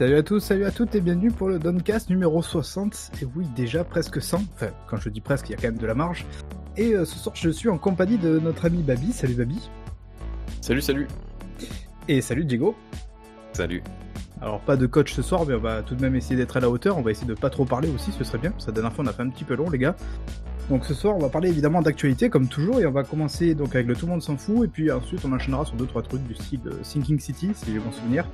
Salut à tous, salut à toutes et bienvenue pour le Doncast numéro 60. Et oui, déjà presque 100. Enfin, quand je dis presque, il y a quand même de la marge. Et euh, ce soir, je suis en compagnie de notre ami Babi. Salut Babi. Salut, salut. Et salut Diego. Salut. Alors, pas de coach ce soir, mais on va tout de même essayer d'être à la hauteur. On va essayer de pas trop parler aussi, ce serait bien. Parce que la dernière fois, on a fait un petit peu long, les gars. Donc ce soir, on va parler évidemment d'actualité comme toujours et on va commencer donc avec le tout le monde s'en fout et puis ensuite on enchaînera sur deux trois trucs du style euh, Sinking City si j'ai bon souvenir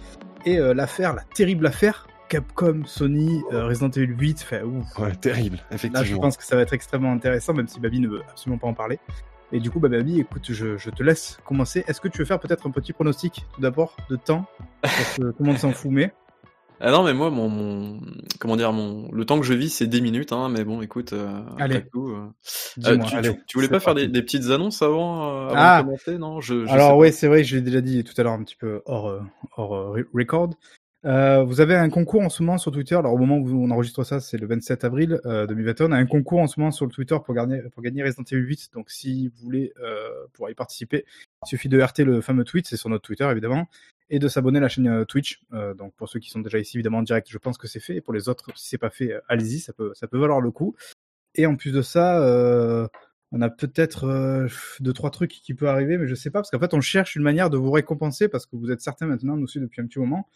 et euh, l'affaire, la terrible affaire Capcom, Sony, euh, Resident Evil 8, enfin ouf. Ouais, terrible, effectivement. Là, je pense que ça va être extrêmement intéressant, même si Babi ne veut absolument pas en parler. Et du coup, bah, Babi, écoute, je, je te laisse commencer. Est-ce que tu veux faire peut-être un petit pronostic tout d'abord de temps Parce que tout le monde s'en fout, mais. Ah non, mais moi, mon, mon, comment dire, mon, le temps que je vis, c'est 10 minutes, hein, mais bon, écoute, euh, Allez. après tout, euh, euh, tu, allez, tu- tu voulais pas faire des, petites annonces avant, euh, avant Ah. de commencer, non je, je Alors oui, c'est vrai, je l'ai déjà dit tout à l'heure un petit peu hors, hors re- record. Euh, vous avez un concours en ce moment sur Twitter. Alors au moment où on enregistre ça, c'est le 27 avril euh, 2021. On a un concours en ce moment sur le Twitter pour gagner, pour gagner Resident Evil 8. Donc si vous voulez euh, pouvoir y participer, il suffit de RT le fameux tweet, c'est sur notre Twitter évidemment, et de s'abonner à la chaîne euh, Twitch. Euh, donc pour ceux qui sont déjà ici évidemment en direct, je pense que c'est fait. Et pour les autres, si c'est pas fait, euh, allez-y, ça peut, ça peut valoir le coup. Et en plus de ça, euh, on a peut-être euh, deux trois trucs qui peuvent arriver, mais je sais pas parce qu'en fait on cherche une manière de vous récompenser parce que vous êtes certains maintenant, nous aussi depuis un petit moment.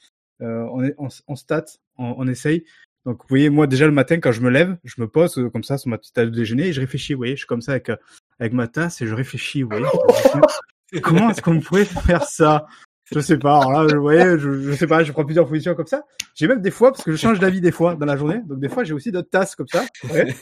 On, est, on, on stat, on, on essaye. Donc vous voyez, moi déjà le matin quand je me lève, je me pose euh, comme ça sur ma petite table de déjeuner et je réfléchis. Vous voyez, je suis comme ça avec euh, avec ma tasse et je réfléchis. Vous voyez, comment est-ce qu'on pourrait faire ça? Je sais pas. Alors là, je, vous voyez, je, je sais pas. Je prends plusieurs positions comme ça. J'ai même des fois parce que je change d'avis des fois dans la journée. Donc des fois j'ai aussi d'autres tasses comme ça. Ouais.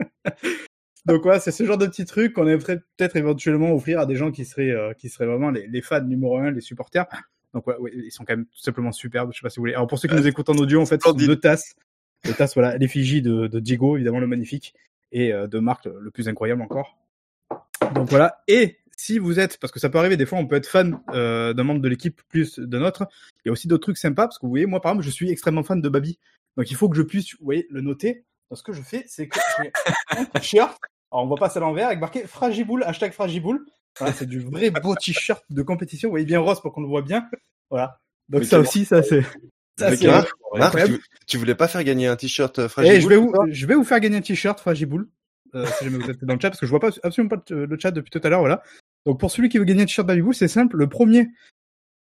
Donc ouais, c'est ce genre de petits trucs qu'on aimerait peut-être éventuellement offrir à des gens qui seraient euh, qui seraient vraiment les, les fans numéro un, les supporters. Donc ouais, ouais, ils sont quand même tout simplement superbes. Je sais pas si vous voulez. Alors pour ceux qui nous écoutent en audio, en fait, ce sont deux tasses, deux tasses, voilà, l'effigie de, de Diego, évidemment le magnifique, et euh, de Marc, le, le plus incroyable encore. Donc voilà. Et si vous êtes, parce que ça peut arriver, des fois on peut être fan euh, d'un membre de l'équipe plus d'un autre. Il y a aussi d'autres trucs sympas parce que vous voyez, moi par exemple, je suis extrêmement fan de Babi. Donc il faut que je puisse, vous voyez, le noter. Donc ce que je fais, c'est que je mets un t-shirt. Alors on voit pas ça à l'envers, avec marqué Fragiboule, hashtag Fragiboule. Voilà, c'est du vrai beau t-shirt de compétition. Vous voyez bien rose pour qu'on le voit bien. Voilà. Donc Mais ça aussi, ça c'est. Ça, Mais c'est- Marc, tu, tu voulais pas faire gagner un t-shirt euh, Eh, fragile je vais vous, je vais vous faire gagner un t-shirt Fragiboule. Euh, si jamais vous êtes dans le chat, parce que je vois pas absolument pas le le chat depuis tout à l'heure, voilà. Donc pour celui qui veut gagner un t-shirt Babyboule, c'est simple. Le premier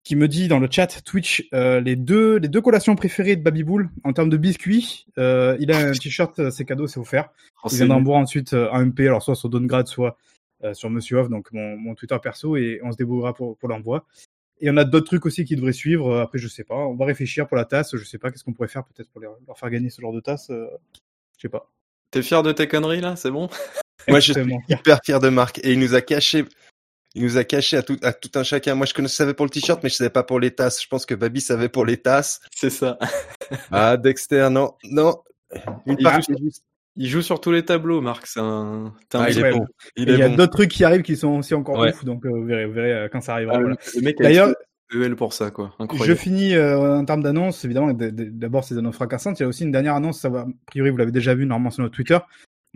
qui me dit dans le chat Twitch euh, les deux les deux collations préférées de Babyboule en termes de biscuits, euh, il a un t-shirt, euh, c'est cadeau, c'est offert. Oh, Il viendra en boire ensuite euh, en MP, alors soit sur Dongrad, soit euh, sur Monsieur Off, donc mon, mon Twitter perso, et on se débrouillera pour, pour l'envoi. Et on a d'autres trucs aussi qui devraient suivre. Après, je sais pas. On va réfléchir pour la tasse. Je sais pas qu'est-ce qu'on pourrait faire peut-être pour leur, faire gagner ce genre de tasse. je sais pas. T'es fier de tes conneries, là? C'est bon? Moi, je suis hyper fier de Marc et il nous a caché, il nous a caché à tout, à tout un chacun. Moi, je connaissais, savais pour le t-shirt, mais je savais pas pour les tasses. Je pense que Babi savait pour les tasses. C'est ça. Ah, Dexter, non, non. Une Il joue- juste. Il joue sur tous les tableaux, Marc. C'est un. t'es un Ah, il est bon. Il y a bon. d'autres trucs qui arrivent qui sont aussi encore Ouais. ouf. Donc, euh, vous verrez, vous verrez euh, quand ça arrivera. Ah, voilà. le mec a D'ailleurs, EL pour ça, quoi. Je Incroyable. finis euh, en termes d'annonces. Évidemment, d'abord, ces annonces fracassantes. Il y a aussi une dernière annonce. Ça va, a priori, vous l'avez déjà vu normalement sur notre Twitter.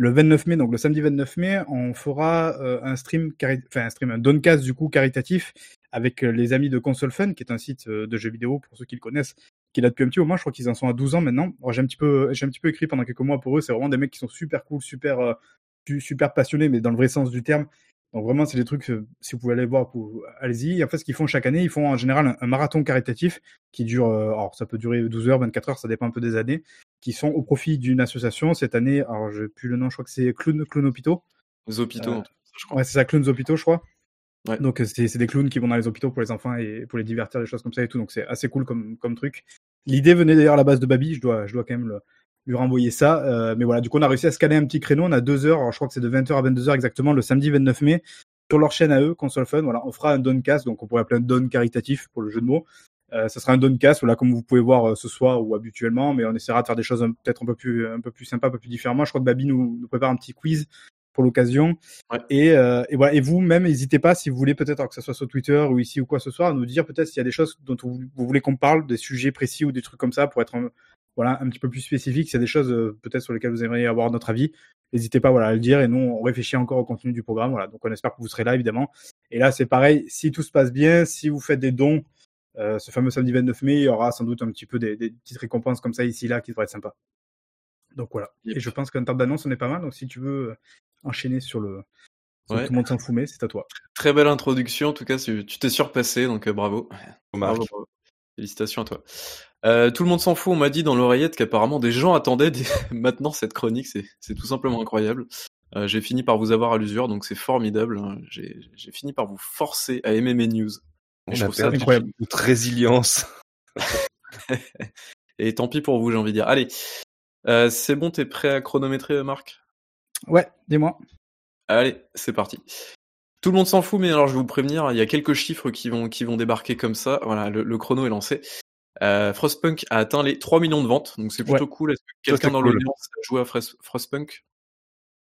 Le 29 mai, donc le samedi 29 mai, on fera euh, un stream, enfin un stream, un doncast du coup caritatif avec euh, les amis de Console Fun, qui est un site euh, de jeux vidéo pour ceux qui le connaissent, qui est là depuis un petit moment. Je crois qu'ils en sont à 12 ans maintenant. J'ai un petit peu, j'ai écrit pendant quelques mois pour eux. C'est vraiment des mecs qui sont super cool, super, su- super passionnés, mais dans le vrai sens du terme. Donc vraiment, c'est des trucs, euh, si vous pouvez aller voir, allez-y. Et en fait, ce qu'ils font chaque année, ils font en général un, un marathon caritatif qui dure, euh, alors ça peut durer 12 heures, 24 heures, ça dépend un peu des années, qui sont au profit d'une association. Cette année, alors je n'ai plus le nom, je crois que c'est Clown, Clown Hôpitaux. Les hôpitaux, Euh, je crois. Ouais, c'est ça, Clowns Hôpitaux, je crois. Ouais. Donc c'est c'est des clowns qui vont dans les hôpitaux pour les enfants et pour les divertir, des choses comme ça et tout. Donc c'est assez cool comme, comme truc. L'idée venait d'ailleurs à la base de Babi, je dois, je dois quand même le- lui renvoyer ça. Euh, mais voilà, du coup on a réussi à se caler un petit créneau, on a deux heures, alors je crois que c'est de 20h à 22h exactement, le samedi 29 mai, sur leur chaîne à eux, Console Fun. Voilà, on fera un doncast, donc on pourrait appeler un don caritatif pour le jeu de mots. Euh, ça sera un doncast, voilà, comme vous pouvez voir euh, ce soir ou habituellement, mais on essaiera de faire des choses peut-être un peu plus, un peu plus sympa, un peu plus différemment. Je crois que Babi nous, nous prépare un petit quiz pour l'occasion. Ouais. Et, euh, et voilà. Et vous même, n'hésitez pas si vous voulez peut-être, que ce soit sur Twitter ou ici ou quoi ce soir, à nous dire peut-être s'il y a des choses dont vous, vous voulez qu'on parle, des sujets précis ou des trucs comme ça pour être un, voilà un petit peu plus spécifique. S'il y a des choses euh, peut-être sur lesquelles vous aimeriez avoir notre avis, n'hésitez pas voilà à le dire. Et nous, on réfléchit encore au contenu du programme. Voilà. Donc on espère que vous serez là évidemment. Et là, c'est pareil. Si tout se passe bien, si vous faites des dons euh, ce fameux samedi 29 mai, il y aura sans doute un petit peu des, des petites récompenses comme ça ici là qui devraient être sympas. Donc voilà. Yep. Et je pense qu'en termes d'annonce, on est pas mal. Donc si tu veux euh, enchaîner sur le. sur Ouais. Tout le monde s'en fout, mais c'est à toi. Très belle introduction, en tout cas, tu t'es surpassé, donc euh, bravo. Marc. Bravo, bravo. Félicitations à toi. Euh, tout le monde s'en fout, on m'a dit dans l'oreillette qu'apparemment des gens attendaient des- maintenant cette chronique, c'est c'est tout simplement incroyable. Euh, j'ai fini par vous avoir à l'usure, donc c'est formidable. hein. J'ai j'ai fini par vous forcer à aimer mes news. On je a trouve ça perdu incroyable. toute résilience. Et tant pis pour vous, j'ai envie de dire. Allez, euh, c'est bon, t'es prêt à chronométrer, Marc? Ouais, dis-moi. Allez, c'est parti. Tout le monde s'en fout, mais alors je vais vous prévenir, il y a quelques chiffres qui vont, qui vont débarquer comme ça. Voilà, le, le chrono est lancé. Euh, Frostpunk a atteint les 3 millions de ventes, donc c'est plutôt cool. Est-ce que quelqu'un dans cool. l'audience a joué à Frostpunk?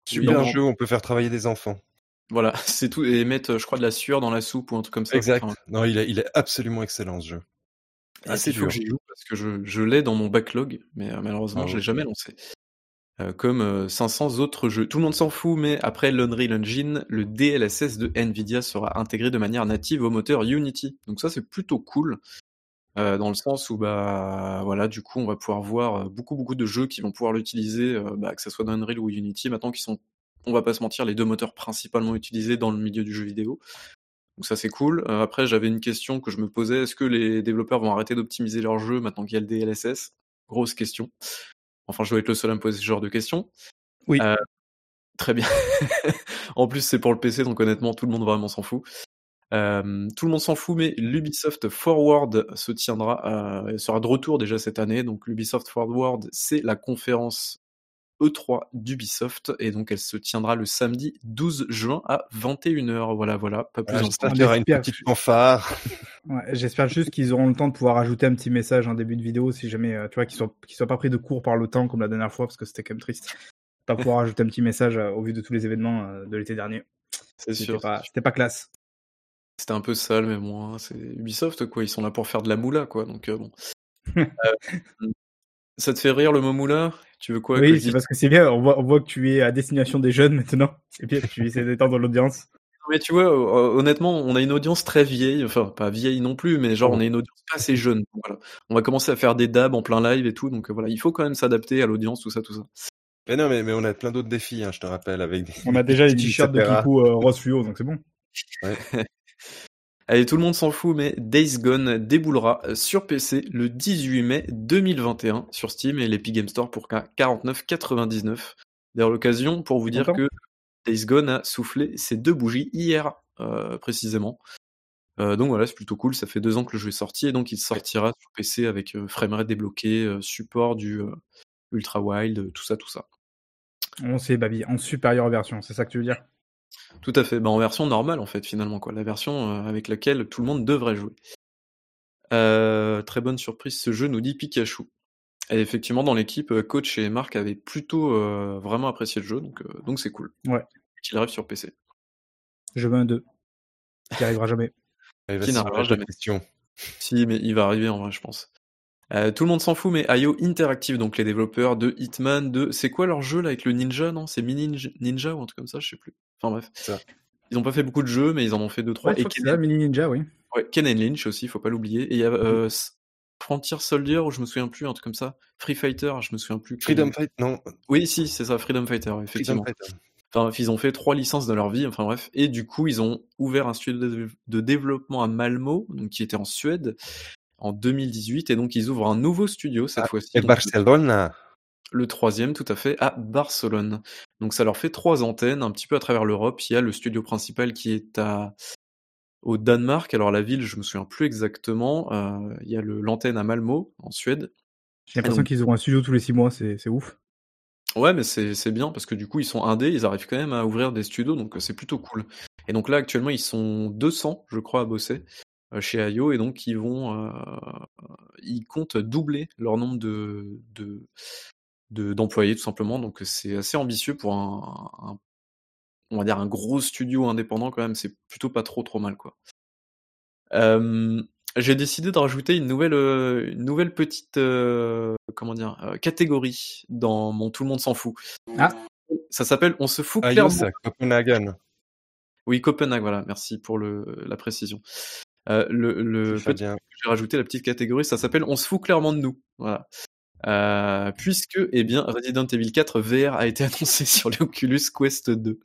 Super jeu, on peut faire travailler des enfants. Voilà, c'est tout. Et mettre, je crois, de la sueur dans la soupe ou un truc comme ça. Exact. Enfin, Non, il est, il est absolument excellent ce jeu. Ah, c'est que dur. j'y joue parce que je, je l'ai dans mon backlog, mais euh, malheureusement, Ah je l'ai jamais lancé. Euh, comme euh, 500 autres jeux. Tout le monde s'en fout, mais après l'Unreal Engine, le DLSS de Nvidia sera intégré de manière native au moteur Unity. Donc ça, c'est plutôt cool. Euh, dans le sens où bah voilà du coup on va pouvoir voir euh, beaucoup beaucoup de jeux qui vont pouvoir l'utiliser euh, bah, que ce soit dans Unreal ou Unity maintenant qui sont on va pas se mentir les deux moteurs principalement utilisés dans le milieu du jeu vidéo donc ça c'est cool. Euh, après j'avais une question que je me posais est-ce que les développeurs vont arrêter d'optimiser leur jeu maintenant qu'il y a le DLSS Grosse question. Enfin je dois être le seul à me poser ce genre de questions. Oui. Euh, très bien. en plus c'est pour le PC donc honnêtement tout le monde vraiment s'en fout. Euh, tout le monde s'en fout, mais l'Ubisoft Forward se tiendra, euh, sera de retour déjà cette année. Donc l'Ubisoft Forward, c'est la conférence E3 d'Ubisoft, et donc elle se tiendra le samedi 12 juin à 21h. Voilà, voilà, pas plus en qu'il y aura une petite fanfare. Ouais, J'espère juste qu'ils auront le temps de pouvoir ajouter un petit message en début de vidéo si jamais, euh, tu vois, qu'ils soient, qu'ils soient pas pris de court par le temps comme la dernière fois parce que c'était quand même triste. Pas pouvoir ajouter un petit message euh, au vu de tous les événements euh, de l'été dernier. C'est sûr. c'était pas classe. C'était un peu sale, mais bon, hein, c'est Ubisoft, quoi. Ils sont là pour faire de la moula, quoi. Donc, euh, bon. Euh, ça te fait rire le mot moula? Tu veux quoi oui, c'est parce que c'est bien. On voit, on voit que tu es à destination des jeunes maintenant. C'est bien. Tu essaies d'étendre l'audience. Mais tu vois, honnêtement, on a une audience très vieille, enfin pas vieille non plus, mais genre on a une audience pas assez jeune. Donc, voilà. On va commencer à faire des dabs en plein live et tout, donc voilà, il faut quand même s'adapter à l'audience, tout ça, tout ça. Mais non, mais, mais on a plein d'autres défis, hein, je te rappelle, avec des... On a déjà les t-shirts de. Kikou euh, rose fluo, donc c'est bon. Allez, tout le monde s'en fout, mais Days Gone déboulera sur PC le 18 mai 2021 sur Steam et l'Epic Game Store pour 49,99. D'ailleurs, l'occasion pour vous dire que Days Gone a soufflé ses deux bougies hier, euh, précisément. Euh, donc voilà, c'est plutôt cool. Ça fait deux ans que le jeu est sorti et donc il sortira sur PC avec euh, framerate débloqué, euh, support du ultra wild, tout ça, tout ça. On sait, Babi, en supérieure version. C'est ça que tu veux dire? Tout à fait. Bah, en version normale, en fait, finalement, quoi. La version euh, avec laquelle tout le monde devrait jouer. Euh, très bonne surprise, ce jeu nous dit Pikachu. Et effectivement, dans l'équipe, euh, coach et Marc avaient plutôt euh, vraiment apprécié le jeu, donc euh, donc c'est cool. Ouais. Qu'il arrive sur PC. Je veux un 2. Qui arrivera jamais. Qui n'arrivera jamais. question. Si, mais il va arriver en vrai, je pense. Euh, tout le monde s'en fout, mais IO Interactive, donc les développeurs de Hitman, de. C'est quoi leur jeu là avec le ninja, non? C'est Mini Ninja- Ninja ou un truc comme ça, je sais plus. Enfin bref. Ça. Ils ont pas fait beaucoup de jeux, mais ils en ont fait deux, trois. Ouais, je et Ken, ça, Mini Ninja, oui. ouais, Ken and Lynch aussi, faut pas l'oublier. Et il y a euh, S- Frontier Soldier, ou je me souviens plus, un truc comme ça. Free Fighter, je me souviens plus. Freedom Fight, non. Oui, si, c'est ça, Freedom Fighter, effectivement. Enfin, ils ont fait trois licences dans leur vie, enfin bref. Et du coup, ils ont ouvert un studio de, de développement à Malmo, donc qui était en Suède, en 2018. Et donc, ils ouvrent un nouveau studio cette Ah, fois-ci. Barcelona. le troisième, tout à fait, à Barcelone. Donc, ça leur fait trois antennes, un petit peu à travers l'Europe. Il y a le studio principal qui est à au Danemark. Alors, la ville, je me souviens plus exactement. Euh, il y a le- l'antenne à Malmo, en Suède. J'ai l'impression donc- qu'ils auront un studio tous les 6 mois. C'est ouf. Ouais, mais c'est c'est bien parce que du coup, ils sont indés, ils arrivent quand même à ouvrir des studios, donc euh, c'est plutôt cool. Et donc là, actuellement, ils sont 200, je crois, à bosser euh, chez IO, et donc ils vont, euh, ils comptent doubler leur nombre de de de- d'employés tout simplement. Donc c'est assez ambitieux pour un, un- on va dire un gros studio indépendant quand même. C'est plutôt pas trop trop mal quoi. Euh, j'ai décidé de rajouter une nouvelle, euh, une nouvelle petite, euh, comment dire, euh, catégorie dans mon Tout le monde s'en fout. Ah. Ça s'appelle On se fout Ah, clairement. Copenhagen. Oui, Copenhague, voilà. Merci pour le, la précision. Euh, le le petit j'ai rajouté la petite catégorie, ça s'appelle On se fout clairement de nous. Voilà. Euh, puisque, eh bien, Resident Evil 4 VR a été annoncé sur l'Oculus Quest 2.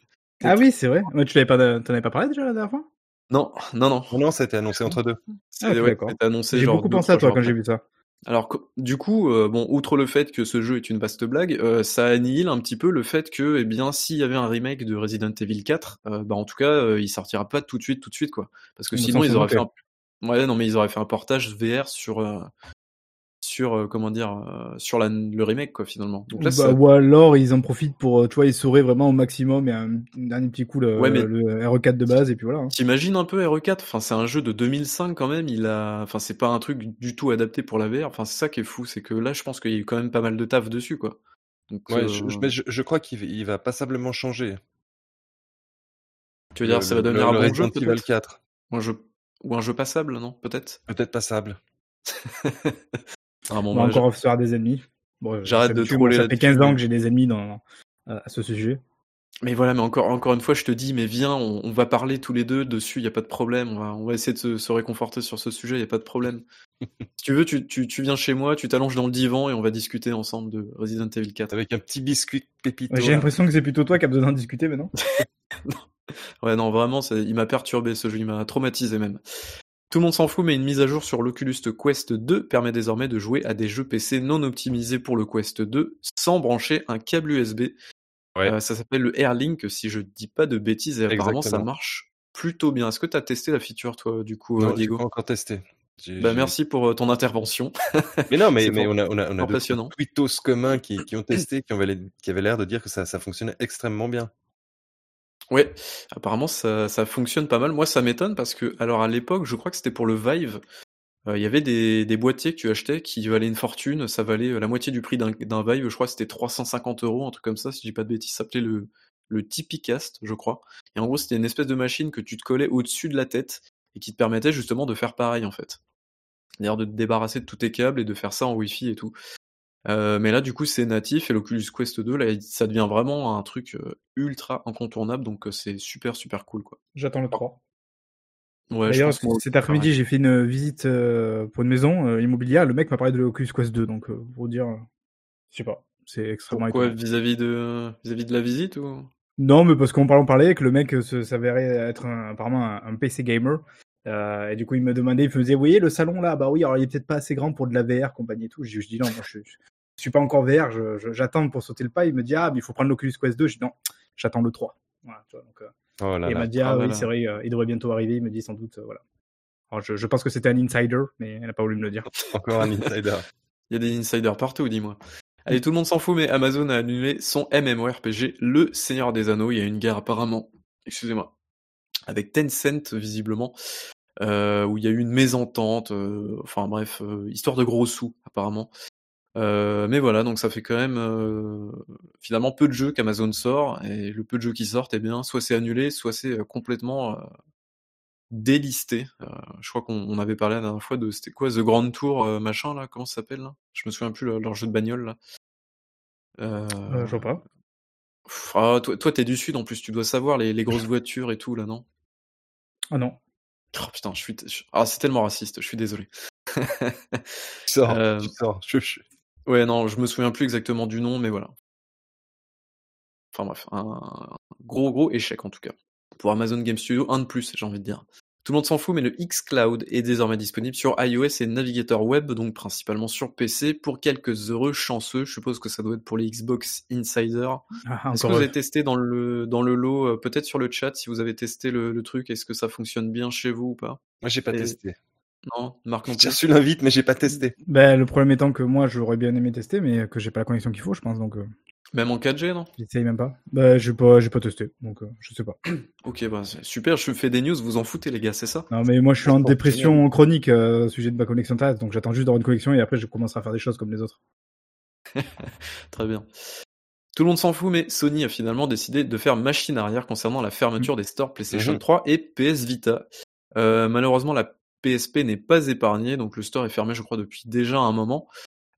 Ah oui, c'est vrai. Tu l'avais pas, t'en avais pas parlé déjà la dernière fois? Non, non, non. Non, non, ça a été annoncé entre deux. C'est Ah, ouais, d'accord. annoncé J'ai beaucoup pensé à toi quand j'ai vu ça. Alors, du coup, euh, bon, outre le fait que ce jeu est une vaste blague, euh, ça annihile un petit peu le fait que, eh bien, s'il y avait un remake de Resident Evil 4, euh, bah, en tout cas, euh, il sortira pas tout de suite, tout de suite, quoi. Parce que On sinon, ils auraient fait un, ouais, non, mais ils auraient fait un portage VR sur, euh, sur, euh, comment dire, euh, sur la, le remake, quoi, finalement. Donc là, Bah, ça- ou alors ils en profitent pour, euh, tu vois, ils sauraient vraiment au maximum et un, un dernier petit coup le, Ouais, mais- le RE4 de base et puis voilà. hein. T'imagines un peu RE4 Enfin, c'est un jeu de 2005 quand même. Il a, enfin, c'est pas un truc du tout adapté pour la VR. Enfin, c'est ça qui est fou, c'est que là, je pense qu'il y a eu quand même pas mal de taf dessus, quoi. Donc, Ouais, euh, je, je- mais je, je crois qu'il va- passablement changer. tu veux dire, Le- ça va devenir le un bon jeu, peut-être? 4. Ou un jeu, ou un jeu passable, non Peut-être? Peut-être passable. Ah, bon, On bah, va encore se faire des ennemis. Bon, euh, J'arrête de troller Ça fait là-dessus, 15 ans que j'ai des ennemis dans, à à ce sujet. Mais voilà, mais encore, encore une fois, je te dis, mais viens, on, on va parler tous les deux dessus, il y a pas de problème. On va, on va essayer de se, se réconforter sur ce sujet, il y a pas de problème. si tu veux, tu, tu, tu viens chez moi, tu t'allonges dans le divan et on va discuter ensemble de Resident Evil 4. Avec un petit biscuit pépito. Ouais, J'ai l'impression que c'est plutôt toi qui as besoin d'en discuter maintenant. Ouais, non, vraiment, il m'a perturbé ce jeu, il m'a traumatisé même. Tout le monde s'en fout, mais une mise à jour sur l'Oculus Quest 2 permet désormais de jouer à des jeux PC non optimisés pour le Quest 2 sans brancher un câble USB. Ouais. Euh, ça s'appelle le AirLink, si je dis pas de bêtises, et apparemment ça marche plutôt bien. Est-ce que tu as testé la feature, toi, du coup, euh, Non, Diego pas encore testé. Bah, merci pour euh, ton intervention. Mais non, mais, mais on a, on a, on a tweetos communs qui, qui ont testé, qui, avaient l'air- qui avaient l'air de dire que ça, ça fonctionnait extrêmement bien. Ouais, apparemment ça, ça fonctionne pas mal. Moi, ça m'étonne parce que, alors à l'époque, je crois que c'était pour le Vive, euh, il y avait des, des boîtiers que tu achetais qui valaient une fortune. Ça valait euh, la moitié du prix d'un d'un Vive. Je crois que c'était 350 euros, un truc comme ça, si je dis pas de bêtises. Ça s'appelait le, le Tipicast, je crois. Et en gros, c'était une espèce de machine que tu te collais au-dessus de la tête et qui te permettait justement de faire pareil, en fait. C'est-à-dire de te débarrasser de tous tes câbles et de faire ça en Wi-Fi et tout. Euh, mais là, du coup, c'est natif et l'Oculus Quest 2, là, ça devient vraiment un truc euh, ultra incontournable, donc euh, c'est super super cool, quoi. J'attends le 3. Ouais, je D'ailleurs, cet après-midi, j'ai fait une visite euh, pour une maison euh, immobilière. Le mec m'a parlé de l'Oculus Quest 2, donc pour dire, je sais pas, c'est extrêmement Pourquoi? vis-à-vis de vis-à-vis de la visite ou? Non, mais parce qu'on parlait, on parlait que le mec se- s'avérait être un- apparemment un, un PC gamer. Euh, et du coup, il me demandait, il me faisait, vous voyez le salon là, bah oui, alors il est peut-être pas assez grand pour de la VR, compagnie et tout. Je, je dis non, moi je, je, je suis pas encore VR, je- je- j'attends pour sauter le pas. Il me dit, ah, mais il faut prendre l'Oculus Quest 2. Je dis non, j'attends le 3. Voilà, tu vois, donc, euh, Oh là et il m'a dit, Ah ah oui, là. c'est vrai, euh, il devrait bientôt arriver. Il me dit sans doute, euh, voilà. Alors, je, je pense que c'était un insider, mais elle n'a pas voulu me le dire. Encore un insider. Il y a des insiders partout, dis-moi. Allez, tout le monde s'en fout, mais Amazon a annulé son MMORPG, Le Seigneur des Anneaux. Il y a une guerre apparemment, excusez-moi, avec Tencent visiblement, euh, où il y a eu une mésentente. euh, enfin bref, euh, histoire de gros sous apparemment. Mais voilà, donc ça fait quand même finalement peu de jeux qu'Amazon sort, et le peu de jeux qui sortent, eh bien, soit c'est annulé, soit c'est complètement délisté. Je crois qu'on on avait parlé la dernière fois de c'était quoi The Grand Tour machin là, comment ça s'appelle là? Je me souviens plus le- leur jeu de bagnole là. Je vois pas. Ah, toi, toi t'es du sud en plus, tu dois savoir les, les grosses voitures et tout là, non? Ah non. Oh putain, je suis, je- ah c'est tellement raciste, je suis désolé. Tu sors, Euh, tu sors. Je- je- Ouais, non, je me souviens plus exactement du nom, mais voilà. Enfin bref, un gros gros échec en tout cas. Pour Amazon Game Studio, un de plus, j'ai envie de dire. Tout le monde s'en fout, mais le xCloud est désormais disponible sur iOS et navigateur web, donc principalement sur PC, pour quelques heureux chanceux. Je suppose que ça doit être pour les Xbox Insider. Ah, Est-ce que vous avez testé dans le, dans le lot, euh, peut-être sur le chat, si vous avez testé le, le truc, est-ce que ça fonctionne bien chez vous ou pas? Moi, j'ai pas Et- testé. Non Marc non J'ai reçu l'invite, mais j'ai pas testé. Ben, le problème étant que moi, j'aurais bien aimé tester, mais que j'ai pas la connexion qu'il faut, je pense, donc euh, Même en 4G, non? J'essaye même pas. Ben, j'ai pas, j'ai pas testé, donc euh, je sais pas. Ok, bah c'est super, je fais des news, vous en foutez les gars, c'est ça? Non, mais moi, je suis en dépression chronique euh, au sujet de ma connexion Internet, donc j'attends juste d'avoir une connexion et après, je commencerai à faire des choses comme les autres. Très bien. Tout le monde s'en fout, mais Sony a finalement décidé de faire machine arrière concernant la fermeture des stores PlayStation Mhm. 3 et PS Vita. Euh, malheureusement, la PSP n'est pas épargnée, donc le store est fermé, je crois, depuis déjà un moment.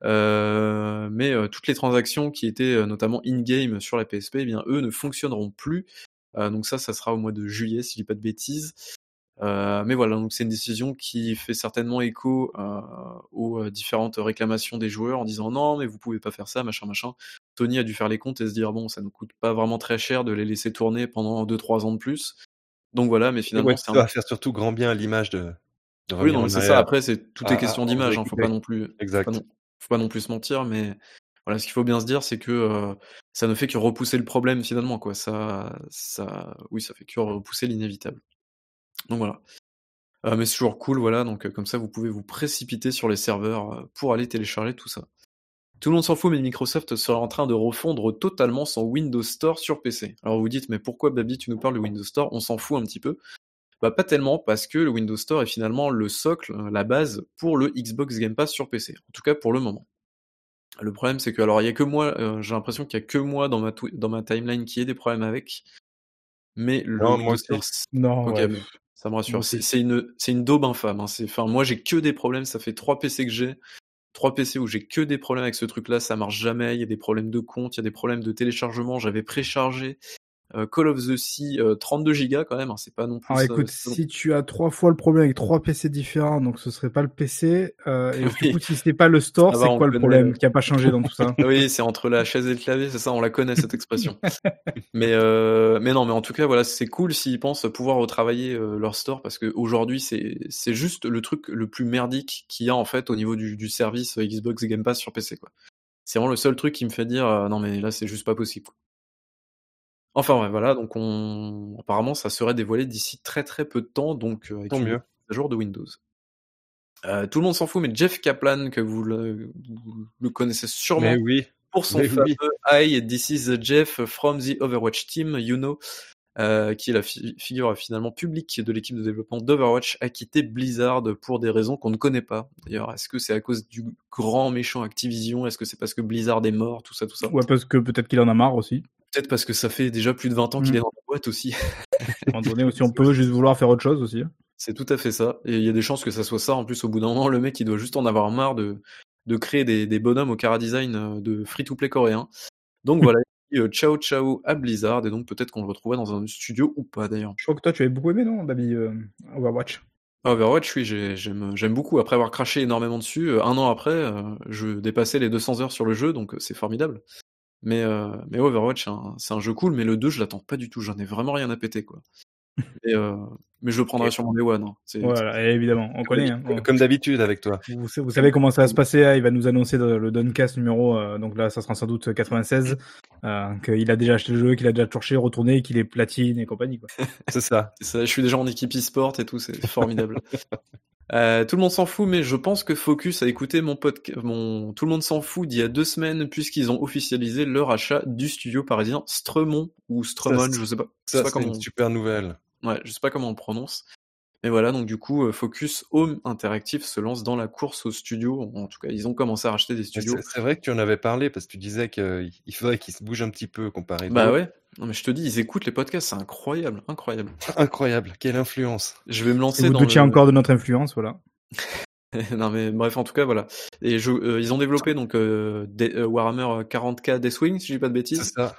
Euh, mais euh, toutes les transactions qui étaient euh, notamment in-game sur la PSP, eh bien, eux ne fonctionneront plus. Euh, donc ça, ça sera au mois de juillet, si je dis pas de bêtises. Euh, mais voilà, donc c'est une décision qui fait certainement écho euh, aux différentes réclamations des joueurs en disant non, mais vous pouvez pas faire ça, machin, machin. Tony a dû faire les comptes et se dire bon, ça nous coûte pas vraiment très cher de les laisser tourner pendant 2-3 ans de plus. Donc voilà, mais finalement, Ouais, ça un... va faire surtout grand bien à l'image de, de Oui, non, c'est ça. Après, c'est tout est question à d'image. Hein, faut pas non plus, Exact. pas non, faut pas non plus se mentir. Mais voilà, ce qu'il faut bien se dire, c'est que ça ne fait que repousser le problème finalement, quoi. Ça, ça, oui, ça fait que repousser l'inévitable. Donc voilà. Mais c'est toujours cool, voilà. Donc comme ça, vous pouvez vous précipiter sur les serveurs pour aller télécharger tout ça. Tout le monde s'en fout, mais Microsoft serait en train de refondre totalement son Windows Store sur PC. Alors vous dites, mais pourquoi Baby, tu nous parles de Windows Store? On s'en fout un petit peu. Bah pas tellement, parce que le Windows Store est finalement le socle, euh, la base pour le Xbox Game Pass sur PC. En tout cas pour le moment. Le problème, c'est que, alors il y a que moi, euh, j'ai l'impression qu'il y a que moi dans ma, twi- dans ma timeline qui ait des problèmes avec. Mais le Non, moi Windows aussi. Store, c'est- Non, ouais. ça me rassure. Moi C'est une, c'est une daube infâme. Hein. Enfin, moi, j'ai que des problèmes. Ça fait trois PC que j'ai, trois PC où j'ai que des problèmes avec ce truc-là. Ça marche jamais. Il y a des problèmes de compte, il y a des problèmes de téléchargement. J'avais préchargé Call of the Sea euh, 32 Go quand même. hein. C'est pas non plus. Alors écoute, si tu as trois fois le problème avec trois PC différents, donc ce serait pas le PC, euh, et Oui. du coup si c'est pas le store, va, c'est on quoi le problème qui a pas changé dans tout ça Oui, c'est entre la chaise et le clavier, c'est ça, on la connaît cette expression. mais euh, mais non, mais en tout cas, voilà, c'est cool s'ils pensent pouvoir retravailler euh, leur store parce que aujourd'hui, c'est c'est juste le truc le plus merdique qu'il y a en fait au niveau du, du service Xbox Game Pass sur PC, quoi. C'est vraiment le seul truc qui me fait dire euh, non mais là c'est juste pas possible. quoi. Enfin ouais, voilà, donc on apparemment ça serait dévoilé d'ici très très peu de temps, donc euh, avec Tant une mieux. mise à jour de Windows. Euh, tout le monde s'en fout, mais Jeff Kaplan, que vous le, vous le connaissez sûrement Mais oui. pour son Mais fameux oui. Hi, this is Jeff from the Overwatch team, you know, euh, qui est la fi- figure finalement publique de l'équipe de développement d'Overwatch, a quitté Blizzard pour des raisons qu'on ne connaît pas. D'ailleurs, est-ce que c'est à cause du grand méchant Activision? Est-ce que c'est parce que Blizzard est mort? Tout ça, tout ça. Ouais, parce que peut-être qu'il en a marre aussi. Peut-être parce que ça fait déjà plus de 20 ans qu'il Mm. est dans la boîte aussi. À un moment donné aussi, on peut juste vouloir faire autre chose aussi. C'est tout à fait ça. Et il y a des chances que ça soit ça. En plus, au bout d'un moment, le mec, il doit juste en avoir marre de, de créer des, des bonhommes au Cara Design euh, de free-to-play coréen. Donc voilà, euh, ciao ciao à Blizzard. Et donc peut-être qu'on le retrouvera dans un studio ou pas d'ailleurs. Je crois que toi, tu avais beaucoup aimé, non, Baby euh, Overwatch? Overwatch, oui, j'ai- j'aime beaucoup. Après avoir craché énormément dessus, un an après, je dépassais les 200 heures sur le jeu, donc c'est formidable. Mais, euh, mais Overwatch, c'est un, c'est un jeu cool, mais le 2, je l'attends pas du tout. J'en ai vraiment rien à péter, quoi. Et, euh, mais je le prendrai sur mon Day One. hein. Voilà, évidemment, on connaît. hein. Comme- Comme d'habitude avec toi. Vous, sa- vous savez comment ça va se passer, hein, il va nous annoncer dans le Doncast numéro, euh, donc là ça sera sans doute 96, euh, qu'il a déjà acheté le jeu, qu'il a déjà torché, retourné, qu'il est platine et compagnie. C'est ça. c'est ça, je suis déjà en équipe e-sport et tout, c'est formidable. Euh, tout le monde s'en fout, mais je pense que Focus a écouté mon podcast, mon Tout le monde s'en fout d'il y a deux semaines, puisqu'ils ont officialisé leur achat du studio parisien Stremont ou Stremon, Ça, je sais pas. je sais Ça, pas c'est comment une on- super nouvelle. Ouais, je sais pas comment on le prononce. Mais voilà, donc du coup, euh, Focus Home Interactive se lance dans la course au studio. En tout cas, ils ont commencé à racheter des studios. C'est c'est vrai que tu en avais parlé parce que tu disais qu'il faudrait qu'ils se bougent un petit peu comparé. Bah ouais. Non mais je te dis, ils écoutent les podcasts, c'est incroyable, incroyable. Incroyable. Quelle influence. Je vais me Et lancer vous dans doutiez le... encore de notre influence, voilà. non mais bref, en tout cas voilà. Et je, euh, ils ont développé donc euh, des- euh, Warhammer 40k Deathwing, si je dis pas de C'est bêtises. ça.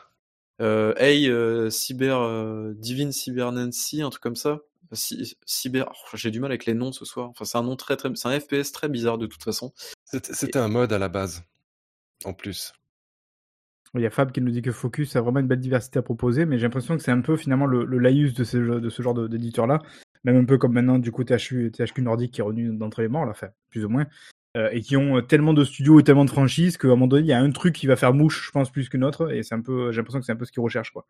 Euh, hey, euh, Cyber euh, Divine Cyber Nancy, un truc comme ça. Cy- cyber, oh, j'ai du mal avec les noms ce soir. Enfin, c'est un nom très très, c'est un FPS très bizarre de toute façon. C'était un mode à la base. En plus. Il y a Fab qui nous dit que Focus a vraiment une belle diversité à proposer, mais j'ai l'impression que c'est un peu finalement le, le laïus de ce, de ce genre d'éditeur-là. Même un peu comme maintenant, du coup, THQ, THQ Nordic qui est revenu d'entre les morts, là, enfin, plus ou moins. euh, et qui ont euh, tellement de studios et tellement de franchises qu'à un moment donné, il y a un truc qui va faire mouche, je pense, plus qu'une autre. Et c'est un peu, j'ai l'impression que c'est un peu ce qu'ils recherchent, quoi.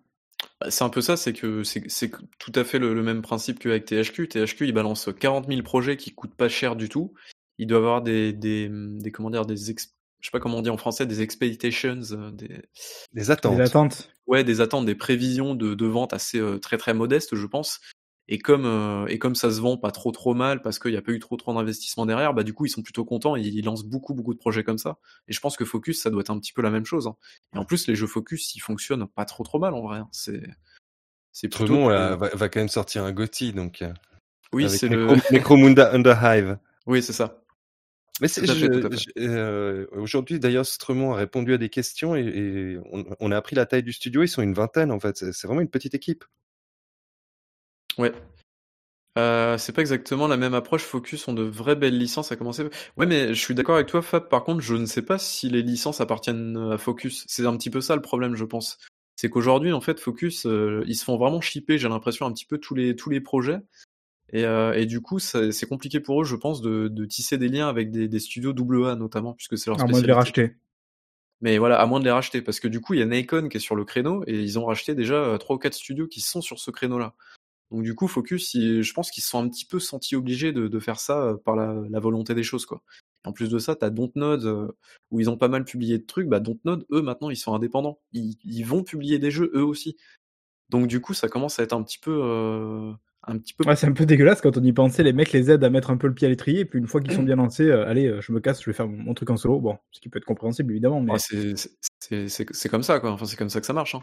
Bah, C'est un peu ça, c'est que c'est tout à fait le, le même principe qu'avec THQ. THQ, il balance 40 000 projets qui coûtent pas cher du tout. Il doit avoir des, des, des comment dire, des ex- je sais pas comment on dit en français, des expectations, euh, des, attentes. Attentes. ouais, des attentes, des prévisions de, de vente assez euh, très très modestes, je pense. Et comme euh, et comme ça se vend pas trop trop mal parce qu'il n'y a pas eu trop trop d'investissement derrière, bah du coup ils sont plutôt contents et ils lancent beaucoup beaucoup de projets comme ça. Et je pense que Focus ça doit être un petit peu la même chose. hein. Et en plus les jeux Focus ils fonctionnent pas trop trop mal en vrai. hein. C'est c'est plutôt là, va, va quand même sortir un GOTY donc euh, oui c'est le Necro- Necromunda Underhive. oui c'est ça. Mais euh, aujourd'hui d'ailleurs Stremont a répondu à des questions et, et on, on a appris la taille du studio. Ils sont une vingtaine en fait. C'est vraiment une petite équipe. Ouais. Euh, c'est pas exactement la même approche. Focus ont de vraies belles licences à commencer. Ouais, mais je suis d'accord avec toi, Fab. Par contre, je ne sais pas si les licences appartiennent à Focus. C'est un petit peu ça le problème, je pense. C'est qu'aujourd'hui, en fait, Focus, euh, ils se font vraiment shipper, j'ai l'impression, un petit peu tous les, tous les projets. Et, euh, et du coup, c'est compliqué pour eux, je pense, de, de tisser des liens avec des, des studios AA notamment, puisque c'est leur À moins de les spécialité. racheter. Mais voilà, à moins de les racheter, parce que du coup, il y a Nikon qui est sur le créneau, et ils ont racheté déjà euh, trois ou quatre studios qui sont sur ce créneau-là. Donc du coup, Focus, je pense qu'ils se sont un petit peu sentis obligés de, de faire ça euh, par la, la volonté des choses, quoi. En plus de ça, t'as Dontnod, euh, où ils ont pas mal publié de trucs. Bah, Dontnod, eux, maintenant, ils sont indépendants. Ils, ils vont publier des jeux, eux aussi. Donc du coup, ça commence à être un petit peu... euh, un petit peu... Ouais, c'est un peu dégueulasse quand on y pensait. Les mecs les aident à mettre un peu le pied à l'étrier. Et puis une fois qu'ils sont bien lancés, euh, allez, je me casse, je vais faire mon, truc en solo. Bon, ce qui peut être compréhensible évidemment, mais c'est- comme ça, quoi. Enfin, c'est comme ça que ça marche. hein.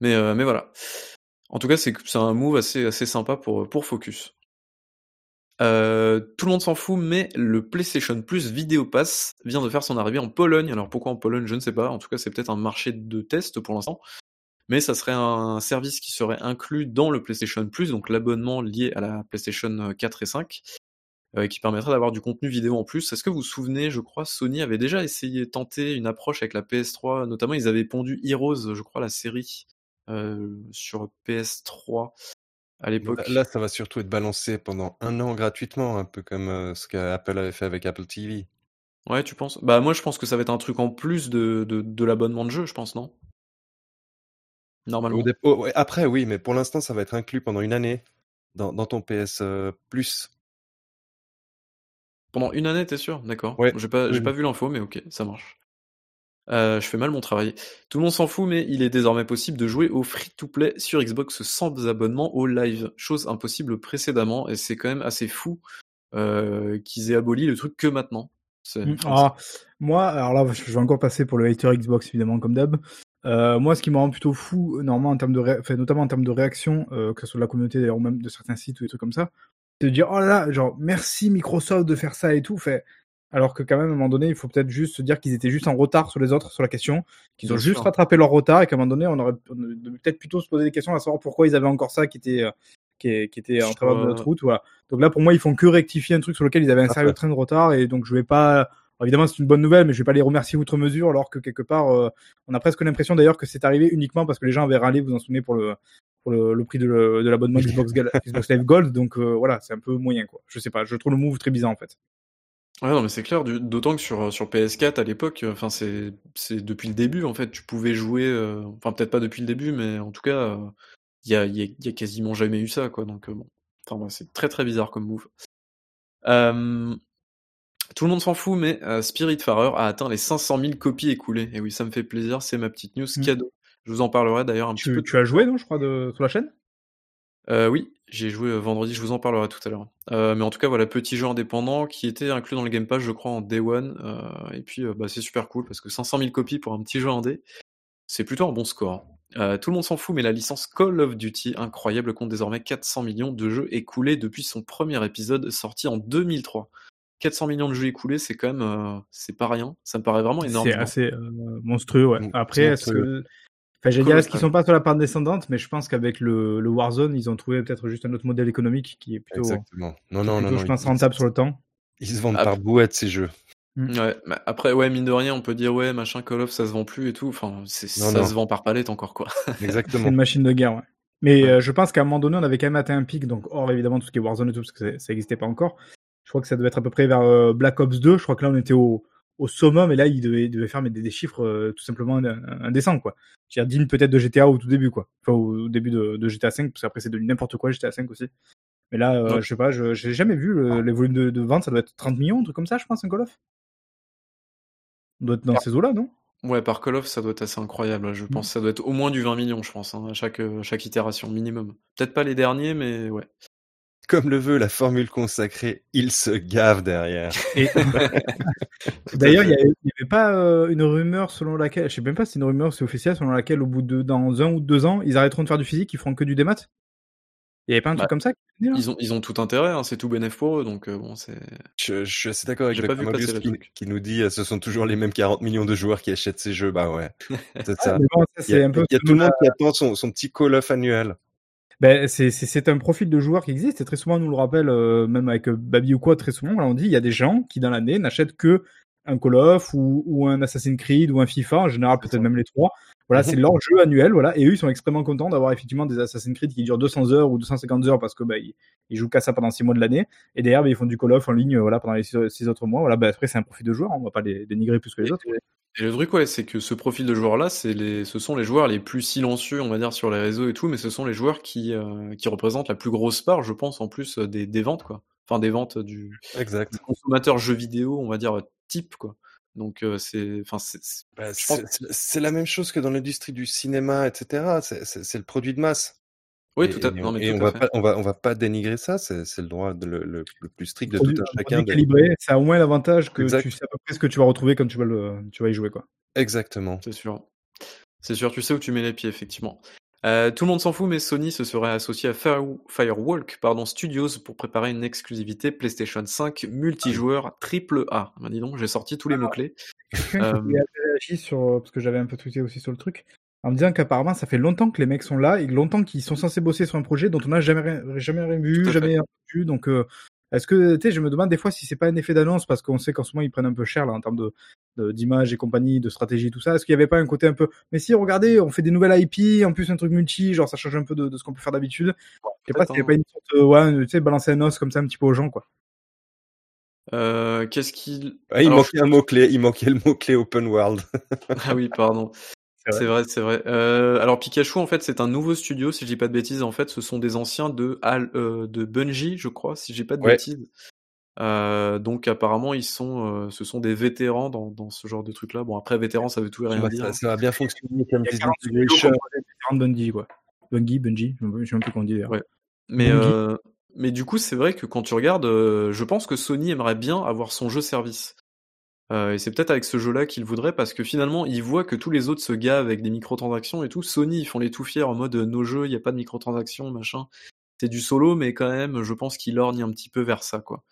Mais, mais voilà. En tout cas, c'est un move assez, sympa pour, Focus. Euh, tout le monde s'en fout, mais le PlayStation Plus Video Pass vient de faire son arrivée en Pologne. Alors pourquoi en Pologne, je ne sais pas. En tout cas, c'est peut-être un marché de test pour l'instant. Mais ça serait un service qui serait inclus dans le PlayStation Plus, donc l'abonnement lié à la PlayStation 4 et 5, euh, qui permettrait d'avoir du contenu vidéo en plus. Est-ce que vous vous souvenez, je crois, Sony avait déjà essayé, tenté une approche avec la PS3, notamment ils avaient pondu Heroes, je crois, la série, euh, sur PS3 à l'époque. Là, ça va surtout être balancé pendant un an gratuitement, un peu comme ce qu'Apple avait fait avec Apple TV. Ouais, tu penses? Bah moi je pense que ça va être un truc en plus de, de, de l'abonnement de jeu, je pense, non? Normalement. Oh, après, oui, mais pour l'instant, ça va être inclus pendant une année dans, dans ton PS euh, Plus. Pendant une année, t'es sûr? D'accord. Ouais. J'ai pas, oui. pas vu l'info, mais ok, ça marche. Euh, je fais mal mon travail. Tout le monde s'en fout, mais il est désormais possible de jouer au free-to-play sur Xbox sans abonnement au live. Chose impossible précédemment, et c'est quand même assez fou euh, qu'ils aient aboli le truc que maintenant. Mm. Ah, moi, alors là, je vais encore passer pour le hater Xbox évidemment comme d'hab. Euh, moi, ce qui me rend plutôt fou, normalement en termes de, enfin, notamment en termes de réaction, euh, que ce soit de la communauté d'ailleurs ou même de certains sites ou des trucs comme ça, c'est de dire oh là là, genre merci Microsoft de faire ça et tout, fait. Alors que quand même à un moment donné, il faut peut-être juste se dire qu'ils étaient juste en retard sur les autres sur la question, qu'ils ont juste sûr. rattrapé leur retard et qu'à un moment donné, on aurait peut-être plutôt se poser des questions à savoir pourquoi ils avaient encore ça qui était euh, qui, qui était en travers de notre route. Voilà. Donc là, pour moi, ils font que rectifier un truc sur lequel ils avaient un sérieux train de retard et donc je vais pas. Alors, évidemment, c'est une bonne nouvelle, mais je vais pas les remercier outre mesure, alors que quelque part, euh, on a presque l'impression d'ailleurs que c'est arrivé uniquement parce que les gens avaient râlé, vous en souvenez, pour le pour le, le prix de, l'abonnement Xbox, Xbox Live Gold. Donc euh, voilà, c'est un peu moyen quoi. Je sais pas, je trouve le move très bizarre en fait. Ouais, non, mais c'est clair, du- d'autant que sur, sur PS4 à l'époque, euh, enfin, c'est, c'est depuis le début, en fait, tu pouvais jouer, euh, enfin, peut-être pas depuis le début, mais en tout cas, il y a, y a- y a quasiment jamais eu ça, quoi, donc euh, bon. Enfin, ouais, c'est très très bizarre comme move. Euh, tout le monde s'en fout, mais euh, Spiritfarer a atteint les 500 000 copies écoulées. Et oui, ça me fait plaisir, c'est ma petite news Mm. cadeau. Je vous en parlerai d'ailleurs un petit Tu, peu. tu as joué, non, je crois, de, sur la chaîne? Euh, oui, j'ai joué euh, vendredi, je vous en parlerai tout à l'heure. Euh, mais en tout cas, voilà, petit jeu indépendant qui était inclus dans le Game Pass, je crois, en Day One. Euh, et puis, euh, bah, c'est super cool parce que 500 000 copies pour un petit jeu indé, c'est plutôt un bon score. Euh, tout le monde s'en fout, mais la licence Call of Duty, incroyable, compte désormais 400 millions de jeux écoulés depuis son premier épisode sorti en 2003. 400 millions de jeux écoulés, c'est quand même, euh, c'est pas rien. Ça me paraît vraiment énorme. C'est assez euh, monstrueux, ouais. Après, est-ce que. Enfin, j'allais dire, est-ce qu'ils sont pas sur la part descendante, mais je pense qu'avec le, le Warzone, ils ont trouvé peut-être juste un autre modèle économique qui est plutôt, Exactement. Non, non, non, plutôt non. je pense, ils- rentable sur le temps. Ils se vendent Ah, par bouette, ces jeux. Ouais, mais après, ouais, mine de rien, on peut dire, ouais, machin, Call of, ça se vend plus et tout. Enfin, c'est, Non, ça non. se vend par palette encore, quoi. C'est Exactement. une machine de guerre, ouais. Mais Ouais. euh, je pense qu'à un moment donné, on avait quand même atteint un pic, donc hors évidemment tout ce qui est Warzone et tout, parce que ça- ça n'existait pas encore. Je crois que ça devait être à peu près vers euh, Black Ops 2. Je crois que là, on était au, au summum, et là, il devait, faire mais des, des chiffres euh, tout simplement ind- indécents, quoi. Je veux dire, digne peut-être de GTA au tout début, quoi. Enfin, au, début de, de GTA 5, parce qu'après, c'est devenu n'importe quoi, GTA 5 aussi. Mais là, euh, Donc- je sais pas, je j'ai jamais vu le, les volumes de, de vente, ça doit être 30 millions, un truc comme ça, je pense, un Call of. On doit être dans ces eaux-là, non? Ouais, par Call of, ça doit être assez incroyable. Je pense que ça doit être au moins du 20 millions, je pense, hein, à chaque, euh, chaque itération, minimum. Peut-être pas les derniers, mais ouais. Comme le veut la formule consacrée, il se gave derrière. Et d'ailleurs, il n'y avait, pas euh, une rumeur selon laquelle, je sais même pas si c'est une rumeur c'est officiel, selon laquelle au bout de dans un ou deux ans, ils arrêteront de faire du physique, ils feront que du démat? Il y avait pas un truc Bah, comme ça Ils ont, ils ont tout intérêt, hein, c'est tout bénéf pour eux, donc euh, bon, c'est. Je, je suis assez d'accord avec le qui, qui nous dit euh, ce sont toujours les mêmes 40 millions de joueurs qui achètent ces jeux. Bah ouais, c'est ça. Mais bon, ça, Il y c'est a, un peu il y a tout le monde qui attend son, son petit call-off annuel. Ben, c'est, c'est, c'est un profil de joueur qui existe et très souvent on nous le rappelle, euh, même avec euh, Babi ou quoi, très souvent on dit il y a des gens qui dans l'année n'achètent que un Call of ou, ou un Assassin's Creed ou un FIFA, en général peut-être même les trois. Voilà, c'est leur jeu annuel, voilà, et eux ils sont extrêmement contents d'avoir effectivement des Assassin's Creed qui durent 200 heures ou 250 heures parce que bah, ils, ils jouent qu'à ça pendant 6 mois de l'année, et derrière bah, ils font du Call of en ligne voilà pendant les 6 autres mois. Voilà, bah, après c'est un profil de joueur, on va pas les dénigrer plus que les autres. Et le truc, ouais, c'est que ce profil de joueur-là, c'est les, ce sont les joueurs les plus silencieux, on va dire, sur les réseaux et tout, mais ce sont les joueurs qui, euh, qui représentent la plus grosse part, je pense, en plus euh, des, des ventes, quoi. Enfin, des ventes du, Exact. du consommateur jeu vidéo, on va dire, type, quoi. Donc, euh, c'est, enfin, c'est, c'est- Bah, c'est c'est- la même chose que dans l'industrie du cinéma, etc. C'est le produit de masse. Oui, Et- tout à, et, non, mais et on va fait. pas, on va, on va pas dénigrer ça. C'est le droit de le, le, le plus strict de tout un un chacun. de- ça a au moins l'avantage que Exact. tu sais à peu près ce que tu vas retrouver quand tu vas le, tu vas y jouer quoi. Exactement. C'est sûr. C'est sûr, tu sais où tu mets les pieds, effectivement. Euh, tout le monde s'en fout, mais Sony se serait associé à Fire- Firewalk pardon, Studios pour préparer une exclusivité PlayStation 5 multijoueur triple A. Bah, dis donc, j'ai sorti tous les mots-clés. Quelqu'un Euh, sur, parce que j'avais un peu tweeté aussi sur le truc, en me disant qu'apparemment ça fait longtemps que les mecs sont là et longtemps qu'ils sont censés bosser sur un projet dont on n'a jamais, rien- jamais rien vu, jamais entendu. Donc, euh, est-ce que, tu sais, je me demande des fois si c'est pas un effet d'annonce parce qu'on sait qu'en ce moment ils prennent un peu cher là en termes de de- d'image et compagnie, de stratégie, tout ça. Est-ce qu'il y avait pas un côté un peu, mais si, regardez, on fait des nouvelles IP, en plus un truc multi, genre ça change un peu de, de ce qu'on peut faire d'habitude. Je sais pas peut-être, s'il y a hein. pas une sorte de, ouais, tu sais, balancer un os comme ça un petit peu aux gens, quoi. Euh, Qu'est-ce qu'il. Ah, il Alors, manquait un mot-clé. Il manquait le mot-clé open world. Ah oui, pardon. C'est vrai. C'est vrai. Euh, alors Pikachu, en fait, c'est un nouveau studio, si je dis pas de bêtises. En fait, ce sont des anciens de, Al- euh, de Bungie, je crois, si j'ai pas de Ouais. bêtises. Euh, donc apparemment, ils sont, euh, ce sont des vétérans dans, dans ce genre de truc-là. Bon, après, vétéran, ça veut tout et rien Bah, dire. ça, ça va bien fonctionner comme a des 40 studios integration. composés de Bungie, quoi. Bungie, Bungie, je sais même plus comment on dit. Ouais. Mais, euh, du coup, c'est vrai que quand tu regardes, euh, je pense que Sony aimerait bien avoir son jeu service. Euh, et c'est peut-être avec ce jeu-là qu'il voudrait parce que finalement, il voit que tous les autres se gavent avec des microtransactions et tout. Sony, ils font les tout fiers en mode euh, nos jeux, il n'y a pas de microtransactions, machin. C'est du solo, mais quand même, je pense qu'il orgne un petit peu vers ça, quoi.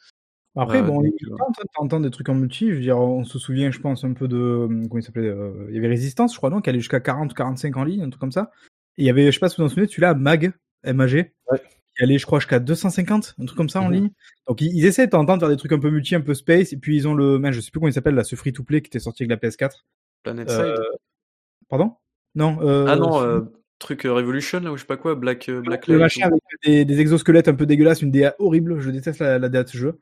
Après, Euh, bon, donc, il euh, tente de t'entendre des trucs en multi. Je veux dire, on se souvient, je pense, un peu de. Comment il s'appelait euh, Il y avait Résistance, je crois, non Qui allait jusqu'à 40 ou 45 en ligne, un truc comme ça. Et il y avait, je sais pas si vous vous en souvenez, celui-là, MAG, MAG, Ouais. Allait, je crois, jusqu'à 250, un truc comme ça en Mhm. ligne. Donc, ils, ils essaient de t'entendre faire des trucs un peu multi, un peu space. Et puis, ils ont le. mince, je sais plus comment il s'appelle, là, ce free-to-play qui était sorti avec la PS4. Planet Euh, Side. Pardon? Non. Euh, ah non, euh, truc euh, Revolution, là, ou je sais pas quoi, Black, euh, Black le Light. machin avec des, des exosquelettes un peu dégueulasses, une DA horrible. Je déteste la, la DA de ce jeu.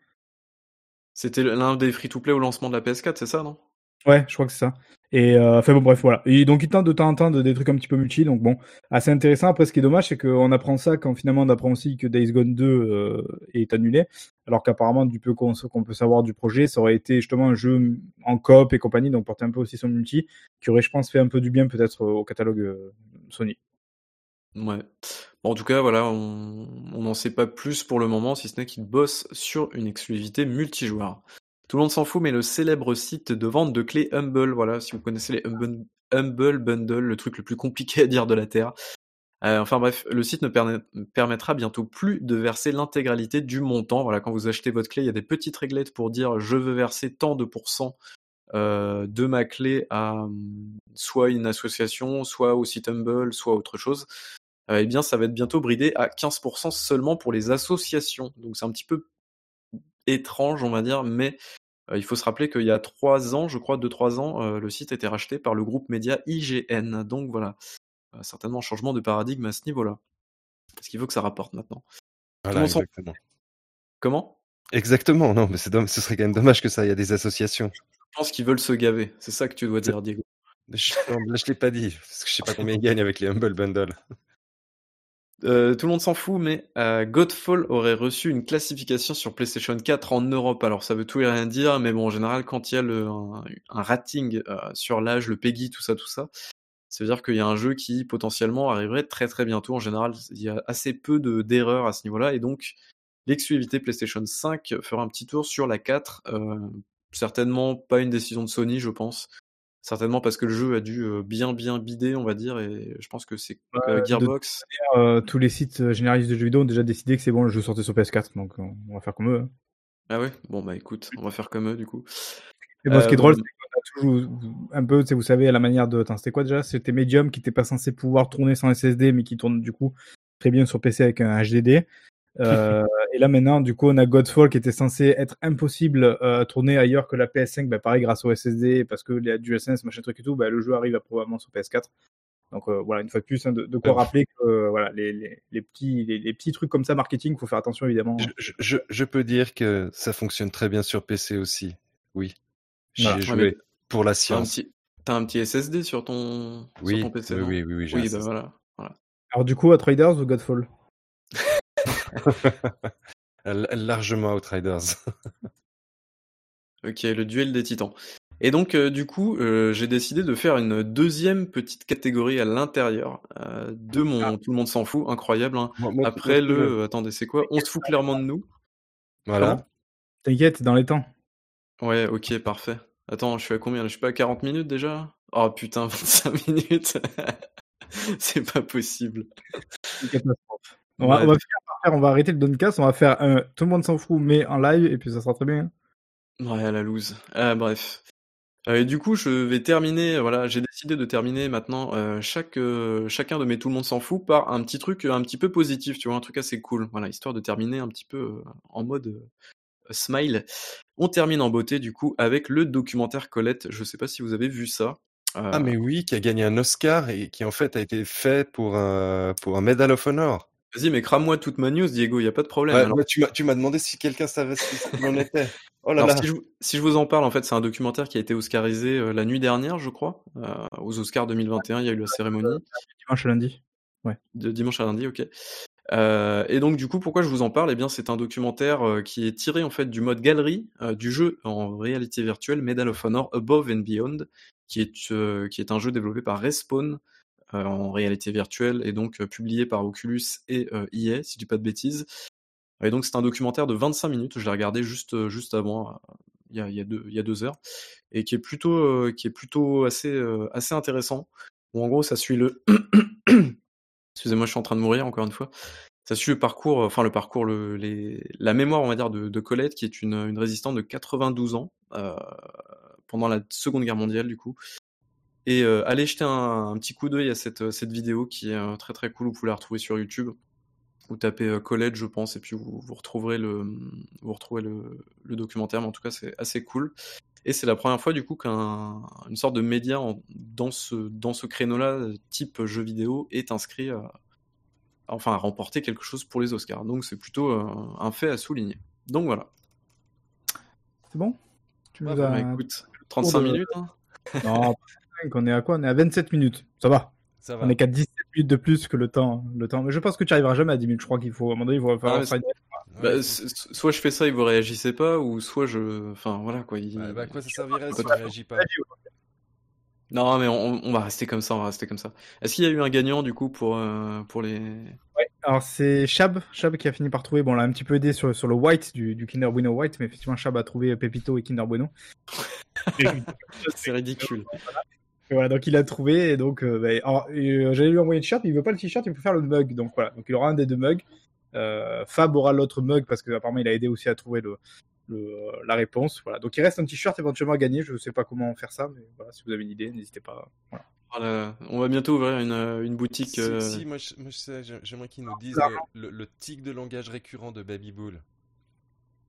C'était l'un des free-to-play au lancement de la PS4, c'est ça, non? Ouais, je crois que c'est ça. Et euh, enfin bon, bref, voilà. Et donc il tente de temps en temps de- des trucs un petit peu multi, donc bon, assez intéressant. Après, ce qui est dommage, c'est qu'on apprend ça quand finalement on apprend aussi que Days Gone 2 euh, est annulé, alors qu'apparemment du peu qu'on peut savoir du projet, ça aurait été justement un jeu en coop et compagnie, donc porter un peu aussi son multi, qui aurait, je pense, fait un peu du bien peut-être au catalogue euh, Sony. Ouais. Bon, en tout cas, voilà, on n'en sait pas plus pour le moment, si ce n'est qu'il bosse sur une exclusivité multijoueur. Tout le monde s'en fout, mais le célèbre site de vente de clés Humble, voilà, si vous connaissez les Humble, Bundle, le truc le plus compliqué à dire de la Terre. Euh, enfin bref, le site ne permet- permettra bientôt plus de verser l'intégralité du montant. Voilà, quand vous achetez votre clé, il y a des petites réglettes pour dire je veux verser tant de pourcents euh, de ma clé à soit une association, soit au site Humble, soit autre chose euh, eh bien, ça va être bientôt bridé à 15% seulement pour les associations. Donc, c'est un petit peu étrange, on va dire, mais euh, il faut se rappeler qu'il y a trois ans, je crois, deux, trois ans, euh, le site a été racheté par le groupe média IGN. Donc, voilà. Euh, certainement un changement de paradigme à ce niveau-là. Parce qu'il faut que ça rapporte maintenant. Voilà, exactement. Comment? Exactement. Non, mais c'est domm- ce serait quand même dommage que ça aille à des associations. Je pense qu'ils veulent se gaver. C'est ça que tu dois dire, Diego. Je, je l'ai pas dit parce que je sais pas combien ils gagnent avec les Humble Bundle. Euh, tout le monde s'en fout, mais euh, Godfall aurait reçu une classification sur PlayStation 4 en Europe. Alors ça veut tout et rien dire, mais bon, en général, quand il y a un rating euh, sur l'âge, le PEGI, tout ça, tout ça, ça veut dire qu'il y a un jeu qui potentiellement arriverait très très bientôt. En général, il y a assez peu de- d'erreurs à ce niveau-là, et donc l'exclusivité PlayStation 5 fera un petit tour sur la 4. euh, certainement pas une décision de Sony, je pense. Certainement parce que le jeu a dû bien bien bider, on va dire, et je pense que c'est euh, de- Gearbox. Euh, tous les sites généralistes de jeux vidéo ont déjà décidé que c'est bon, le jeu sortait sur PS4, donc on va faire comme eux. hein. Ah ouais? Bon bah écoute, on va faire comme eux du coup. Et bon, ce qui est drôle, c'est qu'on a toujours un peu, vous savez, à la manière de. C'était quoi déjà? C'était Medium qui n'était pas censé pouvoir tourner sans SSD, mais qui tourne du coup très bien sur PC avec un HDD. Euh, et là maintenant, du coup, on a Godfall qui était censé être impossible à tourner ailleurs que la PS5. Bah, pareil, grâce au SSD, parce que les DualSense, machin truc et tout, bah, le jeu arrive probablement sur PS4. Donc voilà, une fois de plus, hein, de, quoi rappeler que voilà, les, les, les petits, les, petits trucs comme ça, marketing, faut faire attention évidemment. Je, je, je, peux dire que ça fonctionne très bien sur PC aussi. Oui, j'ai joué pour la science. T'as un, petit SSD sur ton, oui, sur ton PC Oui, oui, oui. oui bah voilà, voilà. Alors du coup, Outriders ou Godfall? Largement Outriders. ok, le duel des titans. Et donc, euh, du coup, euh, j'ai décidé de faire une deuxième petite catégorie à l'intérieur euh, de mon ah. Tout le monde s'en fout, incroyable. Hein. Après le. attendez, c'est quoi? On se fout clairement de nous Voilà. T'inquiète, dans les temps. Ouais, ok, parfait. Attends, je suis à combien? Je suis pas à 40 minutes déjà? Oh putain, 25 minutes C'est pas possible. On va, on, va faire, on va, arrêter le Doncast, on va faire un Tout le monde s'en fout, mais en live, et puis ça sera très bien. Ouais, à la loose. Ah, bref. Euh, et du coup, je vais terminer. Voilà, j'ai décidé de terminer maintenant euh, chaque euh, chacun de mes tout le monde s'en fout par un petit truc un petit peu positif, tu vois, un truc assez cool. Voilà, histoire de terminer un petit peu en mode smile. On termine en beauté du coup avec le documentaire Colette. Je sais pas si vous avez vu ça. Ah mais oui, qui a gagné un Oscar et qui en fait a été fait pour un pour un Medal of Honor. Vas-y, mais crame-moi toute ma news, Diego, il n'y a pas de problème. tu m'as demandé si quelqu'un savait ce qu'il en était. Oh là là. Si, je, vous en parle, en fait, c'est un documentaire qui a été oscarisé euh, la nuit dernière, je crois, euh, aux Oscars 2021. Il y a eu la cérémonie. Dimanche à lundi. Ouais. De dimanche à lundi, ok. Euh, et donc, du coup, pourquoi je vous en parle? Eh bien, c'est un documentaire qui est tiré en fait du mode galerie du jeu en réalité virtuelle Medal of Honor Above and Beyond, qui est, qui est un jeu développé par Respawn, euh, en réalité virtuelle et donc euh, publié par Oculus et EA, euh, si je dis pas de bêtises. Et donc c'est un documentaire de 25 minutes, je l'ai regardé juste, juste avant, il y, a, il, y a deux, il y a deux heures, et qui est plutôt, qui est plutôt assez, assez intéressant. En gros, ça suit le... Excusez-moi, je suis en train de mourir encore une fois. Ça suit le parcours, enfin le parcours, le, les, la mémoire, on va dire, de, Colette, qui est une, une résistante de 92 ans, euh, pendant la Seconde Guerre mondiale, du coup, et euh, allez jeter un, petit coup d'œil à cette, euh, cette vidéo qui est euh, très très cool. Vous pouvez la retrouver sur YouTube. Vous tapez Colette, je pense, et puis vous, vous retrouverez, le, vous retrouverez le, le, documentaire. Mais en tout cas, c'est assez cool. Et c'est la première fois du coup qu'une sorte de média dans ce, dans ce créneau-là, type jeu vidéo, est inscrit à, enfin, à remporter quelque chose pour les Oscars. Donc c'est plutôt un fait à souligner. Donc voilà. C'est bon? Tu bah, as... écoute, 35 minutes hein Non, on est à quoi? On est à 27 minutes. Ça va. Ça va. On est qu'à 17 minutes de plus que le temps. Le temps. Mais je pense que tu arriveras jamais à 10 minutes. Je crois qu'il faut, à un moment donné, il faut faire ah, bah, soit je fais ça et vous réagissez pas, ou soit je. Enfin, voilà quoi. Il... Bah, quoi ça servirait si on réagit pas? Non, mais on, va rester comme ça, on va rester comme ça. Est-ce qu'il y a eu un gagnant du coup pour, euh, pour les. Ouais, alors c'est Chab, Chab qui a fini par trouver. Bon, on l'a un petit peu aidé sur, sur le white du, du Kinder Bueno White, mais effectivement, Chab a trouvé Pepito et Kinder Bueno. c'est ridicule. Voilà, donc il a trouvé, et donc euh, bah, euh, j'allais lui envoyer le t-shirt, il veut pas le t-shirt, il peut faire le mug, donc voilà, donc il aura un des deux mugs. Euh, Fab aura l'autre mug parce que apparemment il a aidé aussi à trouver le, le la réponse. Voilà, donc il reste un t-shirt éventuellement à gagner. Je sais pas comment faire ça, mais voilà, si vous avez une idée, n'hésitez pas. Voilà. on va bientôt ouvrir une, une boutique. Si, euh... si moi, je, moi je sais, j'aimerais qu'ils nous disent le, le, tic de langage récurrent de Baby Bull.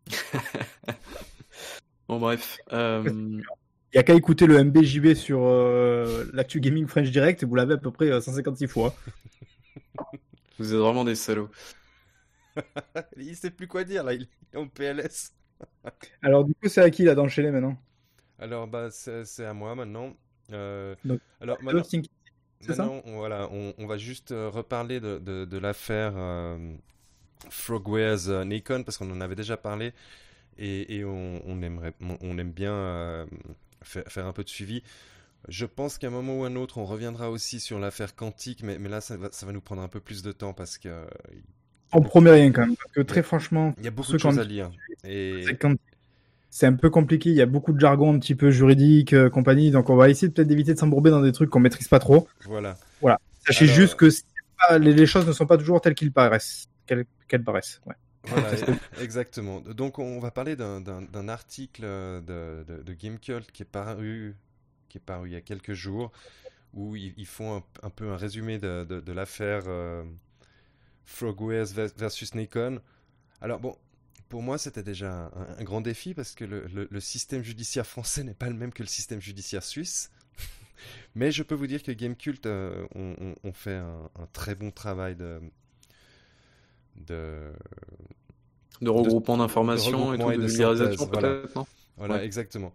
bon bref. Euh... Il n'y a qu'à écouter le MBJB sur euh, l'actu gaming French Direct, vous l'avez à peu près 156 euh, fois. Vous êtes vraiment des salauds. il sait plus quoi dire là, il est en PLS. Alors du coup, c'est à qui là d'enchaîner maintenant? Alors bah c'est à moi maintenant. Euh, alors maintenant, on, voilà, on, va juste reparler de, de, l'affaire Frogwares Nikon parce qu'on en avait déjà parlé et, et on, aimerait, on, aime bien faire, un peu de suivi. Je pense qu'à un moment ou un autre, on reviendra aussi sur l'affaire quantique, mais, mais là, ça va, ça va, nous prendre un peu plus de temps parce que. On promet rien quand même, parce que très franchement. Il y a beaucoup de choses à lire. Et... C'est un peu compliqué, il y a beaucoup de jargon un petit peu juridique, euh, compagnie, donc on va essayer peut-être d'éviter de s'embourber dans des trucs qu'on maîtrise pas trop. Voilà. Voilà. Sachez juste que les, choses ne sont pas toujours telles qu'ils paraissent, qu'elles paraissent. Ouais. Voilà, exactement. Donc on va parler d'un article de, de, de Gamecult qui est paru qui est paru il y a quelques jours où ils, font un, peu un résumé de, de l'affaire euh, Frogwares versus Nikon. Alors bon, pour moi, c'était déjà un, grand défi parce que le, système judiciaire français n'est pas le même que le système judiciaire suisse. Mais je peux vous dire que Gamecult euh, ont fait un, très bon travail de, de, de regroupement d'informations et, de, vulgarisation peut-être, voilà. Exactement.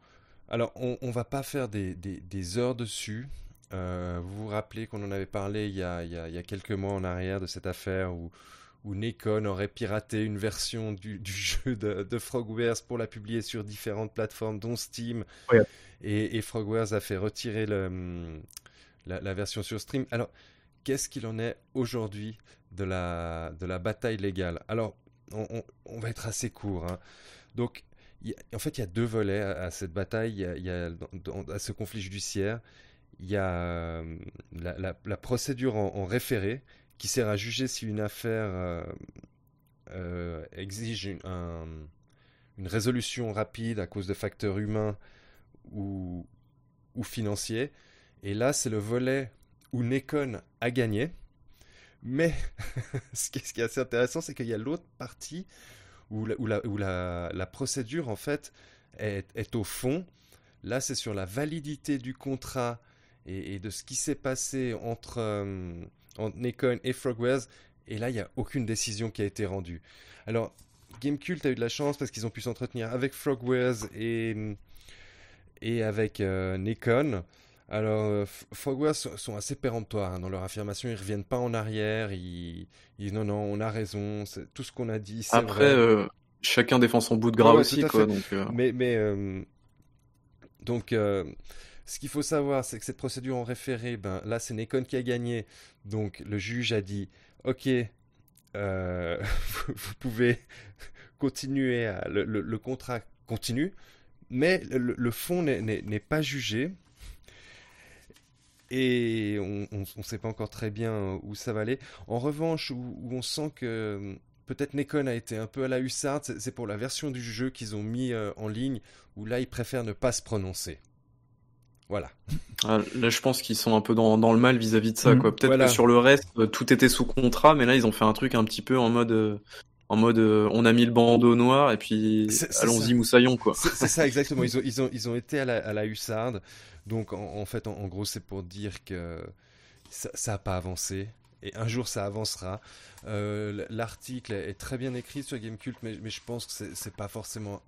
Alors, on ne va pas faire des, des, heures dessus. Euh, vous vous rappelez qu'on en avait parlé il y, a, il, y a, il y, a, quelques mois en arrière de cette affaire où, où Nikon aurait piraté une version du, du jeu de, de, Frogwares pour la publier sur différentes plateformes, dont Steam. Et, et, Frogwares a fait retirer le, la, la, version sur Steam. Alors, qu'est-ce qu'il en est aujourd'hui? De la, de la bataille légale Alors, on, va être assez court. Hein. Donc, en fait, il y a deux volets à, cette bataille, à ce conflit judiciaire. Il y a euh, la, procédure en, référé qui sert à juger si une affaire euh, euh, exige une, une, résolution rapide à cause de facteurs humains ou, ou financiers. Et là, c'est le volet où Nekon a gagné. Mais ce qui est assez intéressant, c'est qu'il y a l'autre partie où la, procédure en fait est, au fond. Là, c'est sur la validité du contrat et, de ce qui s'est passé entre, euh, Nikon et Frogwares. Et là, il n'y a aucune décision qui a été rendue. Alors, Gamecult a eu de la chance parce qu'ils ont pu s'entretenir avec Frogwares et, et avec euh, Nikon. Alors, euh, Frogwares sont assez péremptoires hein, dans leur affirmation. Ils reviennent pas en arrière. Ils, disent non, non, on a raison. Tout ce qu'on a dit, c'est Après, euh, chacun défend son bout de gras aussi, quoi. Donc, euh. Mais, mais donc, ce qu'il faut savoir, c'est que cette procédure en référé, ben là, c'est Nikon qui a gagné. Donc, le juge a dit, ok, vous, pouvez continuer, à, le, contrat continue, mais le fond n'est pas jugé et on ne sait pas encore très bien euh, où ça va aller. En revanche, où, on sent que euh, peut-être Nekon a été un peu à la hussarde, c'est pour la version du jeu qu'ils ont mis euh, en ligne, où là, ils préfèrent ne pas se prononcer. Voilà. Ah, là, je pense qu'ils sont un peu dans, dans le mal vis-à-vis de ça. Mm. Peut-être que sur le reste, tout était sous contrat, mais là, ils ont fait un truc un petit peu en mode en mode on a mis le bandeau noir et puis allons-y moussaillon quoi. C'est ça exactement. Ils ont, ils ont, ils ont été à la, à la hussarde. Donc en, fait, en, gros, c'est pour dire que ça n'a pas avancé. Et un jour, ça avancera. Euh, l'article est très bien écrit sur Gamecult, mais, mais je pense que c'est pas forcément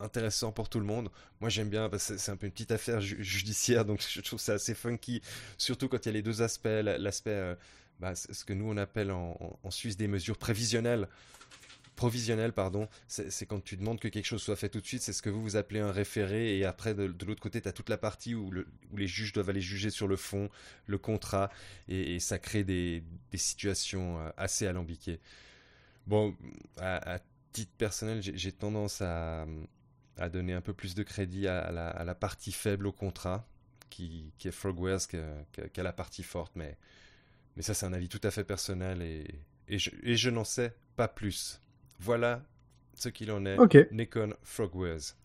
intéressant pour tout le monde. Moi, j'aime bien parce que c'est un peu une petite affaire judiciaire, donc je trouve ça assez funky, surtout quand il y a les deux aspects. L'aspect, euh, bah, ce que nous on appelle en, en Suisse des mesures prévisionnelles provisionnel, pardon, c'est quand tu demandes que quelque chose soit fait tout de suite, c'est ce que vous vous appelez un référé, et après, de, l'autre côté, tu as toute la partie où, les juges doivent aller juger sur le fond, le contrat, et, ça crée des, situations euh, assez alambiquées. Bon, à, titre personnel, j'ai tendance à, donner un peu plus de crédit à, la, partie faible au contrat, qui, est Frogwares, qu'à la partie forte, mais, ça, c'est un avis tout à fait personnel, et je n'en sais pas plus. Voilà ce qu'il en est. Nikon Frogwares.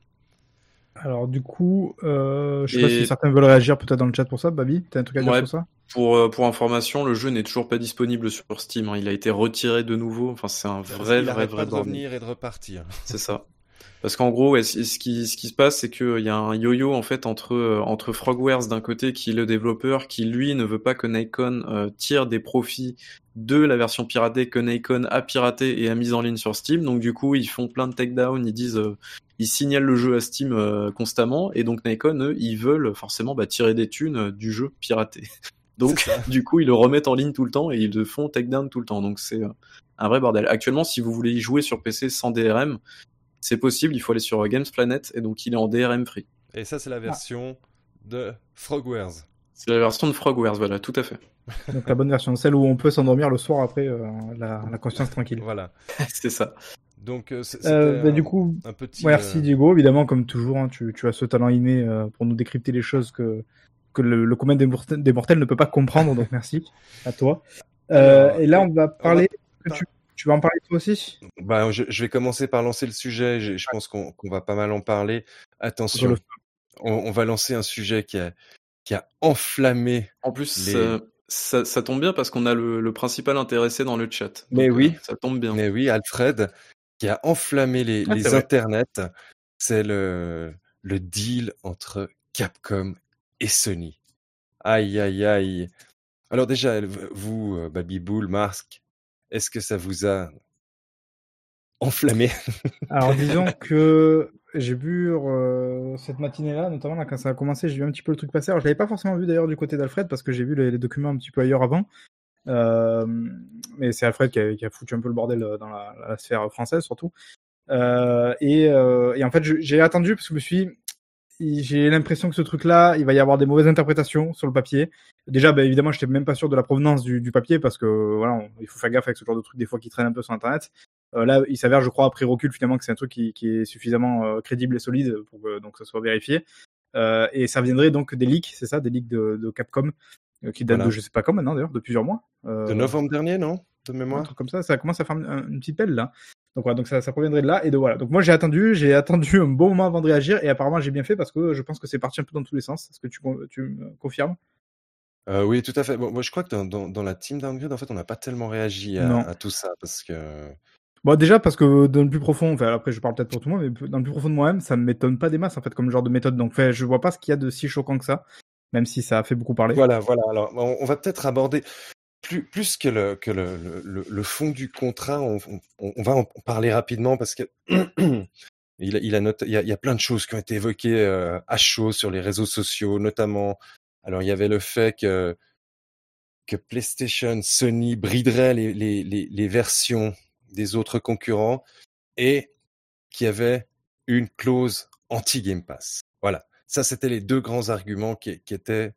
Alors du coup, euh, je sais pas si certains veulent réagir peut-être dans le chat pour ça. Babi, t'as un truc à dire sur ça? pour, euh, pour information, le jeu n'est toujours pas disponible sur Steam. Hein. Il a été retiré de nouveau. Enfin, c'est un vrai, vrai, vrai. de revenir et de repartir. C'est ça. Parce qu'en gros, ce, qui, ce qui se passe, c'est qu'il y a un yo-yo en fait entre euh, entre Frogwares d'un côté, qui est le développeur, qui lui ne veut pas que Nikon euh, tire des profits de la version piratée que Nikon a piraté et a mise en ligne sur Steam. Donc du coup, ils font plein de takedowns, ils disent, euh, ils signalent le jeu à Steam constamment, et donc Nikon, eux, ils veulent forcément bah, tirer des thunes du jeu piraté. Donc du coup, ils le remettent en ligne tout le temps et ils le font takedown tout le temps. Donc c'est un vrai bordel. Actuellement, si vous voulez y jouer sur PC sans DRM, c'est possible, il faut aller sur Games Planet et donc il est en DRM free. Et ça, c'est la version de Frogwares. C'est la version de Frogwares, voilà, tout à fait. Donc la bonne version, celle où on peut s'endormir le soir après euh, la, conscience tranquille. Voilà. c'est ça. Donc, euh, euh bah, du coup, un petit. Merci euh, Diego, évidemment, comme toujours, hein, tu, as ce talent inné pour nous décrypter les choses que, que le, commun des, mortels, ne peut pas comprendre, donc merci à toi. et là, on va parler. tu tu vas en parler toi aussi? Bah, je, vais commencer par lancer le sujet. Je, pense qu'on va pas mal en parler. Attention, on, va lancer un sujet qui a, qui a enflammé. En plus, euh, Ça, ça tombe bien parce qu'on a le, le principal intéressé dans le chat. Mais oui. euh, Ça tombe bien. Mais oui, Alfred, qui a enflammé les, Ah, les internets, c'est le, le deal entre Capcom et Sony. Aïe, aïe, aïe. Alors déjà, vous, euh, Baby Bull, Mask, est-ce que ça vous a enflammé? Alors disons que j'ai vu cette matinée-là, notamment quand ça a commencé, j'ai vu un petit peu le truc passer. Alors je l'avais pas forcément vu d'ailleurs du côté d'Alfred parce que j'ai vu les, documents un petit peu ailleurs avant. Mais c'est Alfred qui a, foutu un peu le bordel dans la, sphère française surtout. Et, en fait, j'ai attendu parce que je me suis j'ai l'impression que ce truc-là, il va y avoir des mauvaises interprétations sur le papier. Déjà, bah, évidemment, j'étais même pas sûr de la provenance du, du papier parce que voilà, on- il faut faire gaffe avec ce genre de truc des fois qui traînent un peu sur Internet. Euh, là, il s'avère, je crois, après recul, finalement, que c'est un truc qui, qui est suffisamment euh, crédible et solide pour que donc ça soit vérifié. Euh, et ça viendrait donc des leaks, c'est ça, des leaks de, de Capcom euh, qui datent Voilà. de je sais pas quand maintenant d'ailleurs, de plusieurs mois. Euh, De novembre dernier, non? De un mémoire truc comme ça, ça commence à faire un- une petite pelle là. Donc voilà, donc ça, ça proviendrait de là et de voilà. Donc moi j'ai attendu, j'ai attendu un bon moment avant de réagir et apparemment j'ai bien fait parce que je pense que c'est parti un peu dans tous les sens. Est-ce que tu, me confirmes? Euh, oui, tout à fait. Bon, moi, je crois que dans, dans, dans la team Downgrade, en fait, on n'a pas tellement réagi à, tout ça parce que. Bon déjà parce que dans le plus profond, enfin après je parle peut-être pour tout le monde, mais dans le plus profond de moi-même, ça me m'étonne pas des masses en fait comme genre de méthode. Donc enfin, je vois pas ce qu'il y a de si choquant que ça, même si ça a fait beaucoup parler. Voilà, voilà. Alors, on, on va peut-être aborder plus, plus que, le, que le, le, le- fond du contrat. On, on- on va en parler rapidement parce que il, il, a noté- il, y a, il y a plein de choses qui ont été évoquées euh, à chaud sur les réseaux sociaux, notamment. Alors, il y avait le fait que que PlayStation, Sony briderait les, les, les, les versions des autres concurrents et qu'il y avait une clause anti-Game Pass. Voilà. Ça, c'était les deux grands arguments qui, qui étaient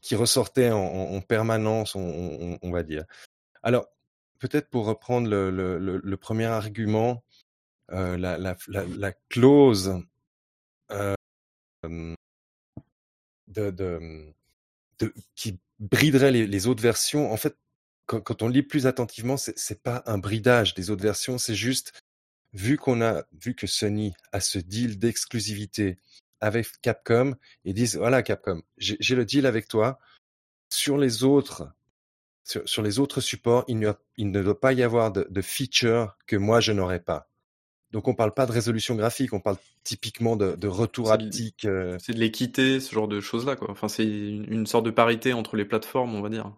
qui, ressortaient en, en- en permanence, on, va dire. Alors, peut-être pour reprendre le, premier argument, euh, la, la, la, la clause qui briderait les, autres versions, en fait, quand, on lit plus attentivement, c'est c'est pas un bridage des autres versions, c'est juste vu qu'on a vu que Sony a ce deal d'exclusivité avec Capcom, ils disent voilà Capcom, j'ai le deal avec toi. Sur les autres, sur, sur les autres supports, il, n'y a- il ne doit pas y avoir de, de feature que moi je n'aurais pas. Donc on parle pas de résolution graphique, on parle typiquement de, de retour haptique. euh, C'est de l'équité, ce genre de choses-là, quoi. Enfin, c'est une, une sorte de parité entre les plateformes, on va dire.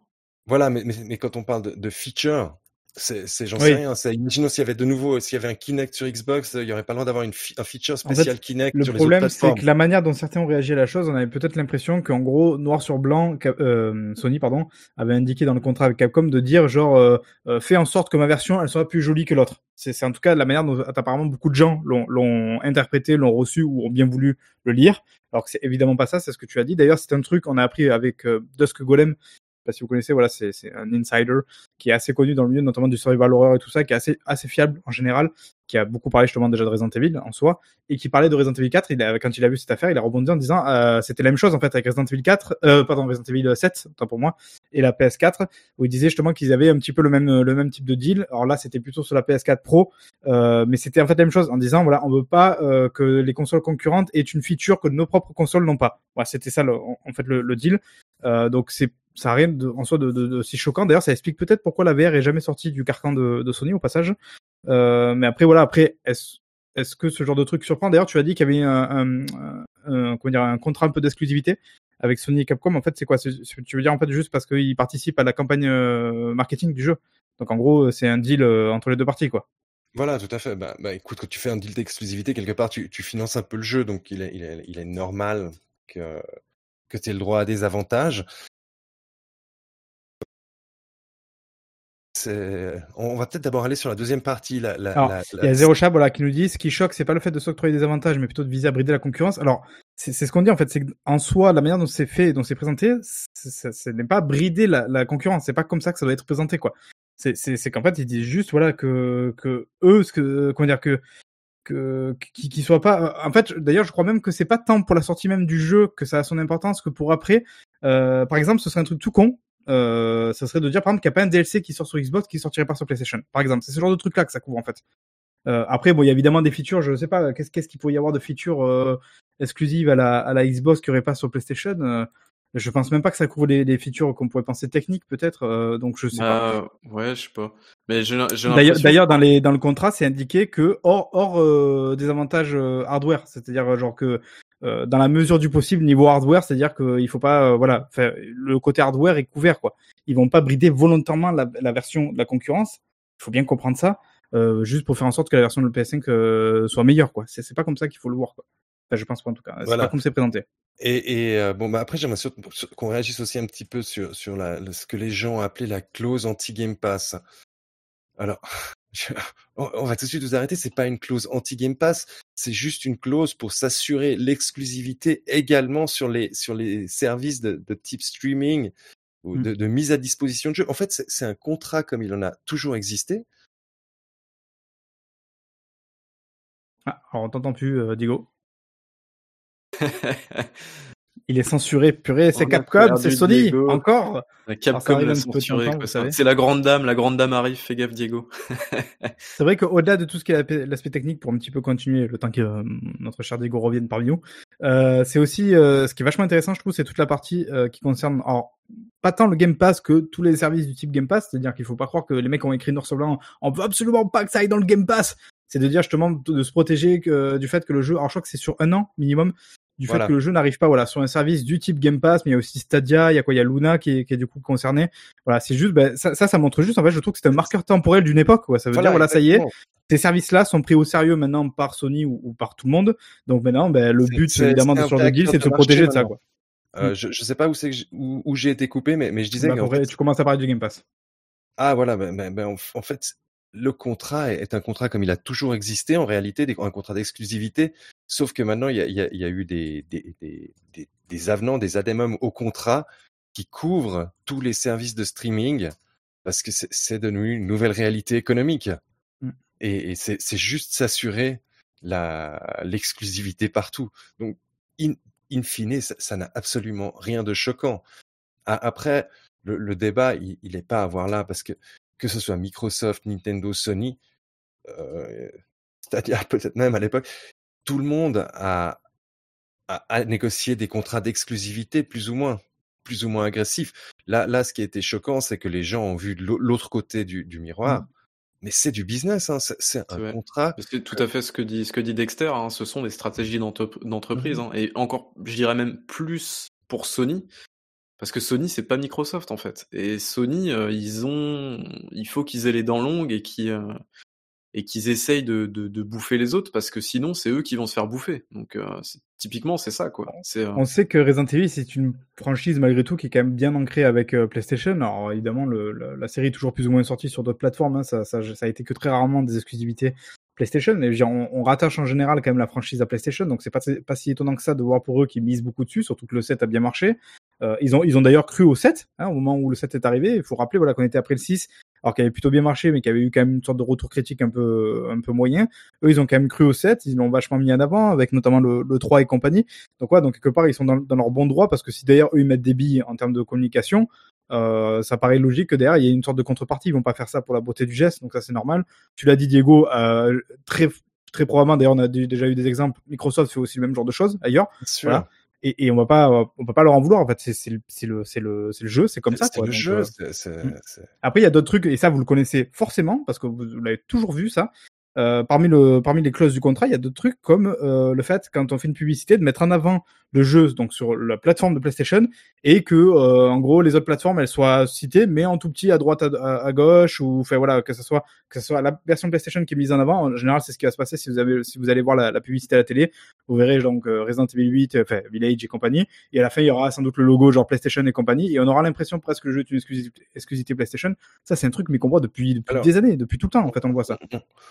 Voilà, mais, mais, mais quand on parle de, de feature, c'est, j'en Oui. sais rien. C'est, imaginons s'il y avait de nouveau, s'il y avait un Kinect sur Xbox, il y aurait pas le droit d'avoir un feature spécial Kinect Le sur les problème, c'est que la manière dont certains ont réagi à la chose, on avait peut-être l'impression qu'en gros, noir sur blanc, euh, Sony pardon, avait indiqué dans le contrat avec Capcom de dire genre, euh, euh, fais en sorte que ma version, elle soit plus jolie que l'autre. C'est c'est en tout cas la manière dont apparemment beaucoup de gens l'ont l'ont interprété, l'ont reçu ou ont bien voulu le lire. Alors que c'est évidemment pas ça, c'est ce que tu as dit. D'ailleurs, c'est un truc on a appris avec euh, Dusk Golem. Pas si vous connaissez, voilà, c'est un insider qui est assez connu dans le milieu, notamment du survival horror et tout ça, qui est assez assez fiable en général, qui a beaucoup parlé justement déjà de Resident Evil en soi et qui parlait de Resident Evil 4. Il a, quand il a vu cette affaire, il a rebondi en disant euh, c'était la même chose en fait avec Resident Evil 4, euh, pardon Resident Evil 7, autant pour moi, et la PS4 où il disait justement qu'ils avaient un petit peu le même le même type de deal. Alors là, c'était plutôt sur la PS4 Pro, euh, mais c'était en fait la même chose en disant voilà, on veut pas que les consoles concurrentes aient une feature que nos propres consoles n'ont pas. Voilà, c'était ça en fait le, le deal. Donc c'est ça a rien en soi de, si choquant. D'ailleurs, ça explique peut-être pourquoi la VR est jamais sortie du carcan de, Sony au passage. Euh, mais après voilà, après est-ce que ce genre de truc surprend? D'ailleurs, tu as dit qu'il y avait un, contrat un peu d'exclusivité avec Sony et Capcom. En fait, c'est quoi? Tu veux dire en fait juste parce qu'ils participent à la campagne euh, marketing du jeu. Donc en gros, c'est un deal euh, entre les deux parties, quoi. Voilà, tout à fait. Bah, bah, écoute, quand tu fais un deal d'exclusivité, quelque part, tu, finances un peu le jeu, donc il est, normal que tu aies le droit à des avantages. On va peut-être d'abord aller sur la deuxième partie. La, la, Alors, la- Il y a Zéro Chat voilà, qui nous dit ce qui choque, c'est pas le fait de s'octroyer des avantages, mais plutôt de viser à brider la concurrence. Alors, c'est ce qu'on dit en fait, c'est qu'en soi, la manière dont c'est fait, dont c'est présenté, ce n'est pas brider la, la concurrence. C'est pas comme ça que ça doit être présenté, quoi. C'est qu'en fait, ils disent juste voilà que que eux, ce que comment dire que que qui qui soit pas. En fait, d'ailleurs, je crois même que c'est pas tant pour la sortie même du jeu que ça a son importance que pour après. Euh, par exemple, ce serait un truc tout con. Euh, ça serait de dire par exemple qu'il n'y a pas un DLC qui sort sur Xbox qui sortirait pas sur PlayStation. Par exemple, c'est ce genre de truc là que ça couvre en fait. Euh, après, bon, il y a évidemment des features, je sais pas, qu'est-ce qu'il pourrait y avoir de features euh, exclusives à la, à la Xbox qu'il n'y aurait pas sur PlayStation euh, Je pense même pas que ça couvre les, les features qu'on pourrait penser techniques, peut-être. euh, donc je sais pas. Bah, ouais, je sais pas. Mais D'ailleurs, dans les dans le contrat, c'est indiqué que hors hors euh, des avantages hardware, c'est-à-dire genre que euh, dans la mesure du possible niveau hardware, c'est-à-dire qu'il faut pas euh, voilà, le côté hardware est couvert quoi. Ils vont pas brider volontairement la, la version de la concurrence. Il faut bien comprendre ça, euh, juste pour faire en sorte que la version de PS5 euh, soit meilleure quoi. C'est pas comme ça qu'il faut le voir quoi. Enfin, je pense pas en tout cas. C'est Voilà. pas comme c'est présenté. Et, et euh, bon, bah après, j'aimerais qu'on réagisse aussi un petit peu sur, la, ce que les gens ont appelé la clause anti-Game Pass. Alors, je- on, va tout de suite vous arrêter, c'est pas une clause anti-Game Pass, c'est juste une clause pour s'assurer l'exclusivité également sur les, sur les services de, de type streaming ou Mm. de, de mise à disposition de jeux. En fait, c'est c'est un contrat comme il en a toujours existé. Ah, alors on t'entend plus, euh, Diego. Il est censuré, purée, c'est Capcom, c'est Sony, Diego. encore. La Capcom l'a censuré. C'est la grande dame, la grande dame arrive, fais gaffe Diego. C'est vrai qu'au-delà de tout ce qui est la- l'aspect technique, pour un petit peu continuer le temps que euh, notre cher Diego revienne parmi nous, euh, c'est aussi euh, ce qui est vachement intéressant, je trouve, c'est toute la partie euh, qui concerne, alors pas tant le Game Pass que tous les services du type Game Pass, c'est-à-dire qu'il faut pas croire que les mecs ont écrit noir sur blanc, on veut absolument pas que ça aille dans le Game Pass. C'est de dire justement de, de se protéger que, du fait que le jeu, alors je crois que c'est sur un an minimum, du Voilà. fait que le jeu n'arrive pas voilà sur un service du type Game Pass, mais il y a aussi Stadia, il y a quoi, il y a Luna qui est, qui est du coup concerné. Voilà, c'est juste, ben, ça, ça, ça montre juste en fait, je trouve que c'est un marqueur temporel d'une époque. Quoi. Ça veut dire voilà, ça y est, ces services-là sont pris au sérieux maintenant par Sony ou, ou par tout le monde. Donc maintenant, ben, le but évidemment de ce deal, c'est de se protéger de ça. Quoi. Euh, je, je sais pas où c'est que où, où j'ai été coupé, mais, mais je disais Bah, pour- fait, Tu commences à parler du Game Pass. Ah voilà, ben, ben, ben, en, en fait, le contrat est, un contrat comme il a toujours existé en réalité, un contrat d'exclusivité, sauf que maintenant il y a, il y a- il y a eu des, des, des, des, des avenants, des addendums au contrat qui couvrent tous les services de streaming parce que c'est devenu une nouvelle réalité économique. Mm. Et, et c'est juste s'assurer l'exclusivité partout. Donc, in, in fine, ça n'a absolument rien de choquant. Après, le, le débat, il n'est pas à voir là parce que que ce soit Microsoft, Nintendo, Sony, euh, c'est-à-dire peut-être même à l'époque, tout le monde a, a, a négocié des contrats d'exclusivité plus ou moins, plus ou moins agressifs. Là, là, ce qui a été choquant, c'est que les gens ont vu l'autre côté du, du miroir. Mm. Mais c'est du business, hein, c'est un vrai. contrat. C'est tout à fait ce que dit, ce que dit Dexter, hein, ce sont des stratégies d'entre- d'entreprise, hein, et encore, je dirais même plus pour Sony, parce que Sony c'est pas Microsoft en fait, et Sony euh, ils ont, il faut qu'ils aient les dents longues et qu'ils euh, et qu'ils essayent de, de, de bouffer les autres, parce que sinon c'est eux qui vont se faire bouffer. Donc euh, typiquement c'est ça quoi. Euh, On sait que Resident Evil, c'est une franchise malgré tout qui est quand même bien ancrée avec euh, PlayStation. Alors évidemment, le, la, la série est toujours plus ou moins sortie sur d'autres plateformes. hein. Ça, ça, ça a été que très rarement des exclusivités PlayStation. Mais on, on rattache en général quand même la franchise à PlayStation. Donc c'est pas, pas si étonnant que ça de voir pour eux qu'ils misent beaucoup dessus, surtout que le 7 a bien marché. Euh, ils ont, ils ont d'ailleurs cru au 7 hein, au moment où le 7 est arrivé. Il faut rappeler voilà, qu'on était après le 6, alors qu'il avait plutôt bien marché, mais qu'il y avait eu quand même une sorte de retour critique un peu, un peu moyen. Eux, ils ont quand même cru au 7, ils l'ont vachement mis en avant, avec notamment le, le 3 et compagnie. Donc ouais, donc quelque part ils sont dans, dans leur bon droit parce que si d'ailleurs eux ils mettent des billes en termes de communication, euh, ça paraît logique que derrière il y ait une sorte de contrepartie. Ils vont pas faire ça pour la beauté du geste, donc ça c'est normal. Tu l'as dit Diego, euh, très très probablement d'ailleurs on a dé- déjà eu des exemples. Microsoft fait aussi le même genre de choses ailleurs. Voilà. Et, et on va pas on peut pas leur en vouloir en fait. C'est c'est le c'est le c'est le le jeu, c'est comme ça. C'est Quoi. le Donc, jeu. euh, c'est- c'est- mm. après, il y a d'autres trucs, et ça, vous le connaissez forcément, parce que vous, vous l'avez toujours vu, ça. Euh, parmi, le, parmi les clauses du contrat, il y a d'autres trucs comme euh, le fait, quand on fait une publicité, de mettre en avant le jeu donc sur la plateforme de PlayStation et que, euh, en gros, les autres plateformes, elles soient citées, mais en tout petit à droite, à, gauche, ou enfin voilà, que ce soit que ce soit la version PlayStation qui est mise en avant. En général, c'est ce qui va se passer si vous avez si vous allez voir la, la publicité à la télé. Vous verrez donc Resident Evil 8, euh, enfin Village et compagnie. Et à la fin, il y aura sans doute le logo genre PlayStation et compagnie, et on aura l'impression presque que le jeu est une exclusivité, exclusivité PlayStation. Ça, c'est un truc mais qu'on voit depuis, depuis Alors- des années, depuis tout le temps. En fait, on voit ça.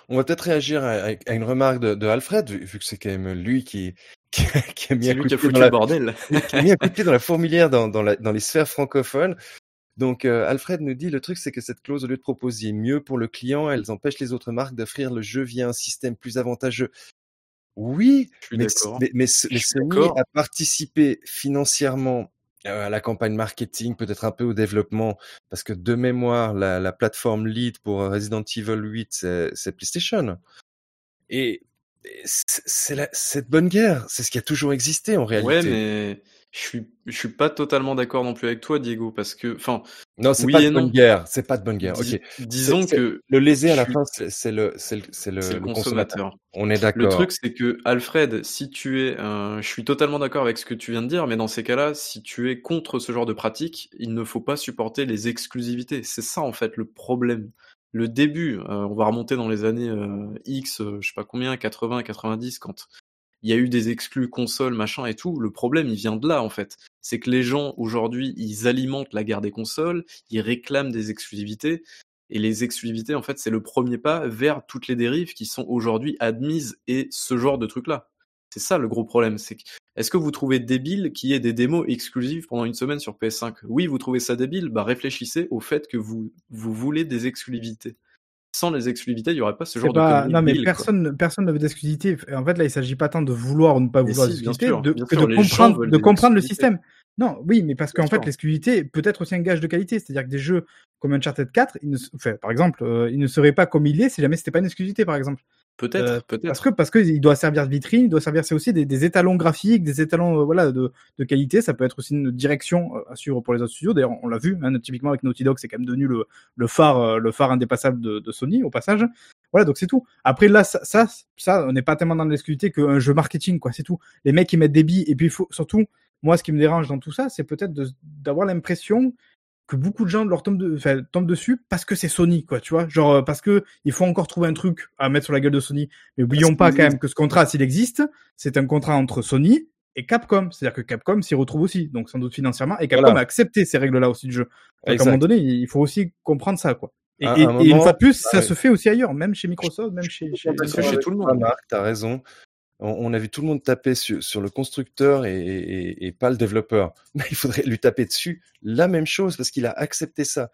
On va peut-être réagir à, une remarque de, de Alfred, vu, vu que c'est quand même lui qui, qui, qui a mis un coup de pied dans la, bordel. qui a mis un coup de pied dans la fourmilière dans, dans, la- dans les sphères francophones. Donc euh, Alfred nous dit le truc c'est que cette clause au lieu de proposer mieux pour le client, elles empêchent les autres marques d'offrir le jeu via un système plus avantageux. Oui, mais, mais, mais, mais Sony a participé financièrement à la campagne marketing, peut-être un peu au développement, parce que de mémoire, la, la plateforme lead pour Resident Evil 8, c'est PlayStation. Et c'est de bonne guerre, c'est ce qui a toujours existé en réalité. Ouais, mais Je suis, je suis pas totalement d'accord non plus avec toi, Diego, parce que, enfin, Non, c'est Oui pas de bonne guerre. C'est pas de bonne guerre. Ok. disons que Le lésé à la suis- fin, c'est le, c'est le, c'est le, le le consommateur. consommateur. On est Le d'accord. truc, c'est que Alfred, si tu es, un- je suis totalement d'accord avec ce que tu viens de dire, mais dans ces cas-là, si tu es contre ce genre de pratique, il ne faut pas supporter les exclusivités. C'est ça en fait le problème. Le début, euh, on va remonter dans les années euh, X, euh, je sais pas combien, 80, 90, quand il y a eu des exclus consoles, machin et tout. Le problème, il vient de là en fait. C'est que les gens aujourd'hui, ils alimentent la guerre des consoles, ils réclament des exclusivités. Et les exclusivités, en fait, c'est le premier pas vers toutes les dérives qui sont aujourd'hui admises et ce genre de trucs-là. C'est ça le gros problème. C'est que, est-ce que vous trouvez débile qu'il y ait des démos exclusives pendant une semaine sur PS5 Oui, vous trouvez ça débile? Bah réfléchissez au fait que vous, vous voulez des exclusivités. Sans les exclusivités, il n'y aurait pas ce genre pas- de non, mais quoi. personne, personne ne veut d'exclusivité. En fait, là, il s'agit pas tant de vouloir ou ne pas vouloir si, bien l'exclusivité, sûr, de, que sûr, de comprendre, de comprendre le système. Non, oui, mais parce qu'en fait, l'exclusivité peut être aussi un gage de qualité. C'est-à-dire que des jeux comme Uncharted 4, ils ne, s- enfin, par exemple, euh, il ne serait pas comme il est si jamais c'était pas une exclusivité, par exemple. Peut-être, Euh, peut-être. Parce que parce que il doit servir de vitrine, il doit servir c'est aussi des, des étalons graphiques, des étalons euh, voilà de, de qualité. Ça peut être aussi une direction à suivre pour les autres studios. D'ailleurs, on l'a vu, hein, typiquement avec Naughty Dog, c'est quand même devenu le, le phare le phare indépassable de, de Sony au passage. Voilà, donc c'est tout. Après là, ça, ça, ça, on n'est pas tellement dans l'exclusivité qu'un jeu marketing, quoi. C'est tout. Les mecs ils mettent des billes et puis il faut surtout, moi, ce qui me dérange dans tout ça, c'est peut-être d'avoir l'impression que beaucoup de gens leur tombent, de, enfin, tombent dessus parce que c'est Sony, quoi, tu vois. Genre, euh, parce que il faut encore trouver un truc à mettre sur la gueule de Sony. Mais oublions pas quand même que ce contrat, s'il existe, c'est un contrat entre Sony et Capcom. C'est-à-dire que Capcom s'y retrouve aussi, donc sans doute financièrement. Et Capcom Voilà. a accepté ces règles-là aussi de jeu. Donc, à un moment donné, il faut aussi comprendre ça, quoi. Et, À un et- et une fois de plus, ça ouais. se fait aussi ailleurs, même chez Microsoft, même chez, chez, Ça chez tout le monde. Marc, t'as raison. On, a vu tout le monde taper sur, le constructeur et, pas le développeur. Mais il faudrait lui taper dessus la même chose parce qu'il a accepté ça.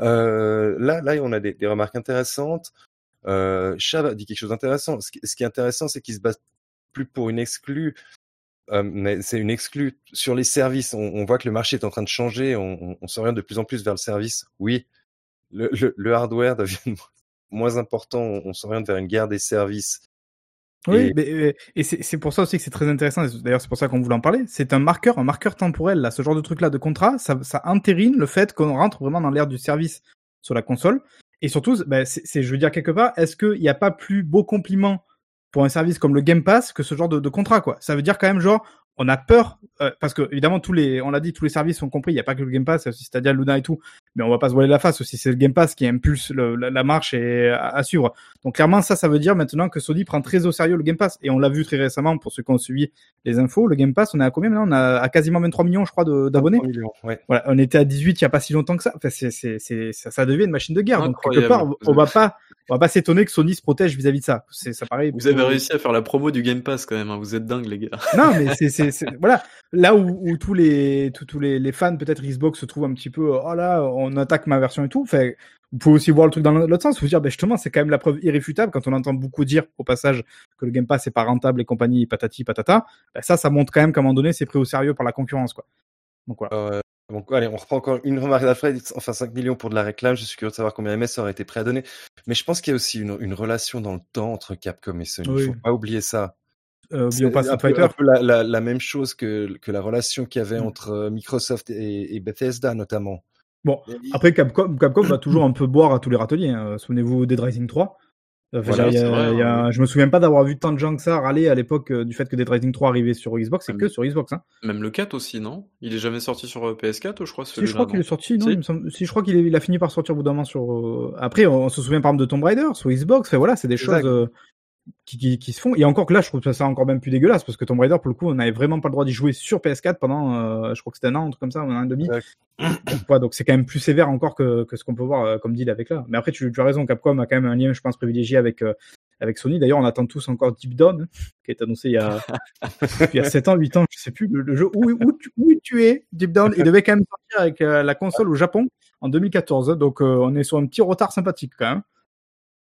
Euh, là, là, on a des, remarques intéressantes. Euh, Chab dit quelque chose d'intéressant. Ce, qui- ce qui est intéressant, c'est qu'il se base plus pour une exclue. Euh, mais c'est une exclue sur les services. On, voit que le marché est en train de changer. On, on- on s'oriente de plus en plus vers le service. Oui, le, le, hardware devient moins important. On s'oriente vers une guerre des services. Oui, Et- mais, euh, et c'est c'est pour ça aussi que c'est très intéressant. D'ailleurs, c'est pour ça qu'on voulait en parler. C'est un marqueur, un marqueur temporel. Là, ce genre de truc-là de contrat, ça, ça entérine le fait qu'on rentre vraiment dans l'ère du service sur la console. Et surtout, ben, c'est, c'est- je veux dire quelque part, est-ce qu'il n'y a pas plus beau compliment pour un service comme le Game Pass que ce genre de, de contrat, quoi? Ça veut dire quand même genre, on a peur euh, parce que évidemment tous les, on l'a dit, tous les services sont compris. Il n'y a pas que le Game Pass, Stadia, Luna et tout. Mais on va pas se voiler la face aussi. C'est le Game Pass qui impulse le- la, la marche et à, à suivre. Donc clairement, ça, ça veut dire maintenant que Sony prend très au sérieux le Game Pass. Et on l'a vu très récemment pour ceux qui ont suivi les infos. Le Game Pass, on est à combien maintenant? On a à quasiment 23 millions, je crois, de- d'abonnés. 3 millions, ouais. Voilà, on était à 18 il y a pas si longtemps que ça. Enfin, c'est, c'est, c'est, ça, ça devient une machine de guerre. Donc quelque part, on va pas, on va pas s'étonner que Sony se protège vis-à-vis de ça. C'est, ça paraît. Vous avez réussi à faire la promo du Game Pass quand même, hein. vous êtes dingues les gars. Non, mais c'est, c'est, c'est- voilà. Là où, où tous les, tous, tous les, les fans, peut-être Xbox se trouvent un petit peu, oh là, on attaque ma version et tout. Enfin, vous pouvez aussi voir le truc dans l'autre sens. Vous dire, ben justement, c'est quand même la preuve irréfutable quand on entend beaucoup dire au passage que le Game Pass est pas rentable et compagnie, patati patata. Ben ça, ça montre quand même qu'à un moment donné, c'est pris au sérieux par la concurrence, quoi. Donc voilà. Euh, donc, allez, on reprend encore une remarque d'Alfred. Enfin, 5 millions pour de la réclame. Je suis curieux de savoir combien MS aurait été prêt à donner. Mais je pense qu'il y a aussi une, une relation dans le temps entre Capcom et Sony. Oui. Il faut pas oublier ça. Euh, C'est un peu, Fighter. un peu la, la, la même chose que, que la relation qu'il y avait Mm. entre euh, Microsoft et, et Bethesda, notamment. Bon, Après, Capcom, Capcom va toujours un peu boire à tous les râteliers. hein. Souvenez-vous Dead Rising 3. Euh, enfin, Voilà, il y a- c'est vrai, il y a- hein. Je me souviens pas d'avoir vu tant de gens que ça râler à l'époque euh, du fait que Dead Rising 3 arrivait sur Xbox. C'est que sur Xbox. Hein. Même le 4 aussi, non? Il est jamais sorti sur euh, PS4 ou je crois Si, je crois qu'il est sorti, non Si. il me semble- Si, je crois qu'il a fini par sortir au bout d'un moment sur. euh, Après, on, on se souvient par exemple de Tomb Raider sur Xbox. Enfin, voilà, c'est des Exact. choses euh, qui, qui, qui se font. Et encore que là, je trouve ça encore même plus dégueulasse parce que Tomb Raider, pour le coup, on n'avait vraiment pas le droit d'y jouer sur PS4 pendant, euh, je crois que c'était un an, un truc comme ça, un an et demi. Donc, ouais, donc c'est quand même plus sévère encore que, que ce qu'on peut voir euh, comme deal avec là. Mais après, tu, tu as raison, Capcom a quand même un lien, je pense, privilégié avec, euh, avec Sony. D'ailleurs, on attend tous encore Deep Down, hein, qui est annoncé il y a, il y a 7 ans, 8 ans, je sais plus, le, le jeu où, où, tu, où tu es, Deep Down? Il devait quand même sortir avec euh, la console au Japon en 2014. Donc, on est sur un petit retard sympathique quand même.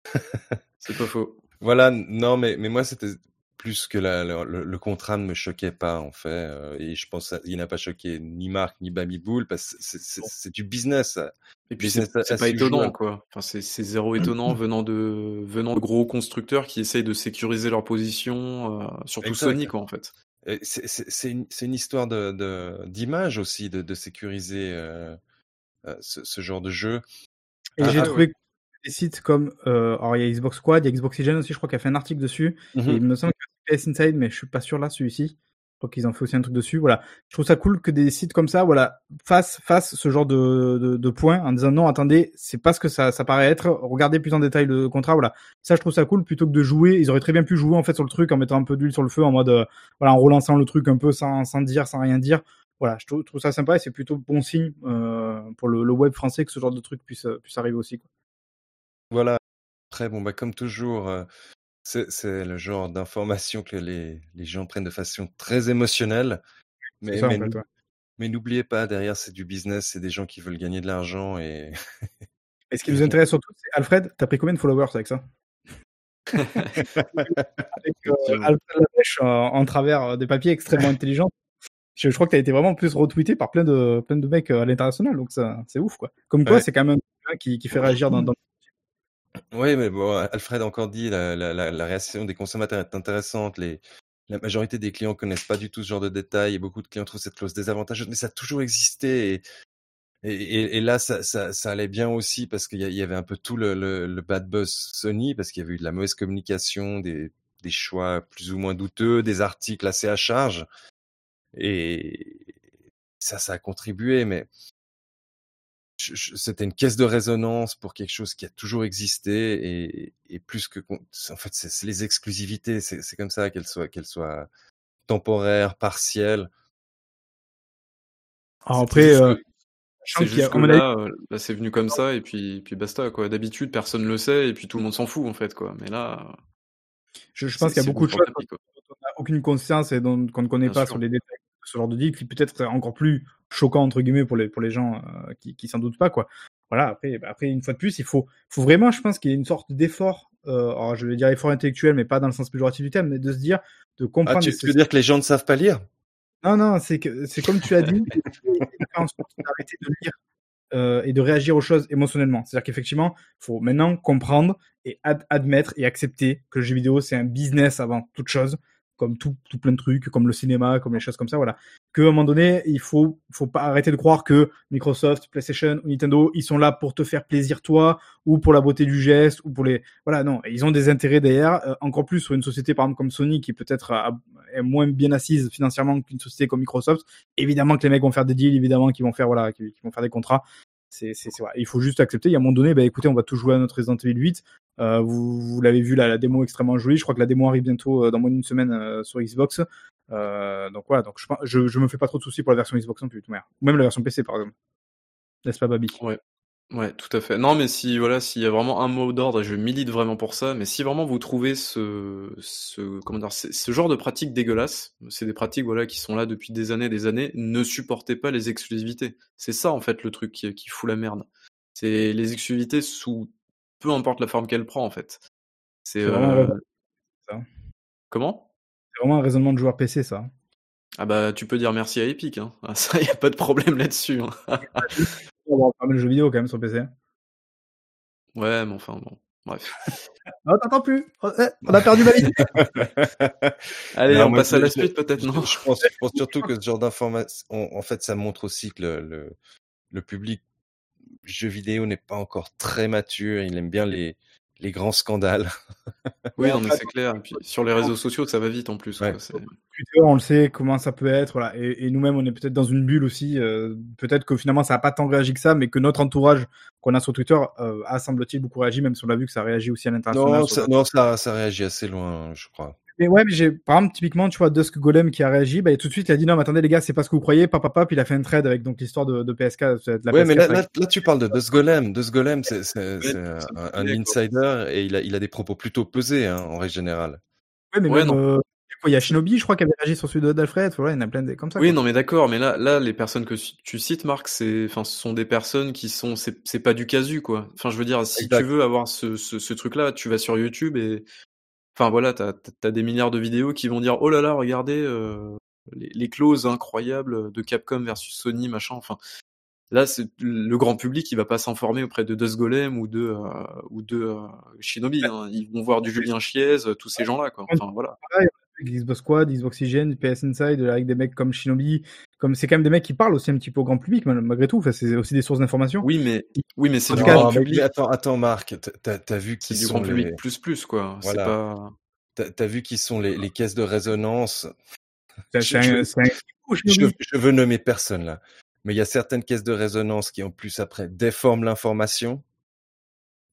C'est pas faux. Voilà, non, mais, mais moi, c'était plus que la- le, le- le contrat ne me choquait pas, en fait. euh, et je pense qu'il n'a pas choqué ni Marc ni Baby Bull, parce que c'est- du business. Et puis c'est as c'est pas étonnant quoi. Enfin c'est zéro étonnant venant de venant de gros constructeurs qui essayent de sécuriser leur position, euh, surtout Exact. Sony quoi en fait. C'est une, une, histoire d'image de, aussi, de, de sécuriser euh, ce, ce, genre de jeu. Et ah, j'ai ah, trouvé des sites comme, euh, alors il y a Xbox Squad, il y a Xboxygen aussi, je crois qu'il a fait un article dessus. Et il me semble que PS Inside, mais je suis pas sûr là, celui-ci crois qu'ils ont fait aussi un truc dessus. Voilà, je trouve ça cool que des sites comme ça, voilà, fassent, fassent ce genre de, de, de points en disant non, attendez, c'est pas ce que ça, ça paraît être. Regardez plus en détail le contrat. Voilà, ça je trouve ça cool plutôt que de jouer. Ils auraient très bien pu jouer en fait sur le truc en mettant un peu d'huile sur le feu, en mode euh, voilà, en relançant le truc un peu sans, sans dire, sans rien dire. Voilà, je trouve, ça sympa et c'est plutôt bon signe euh, pour le, le, web français que ce genre de truc puisse, puisse arriver aussi. Quoi. Voilà. Très bon, bah comme toujours, euh, c'est le genre d'information que les, les, gens prennent de façon très émotionnelle. Mais, mais, n'oubliez pas, derrière, c'est du business, c'est des gens qui veulent gagner de l'argent. Et... et ce qui nous intéresse surtout, c'est Alfred, t'as pris combien de followers avec ça? Avec euh, Alfred en, travers euh, des papiers extrêmement intelligents. Je, crois que tu as été vraiment plus retweeté par plein de, plein de mecs euh, à l'international, donc c'est ouf quoi. Comme quoi, c'est quand même un qui, qui fait réagir dans, dans oui, mais bon, Alfred a encore dit, la, la, la, réaction des consommateurs est intéressante. Les, la majorité des clients connaissent pas du tout ce genre de détails et beaucoup de clients trouvent cette clause désavantageuse, mais ça a toujours existé. Et, et, et là, ça, ça, ça, allait bien aussi parce qu'il y, avait un peu tout le, le, le bad buzz Sony, parce qu'il y avait eu de la mauvaise communication, des, des choix plus ou moins douteux, des articles assez à charge. Et ça, ça a contribué, mais c'était une caisse de résonance pour quelque chose qui a toujours existé et, et plus que en fait c'est les exclusivités c'est comme ça qu'elles soient qu'elles soient temporaires partielles. Après euh, c'est juste que là, euh, là c'est venu comme ça et puis puis basta quoi. D'habitude personne le sait et puis tout le monde s'en fout en fait quoi. Mais là je, je pense qu'il y a beaucoup de choses dont on n'a aucune conscience et dont qu'on ne connaît pas sur les détails de ce genre de deal qui peut-être encore plus choquant entre guillemets pour les pour les gens euh, qui, qui s'en doutent pas quoi. Voilà. Après, bah, après une fois de plus, il faut faut vraiment, je pense qu'il y a une sorte d'effort. Euh, je vais dire effort intellectuel, mais pas dans le sens péjoratif du terme, mais de se dire, de comprendre. Ah, tu veux dire que les gens ne savent pas lire? Non, non, c'est que c'est comme tu as dit, d'arrêter de lire euh, et de réagir aux choses émotionnellement. C'est-à-dire qu'effectivement, il faut maintenant comprendre et admettre et accepter que le jeu vidéo c'est un business avant toute chose comme tout, tout plein de trucs, comme le cinéma, comme les choses comme ça, voilà. Que à un moment donné, il faut, faut pas arrêter de croire que Microsoft, PlayStation ou Nintendo, ils sont là pour te faire plaisir toi, ou pour la beauté du geste, ou pour les, voilà, non, ils ont des intérêts derrière. Euh, encore plus sur une société par exemple comme Sony, qui peut-être est moins bien assise financièrement qu'une société comme Microsoft. Évidemment que les mecs vont faire des deals, évidemment qu'ils vont faire, voilà, qu'ils vont faire des contrats. Il faut juste accepter. Il y a un moment donné, bah, écoutez, on va tout jouer à notre Resident Evil 8. Euh, vous, l'avez vu, la, la, démo extrêmement jolie. Je crois que la démo arrive bientôt euh, dans moins d'une semaine euh, sur Xbox. donc voilà, donc je, je, je, me fais pas trop de soucis pour la version Xbox non plus, ou même la version PC par exemple. N'est-ce pas, Babi? Ouais, tout à fait. Non, mais si voilà, s'il y a vraiment un mot d'ordre, je milite vraiment pour ça. Mais si vraiment vous trouvez ce, ce comment dire, ce genre de pratiques dégueulasses, c'est des pratiques voilà qui sont là depuis des années, des années, ne supportez pas les exclusivités. C'est ça en fait le truc qui, qui fout la merde. C'est les exclusivités sous peu importe la forme qu'elle prend en fait. C'est euh... comment? C'est vraiment un raisonnement de joueur PC ça. Ah bah tu peux dire merci à Epic, hein. Ah, ça y a pas de problème là-dessus. Hein. On va pas le jeu vidéo quand même sur PC. Ouais, mais enfin bon. Bref. non, t'entends plus. Oh, eh, on a perdu la vie. Allez, on passe à la suite peut-être, non? je pense, je pense, surtout que ce genre d'information, en fait, ça montre aussi que le, le, le public jeu vidéo n'est pas encore très mature. Il aime bien les, les grands scandales. oui, mais c'est clair. Et puis, sur les réseaux sociaux, ça va vite en plus. Twitter, on le sait comment ça peut être. Voilà. Et, et nous-mêmes, on est peut-être dans une bulle aussi. Euh, peut-être que finalement, ça n'a pas tant réagi que ça, mais que notre entourage qu'on a sur Twitter euh, a, semble-t-il, beaucoup réagi, même si on a vu que ça réagit aussi à l'international. Non, ça, non ça, ça réagit assez loin, je crois. Mais ouais, mais j'ai, par exemple, typiquement, tu vois, Dusk Golem qui a réagi, bah, tout de suite, il a dit non, mais attendez, les gars, c'est pas ce que vous croyez, papa, papa, puis il a fait un trade avec donc l'histoire de, de PSK. De la ouais, mais là, là, là, tu parles de Dusk Golem. Dusk Golem, c'est, c'est, c'est un, un, insider et il a, il a des propos plutôt pesés, hein, en règle générale. Ouais, mais ouais, même, euh, il y a Shinobi, je crois, qui avait réagi sur celui d'Alfred. Voilà, il y en a plein de comme ça. Oui, non, mais d'accord, mais là, là, les personnes que tu cites, Marc, c'est, enfin, ce sont des personnes qui sont, c'est, c'est pas du casu, quoi. Enfin, je veux dire, si tu veux avoir ce, ce, ce truc-là, tu vas sur YouTube et Enfin voilà, t'as as des milliards de vidéos qui vont dire oh là là, regardez euh, les, les, clauses incroyables de Capcom versus Sony, machin. Enfin là, c'est le grand public, il va pas s'informer auprès de Dust Golem ou de euh, ou de euh, Shinobi. Hein. Ils vont voir du Julien Chiez, tous ces gens-là, quoi. Enfin voilà. Xbox Squad, Xbox Oxygen, PS Inside, avec des mecs comme Shinobi, comme c'est quand même des mecs qui parlent aussi un petit peu au grand public malgré tout. Enfin, c'est aussi des sources d'information. Oui, mais oui, mais c'est du grand public. Attends, attends, Marc, t'as as vu qui sont du grand public plus plus quoi. Voilà. Pas... T'as vu qui sont les, les, caisses de résonance? Je, je, je, veux nommer personne là, mais il y a certaines caisses de résonance qui en plus après déforment l'information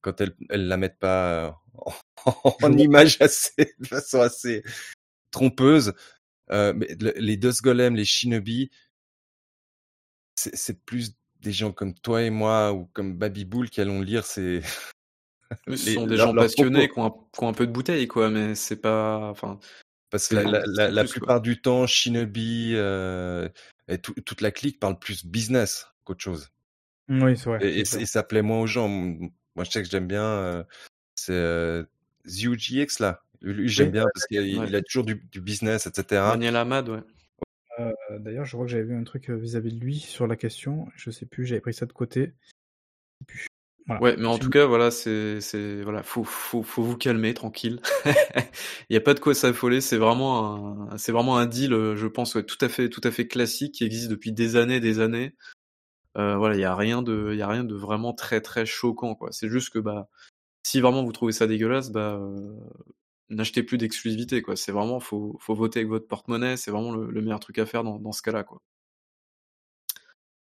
quand elles, elles la mettent pas en, image assez, de façon assez trompeuse. Euh, mais les deux Golem, les Shinobi, c'est plus des gens comme toi et moi ou comme Baby Bull qui allons lire ces. Ce sont des gens passionnés qui ont, un, peu de bouteille, quoi, mais c'est pas. Enfin, Parce que la, plupart du temps, Shinobi euh, et toute la clique parle plus business qu'autre chose. Oui, c'est vrai. Et, ça plaît moins aux gens. Moi, je sais que j'aime bien. Euh, c'est euh, ZUGX là. Lui, j'aime bien parce qu'il a toujours du, business, etc. Daniel Ahmad, ouais. Euh, d'ailleurs, je crois que j'avais vu un truc euh, vis-à-vis de lui sur la question. Je sais plus, j'avais pris ça de côté. Ouais, mais en tout cas, voilà, c'est, c'est, voilà, faut, faut, faut vous calmer, tranquille. Il n'y a pas de quoi s'affoler. C'est vraiment un, c'est vraiment un deal, je pense, ouais, tout à fait, tout à fait classique qui existe depuis des années, des années. Euh, voilà, il y a rien de, il y a rien de vraiment très, très choquant, quoi. C'est juste que, bah, si vraiment vous trouvez ça dégueulasse, bah, euh, n'achetez plus d'exclusivité, quoi. C'est vraiment, faut, faut voter avec votre porte-monnaie. C'est vraiment le, meilleur truc à faire dans, dans ce cas-là, quoi.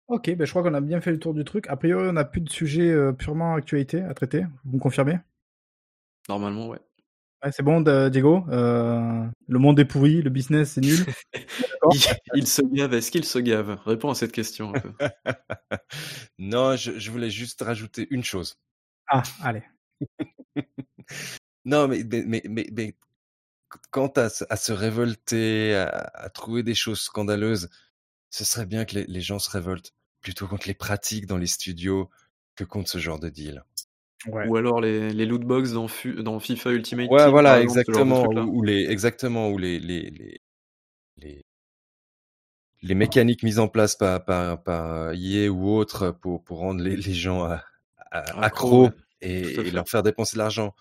Ok, ben je crois qu'on a bien fait le tour du truc. A priori, on n'a plus de sujet euh, purement actualité à traiter. Vous me confirmez? Normalement, ouais. ouais c'est bon, Diego. Euh, le monde est pourri, le business c'est nul. il, se gave. Est-ce qu'il se gave? Réponds à cette question. Un peu. non, je, je, voulais juste rajouter une chose. Ah, allez. non, mais, mais, mais, mais, quant à, à se révolter, à, trouver des choses scandaleuses, ce serait bien que les, gens se révoltent plutôt contre les pratiques dans les studios que contre ce genre de deal. Ou alors les, les lootbox dans, dans FIFA Ultimate ouais, voilà, exactement. Ou, les, exactement, ou les, les, les, les, mécaniques mises en place par, par, par EA ou autres pour, pour rendre les, les gens accros et, leur faire dépenser de l'argent.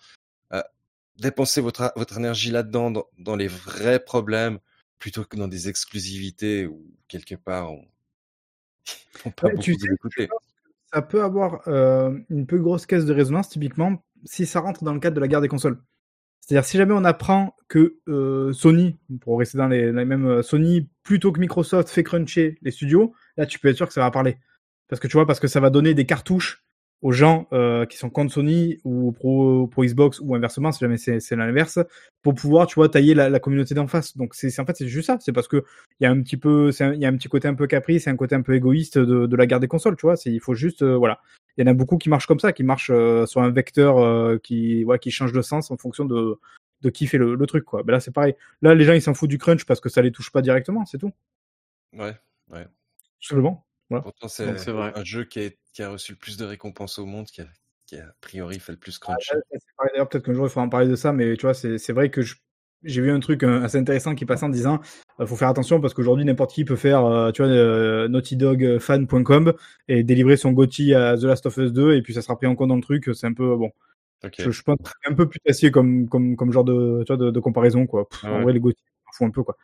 Dépensez votre, votre énergie là-dedans, dans, dans, les vrais problèmes, plutôt que dans des exclusivités où quelque part on, on pas beaucoup tu sais, Ça peut avoir euh, une peu grosse caisse de résonance, typiquement, si ça rentre dans le cadre de la guerre des consoles. C'est-à-dire si jamais on apprend que euh, Sony, pour rester dans les, les mêmes, euh, Sony plutôt que Microsoft fait cruncher les studios, là tu peux être sûr que ça va parler. Parce que tu vois, parce que ça va donner des cartouches aux gens euh, qui sont contre Sony ou pro, pro Xbox ou inversement si jamais c'est l'inverse pour pouvoir tu vois tailler la, la communauté d'en face. Donc c'est en fait c'est juste ça. C'est parce que il y a un petit peu il y a un petit côté un peu caprice c'est un côté un peu égoïste de, de la guerre des consoles tu vois. C'est il faut juste euh, voilà. Il y en a beaucoup qui marchent comme ça qui marchent euh, sur un vecteur euh, qui ouais, qui change de sens en fonction de de qui fait le, le truc quoi. Ben là c'est pareil. Là les gens ils s'en foutent du crunch parce que ça les touche pas directement c'est tout. Ouais ouais. Tout simplement. Pourtant, c'est un jeu qui a, qui a, reçu le plus de récompenses au monde, qui a, qui a, a priori fait le plus ah, crunch. D'ailleurs, peut-être qu'un jour il faudra en parler de ça, mais tu vois, c'est vrai que j'ai vu un truc euh, assez intéressant qui passait en disant euh, faut faire attention parce qu'aujourd'hui n'importe qui peut faire euh, tu vois euh, naughtydogfan.com et délivrer son GOTY à The Last of Us 2 et puis ça sera pris en compte dans le truc c'est un peu bon je, je, pense un peu plus tassier comme comme comme genre de tu vois, de, de comparaison quoi. Pff, en vrai les GOTY on fout un peu quoi.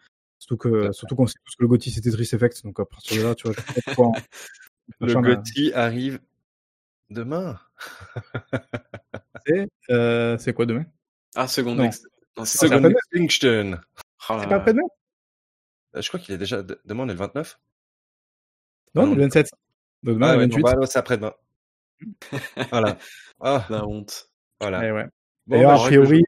Surtout que, surtout qu'on sait tous que le Gotti c'était Tetris Effect, donc à partir de là, tu vois, je Le Gotti arrive demain. euh, c'est quoi demain? Ah, seconde Second Extinction. Oh c'est pas après-demain euh, Je crois qu'il est déjà. Demain, on est le 29 Non, le 27. Donc demain, ah, le 28. Bon, bah, c'est après-demain. voilà. Ah. La honte. Voilà. Et ouais. Bon, D'ailleurs, bah, a priori,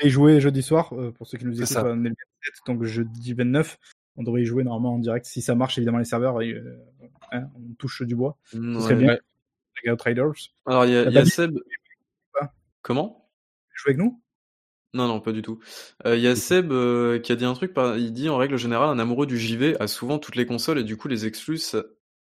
y jouer jeudi soir, euh, pour ceux qui nous écoutent, on est le 27, donc jeudi 29. On devrait y jouer normalement en direct. Si ça marche, évidemment, les serveurs, euh, hein, on touche du bois. Ce serait bien. Alors, il y a, y a Seb. Comment? Jouer avec nous? Non, non, pas du tout. Il euh, y a Seb euh, qui a dit un truc, il dit en règle générale, un amoureux du JV a souvent toutes les consoles et du coup les exclus, ça,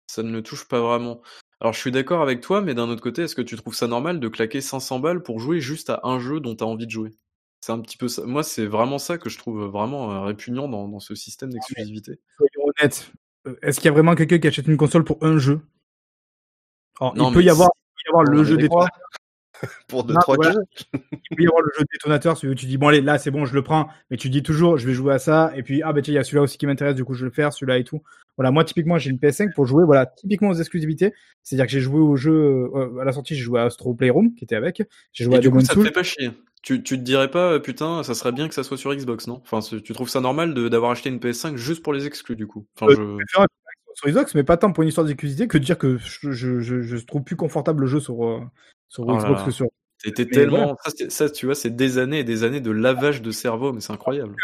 ça ne le touche pas vraiment. Alors je suis d'accord avec toi, mais d'un autre côté, est-ce que tu trouves ça normal de claquer 500 balles pour jouer juste à un jeu dont tu as envie de jouer? C'est un petit peu ça. Moi, c'est vraiment ça que je trouve vraiment euh, répugnant dans, dans ce système ah, d'exclusivité. Soyons honnêtes. Euh, est-ce qu'il y a vraiment quelqu'un qui achète une console pour un jeu? Non, il, peut y avoir, il peut y avoir le jeu des trois. pour deux Non, trois voilà. jeux. Il peut y avoir le jeu détonateur, si tu dis, bon, allez, là, c'est bon, je le prends, mais tu dis toujours, je vais jouer à ça, et puis, ah, bah, tiens, il y a celui-là aussi qui m'intéresse, du coup, je vais le faire, celui-là et tout. Voilà, moi, typiquement, j'ai une PS5 pour jouer, voilà, typiquement aux exclusivités. C'est-à-dire que j'ai joué au jeu, euh, à la sortie, j'ai joué à Astro Playroom, qui était avec. J'ai joué Et à du coup, ça te fait pas chier. Tu, tu te dirais pas, euh, putain, ça serait bien que ça soit sur Xbox, non? Enfin, tu trouves ça normal de- d'avoir acheté une PS5 juste pour les exclus, du coup? Enfin, Euh, je... sur Xbox, mais pas tant pour une histoire d'exclusivité que de dire que je, je, je, trouve plus confortable le jeu sur, euh, sur Oh Xbox là. que sur. Mais tellement. voilà. Ça, ça, tu vois, c'est des années et des années de lavage de cerveau, mais c'est incroyable.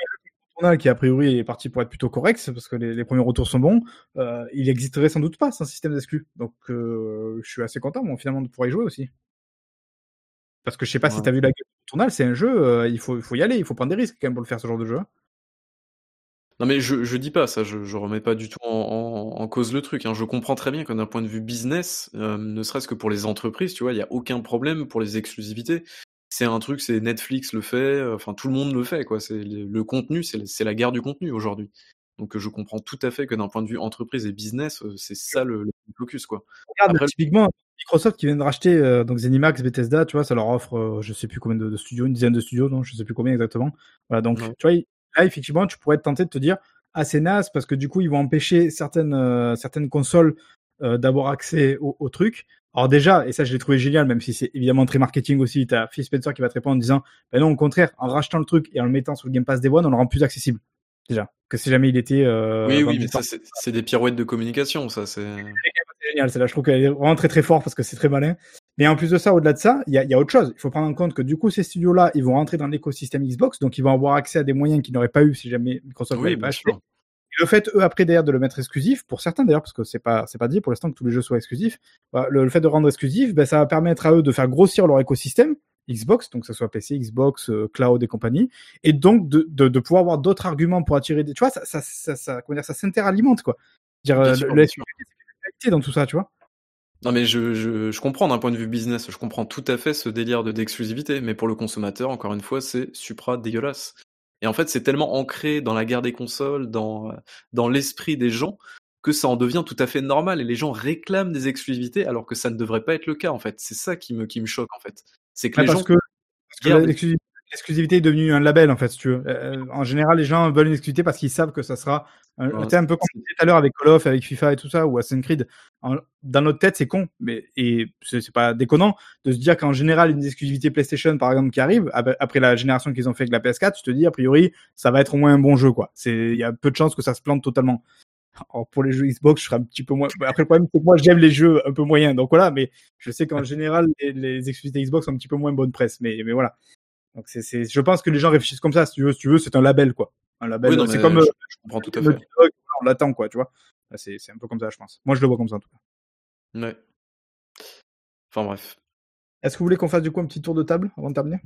Qui a priori est parti pour être plutôt correct, parce que les, les premiers retours sont bons, euh, il existerait sans doute pas sans système d'exclus. Donc euh, je suis assez content, moi, finalement, de pouvoir y jouer aussi. Parce que je sais pas si Ouais. t'as vu la gueule de Tournal, c'est un jeu, euh, il, faut, il faut y aller, il faut prendre des risques quand même pour le faire, ce genre de jeu. hein. Non, mais je, je dis pas ça, je, je remets pas du tout en, en- en cause le truc. hein. Je comprends très bien que d'un point de vue business, euh, ne serait-ce que pour les entreprises, tu vois, il y a aucun problème pour les exclusivités. C'est un truc, c'est Netflix le fait, euh, enfin tout le monde le fait, quoi. C'est le, contenu, c'est la guerre du contenu aujourd'hui. Donc je comprends tout à fait que d'un point de vue entreprise et business, euh, c'est ça le, le focus, quoi. Regarde, Après- typiquement, Microsoft qui vient de racheter euh, donc Zenimax, Bethesda, tu vois, ça leur offre, euh, je sais plus combien de, de studios, une dizaine de studios, non, je sais plus combien exactement. Voilà, donc Ouais. tu vois, là effectivement, tu pourrais être tenté de te dire, ah c'est naze parce que du coup ils vont empêcher certaines euh, certaines consoles d'avoir accès au, au truc. Alors déjà, et ça je l'ai trouvé génial, même si c'est évidemment très marketing aussi, t'as Phil Spencer qui va te répondre en disant, ben non au contraire, en rachetant le truc et en le mettant sur le Game Pass des One, on le rend plus accessible. Déjà, que si jamais il était. Euh, oui, oui, mais ça, c'est des pirouettes de communication, ça, c'est. c'est génial, c'est là, je trouve qu'elle est vraiment très très fort parce que c'est très malin. Mais en plus de ça, au-delà de ça, il y a, il y a autre chose. Il faut prendre en compte que du coup, ces studios-là, ils vont rentrer dans l'écosystème Xbox, donc ils vont avoir accès à des moyens qu'ils n'auraient pas eu si jamais Microsoft Oui, l'avait bien pas acheté. sûr. Le fait, eux, après, derrière, de le mettre exclusif, pour certains d'ailleurs, parce que c'est pas, c'est pas dit pour l'instant que tous les jeux soient exclusifs, bah, le, le fait de rendre exclusif, ben, ça va permettre à eux de faire grossir leur écosystème Xbox, donc que ce soit PC, Xbox, euh, Cloud et compagnie, et donc de, de, de pouvoir avoir d'autres arguments pour attirer des. Tu vois, ça, ça, ça, ça, comment dire, ça s'interalimente, quoi. Dire, euh, sûr, le- la dans tout ça, tu vois. Non mais je, je, je comprends d'un point de vue business, je comprends tout à fait ce délire de d'exclusivité, mais pour le consommateur, encore une fois, c'est supra dégueulasse. Et en fait, c'est tellement ancré dans la guerre des consoles, dans, euh, dans l'esprit des gens, que ça en devient tout à fait normal et les gens réclament des exclusivités alors que ça ne devrait pas être le cas en fait. C'est ça qui me, qui me choque en fait. C'est que les parce gens que, parce que gardent- l'exclusi- l'exclusivité est devenue un label, en fait, si tu veux. Euh, en général, les gens veulent une exclusivité parce qu'ils savent que ça sera. Un, Ouais, un peu comme tout à l'heure avec Call of, avec FIFA et tout ça, ou Assassin's Creed. En- dans notre tête, c'est con, mais et c'est pas déconnant de se dire qu'en général, une exclusivité PlayStation, par exemple, qui arrive ap- après la génération qu'ils ont fait avec la PS4, tu te dis a priori, ça va être au moins un bon jeu, quoi. C'est, il y a peu de chances que ça se plante totalement. Alors, pour les jeux Xbox, je serais un petit peu moins. Après, le problème, c'est que moi, j'aime les jeux un peu moyens. Donc voilà, mais je sais qu'en général, les, les exclusivités Xbox ont un petit peu moins bonne presse. Mais, mais voilà. Donc c'est, c'est, je pense que les gens réfléchissent comme ça. Si tu veux, si tu veux, c'est un label, quoi. Un label. Oui, non, c'est comme je, euh, je comprends tout à fait. Dog, on l'attend, quoi, tu vois. C'est, c'est un peu comme ça, je pense. Moi, je le vois comme ça, en tout cas. Ouais. Enfin bref. Est-ce que vous voulez qu'on fasse du coup un petit tour de table avant de terminer?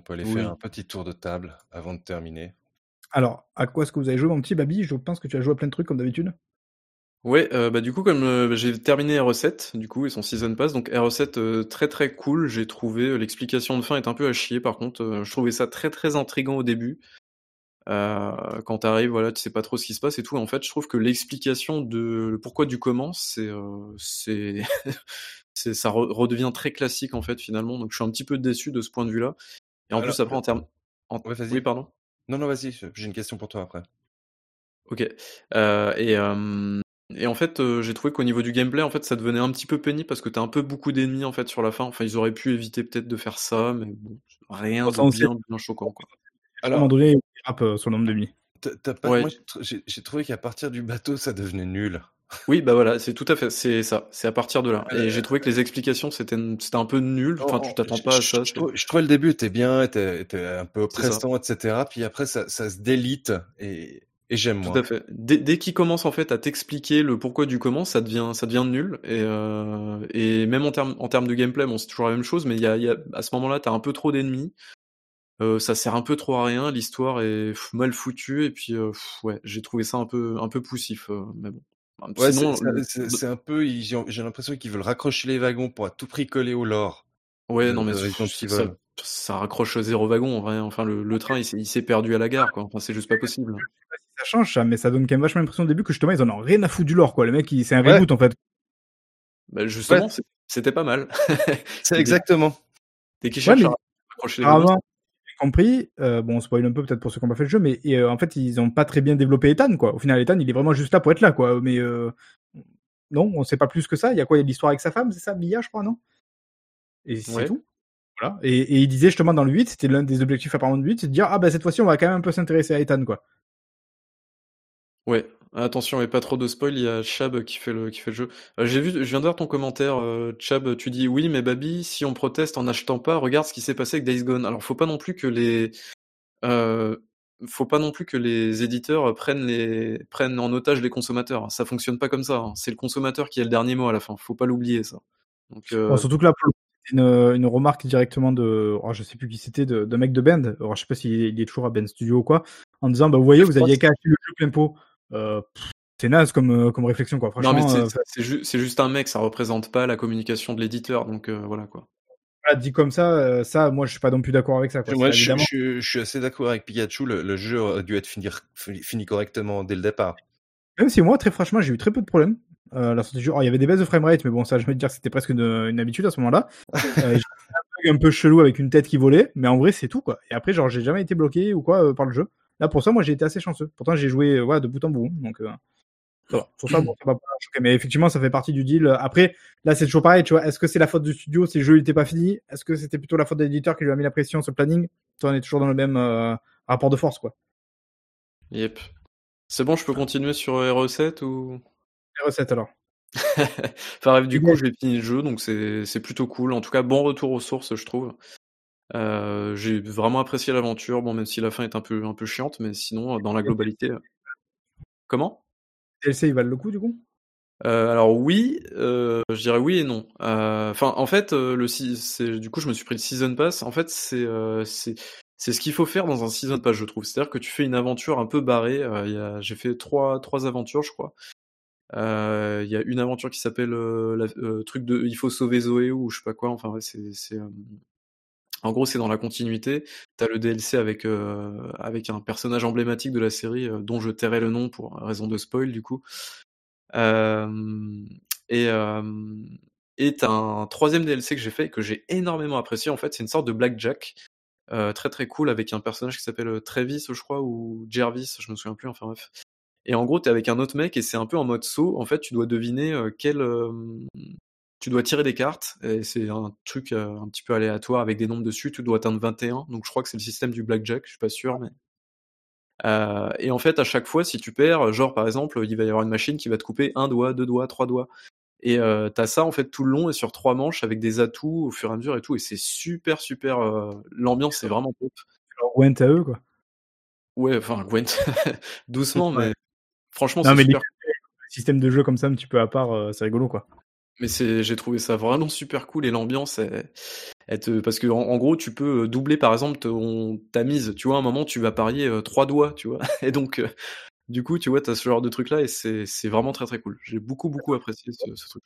On peut aller Oui. faire un petit tour de table avant de terminer. Alors, à quoi est-ce que vous avez joué, mon petit Babi? Je pense que tu as joué à plein de trucs comme d'habitude. Ouais, euh, bah du coup comme euh, j'ai terminé RE7 du coup et son season pass donc RE7 euh, très très cool, j'ai trouvé l'explication de fin est un peu à chier par contre, je trouvais ça très très intriguant au début. Quand t'arrives voilà, tu sais pas trop ce qui se passe et tout et en fait, je trouve que l'explication de le pourquoi du comment c'est c'est c'est ça re- redevient très classique en fait finalement donc je suis un petit peu déçu de ce point de vue-là. Et en Alors, plus après en termes en... Ouais, vas-y. Oui, pardon. Non, non, vas-y, j'ai une question pour toi après. Ok. Et, et en fait, euh, j'ai trouvé qu'au niveau du gameplay, en fait, ça devenait un petit peu pénible parce que t'as un peu beaucoup d'ennemis en fait sur la fin. Enfin, ils auraient pu éviter peut-être de faire ça, mais bon, rien de bien, bien choquant. Quoi. À un moment Alors, donné, il rappe euh, sur le nombre de demi. t'as- t'as pas... Ouais. moi, j'ai tr- j'ai j'ai trouvé qu'à partir du bateau, ça devenait nul. Oui, bah voilà, c'est tout à fait, c'est ça, c'est à partir de là. Euh, Et j'ai trouvé que les explications, c'était c'était un peu nul. Enfin, tu t'attends Je- pas à ça. Je, je trouvais le début était bien, était, était un peu oppressant, etc. Puis après, ça, ça se délite et, et j'aime Tout moi. à fait. Dès, dès qu'il commence en fait à t'expliquer le pourquoi du comment, ça devient, ça devient nul. Et, euh, et même en termes, en termes de gameplay, bon, c'est toujours la même chose, mais il y a, il y a, à ce moment-là, t'as un peu trop d'ennemis. Euh, ça sert un peu trop à rien. L'histoire est mal foutue. Et puis, euh, pff, ouais, j'ai trouvé ça un peu, un peu poussif. euh, mais bon. Ouais, Sinon, c'est- le- un peu, j'ai l'impression qu'ils veulent raccrocher les wagons pour à tout prix coller au lore. ouais, non, mais ça. Ça, raccroche zéro wagon en vrai. Enfin, le, le train, il s'est perdu à la gare, quoi. Enfin, c'est juste pas possible. Ça change, ça, mais ça donne quand même vachement l'impression au début que justement, ils en ont rien à foutre du lore, quoi. Le mec, c'est un Ouais. reboot, en fait. Bah, justement, Ouais. c'était pas mal. C'est exactement. Dès qu'ils Ouais, cherchent mais à compris, euh, bon, on spoil un peu peut-être pour ceux qui n'ont pas fait le jeu, mais et, euh, en fait, ils ont pas très bien développé Ethan, quoi. Au final, Ethan, il est vraiment juste là pour être là, quoi. Mais euh, non, on sait pas plus que ça. Il y a quoi? Il y a l'histoire avec sa femme, c'est ça, Mia, je crois, non? Et c'est Ouais. tout. Voilà. Et, et il disait justement dans le 8, c'était l'un des objectifs apparemment du 8, c'est de dire ah bah cette fois-ci on va quand même un peu s'intéresser à Ethan, quoi. Ouais, attention, et pas trop de spoil, il y a Chab qui fait le, qui fait le jeu. Euh, j'ai vu, je viens de voir ton commentaire, euh, Chab, tu dis oui, mais Babi, si on proteste en n'achetant pas, regarde ce qui s'est passé avec Days Gone. Alors, faut pas non plus que les, euh, faut pas non plus que les éditeurs prennent les, prennent en otage les consommateurs. Ça fonctionne pas comme ça. hein. C'est le consommateur qui a le dernier mot à la fin. Faut pas l'oublier, ça. Donc, euh, Bon, surtout que là, pour le une, une remarque directement de, oh, je sais plus qui c'était, de, de mec de Bend. Alors, je sais pas s'il est, il est toujours à Bend Studio ou quoi, en disant bah vous voyez, Je vous aviez qu'à acheter le jeu plein pot. Euh, c'est naze comme, euh, comme réflexion, quoi. non, Franchement, mais c'est, euh, c'est- c'est ju- c'est juste un mec, ça représente pas la communication de l'éditeur. Donc, euh, voilà, quoi. voilà, dit comme ça, euh, ça, moi, je suis pas non plus d'accord avec ça, quoi. Moi, C'est je, évidemment. je- je suis assez d'accord avec Pikachu. Le, le jeu aurait dû être fini, fini correctement dès le départ. Même si moi, très franchement, j'ai eu très peu de problèmes. Euh, la Alors, il y avait des baisses de framerate, mais bon, ça, je vais te dire que c'était presque une, habitude à ce moment-là. Euh, un peu chelou avec une tête qui volait, mais en vrai, c'est tout, quoi. Et après, genre, j'ai jamais été bloqué ou quoi euh, par le jeu. Là, pour ça, moi, j'ai été assez chanceux. Pourtant, j'ai joué de bout en bout. Donc. Mais effectivement, ça fait partie du deal. Après, là, c'est toujours pareil, tu vois. Est-ce que c'est la faute du studio si le jeu n'était pas fini? Est-ce que c'était plutôt la faute de l'éditeur qui lui a mis la pression sur le planning? On est toujours dans le même rapport de force, quoi. Yep. C'est bon, je peux continuer sur RE7 ou? Les recettes, alors. enfin bref, du coup, j'ai fini le jeu, donc c'est plutôt cool. En tout cas, bon retour aux sources, je trouve. Euh, j'ai vraiment apprécié l'aventure, bon, même si la fin est un peu un peu chiante, mais sinon, dans la globalité. euh. Comment? DLC, ils valent le coup, du coup? Euh, alors oui, euh, je dirais oui et non. Euh, Enfin, en fait, euh, le du coup, je me suis pris le season pass. En fait, c'est euh, c'est ce qu'il faut faire dans un season pass, je trouve. C'est-à-dire que tu fais une aventure un peu barrée. Euh, j'ai fait trois trois aventures, je crois. Euh, Il y a une aventure qui s'appelle euh, euh, truc de il faut sauver Zoé ou je sais pas quoi. Enfin, c'est euh, en gros, c'est dans la continuité. T'as le DLC avec avec un personnage emblématique de la série dont je tairai le nom pour raison de spoil du coup. Et et t'as un troisième DLC que j'ai fait que j'ai énormément apprécié. En fait, c'est une sorte de blackjack très très cool avec un personnage qui s'appelle Travis, je crois, ou Jervis, je me souviens plus. Enfin bref. Et en gros, t'es avec un autre mec et c'est un peu en mode saut. En fait, tu dois deviner euh, quel. euh, tu dois tirer des cartes et c'est un truc euh, un petit peu aléatoire avec des nombres dessus. Tu dois atteindre 21. Donc je crois que c'est le système du blackjack. Je suis pas sûr, mais. Euh, et en fait, à chaque fois, si tu perds, genre par exemple, il va y avoir une machine qui va te couper un doigt, deux doigts, trois doigts. Et euh, t'as ça en fait tout le long et sur trois manches avec des atouts au fur et à mesure et tout. Et c'est super, super. euh, L'ambiance c'est vraiment top. Gwent à eux, quoi. Ouais, enfin, Gwent, doucement, mais franchement, c'est les super. systèmes de jeu comme ça, un petit peu à part, euh, c'est rigolo, quoi. Mais c'est, j'ai trouvé ça vraiment super cool et l'ambiance, elle, elle te- parce que en, en gros, tu peux doubler par exemple ton, ta mise. Tu vois, à un moment, tu vas parier euh, trois doigts, tu vois. Et donc, euh, du coup, tu vois, t'as ce genre de truc là et c'est, vraiment très très cool. J'ai beaucoup beaucoup apprécié ce, ce truc.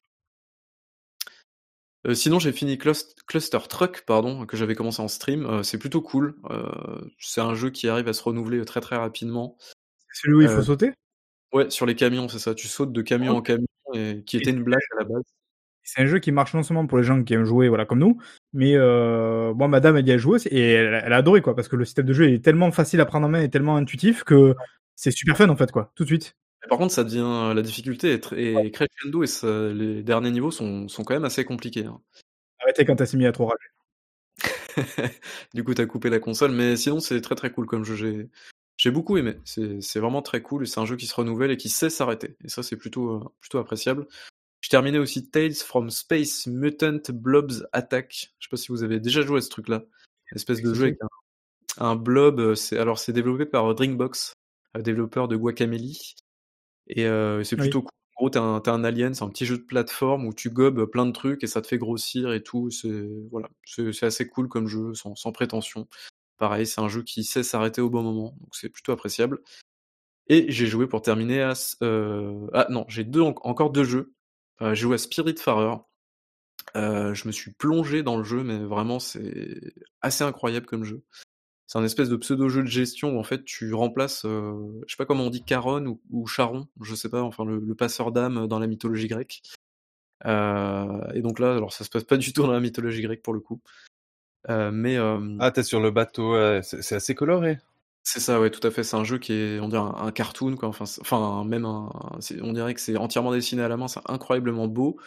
Euh, sinon, j'ai fini Clus- Cluster Truck, pardon, que j'avais commencé en stream. Euh, c'est plutôt cool. Euh, c'est un jeu qui arrive à se renouveler très très rapidement. C'est celui où il faut Euh, sauter? Ouais, sur les camions, c'est ça. Tu sautes de camion en camion et qui était une blague à la base. C'est un jeu qui marche non seulement pour les gens qui aiment jouer, voilà, comme nous, mais euh, moi, madame, elle y a joué et elle, elle a adoré, quoi, parce que le système de jeu est tellement facile à prendre en main et tellement intuitif que c'est super fun, en fait, quoi, tout de suite. Mais Par contre, ça devient la difficulté est, très- est crescendo et ça- les derniers niveaux sont, sont quand même assez compliqués. hein. Arrêtez quand t'as mis à trop rager. du coup, t'as coupé la console, mais sinon, c'est très très cool comme jeu. J'ai, beaucoup aimé. C'est, vraiment très cool et c'est un jeu qui se renouvelle et qui sait s'arrêter. Et ça, c'est plutôt, euh, plutôt appréciable. Je terminais aussi Tales from Space Mutant Blobs Attack. Je sais pas si vous avez déjà joué à ce truc-là. Espèce de jeu avec un, un blob. euh, alors, c'est développé par Drinkbox, un développeur de Guacamelee. Et euh, c'est Oui. plutôt cool. En gros, t'es un, alien, c'est un petit jeu de plateforme où tu gobes plein de trucs et ça te fait grossir et tout. C'est voilà, c'est assez cool comme jeu, sans, sans prétention. Pareil, c'est un jeu qui sait s'arrêter au bon moment, donc c'est plutôt appréciable. Et j'ai joué pour terminer à... euh, Ah non, j'ai encore deux jeux. Euh, j'ai joué à Spiritfarer. Euh, je me suis plongé dans le jeu, mais vraiment, c'est assez incroyable comme jeu. C'est un espèce de pseudo-jeu de gestion où en fait tu remplaces, je sais pas comment on dit, Charon ou, Charon, je sais pas, enfin le, le passeur d'âme dans la mythologie grecque. Et donc là, alors ça se passe pas du tout dans la mythologie grecque pour le coup. Euh, mais euh, Ah, t'es sur le bateau, c'est assez coloré. c'est ça, ouais, tout à fait. C'est un jeu qui est, on dirait un, un cartoon, quoi. Enfin, enfin même un, c'est- on dirait que c'est entièrement dessiné à la main. C'est incroyablement beau.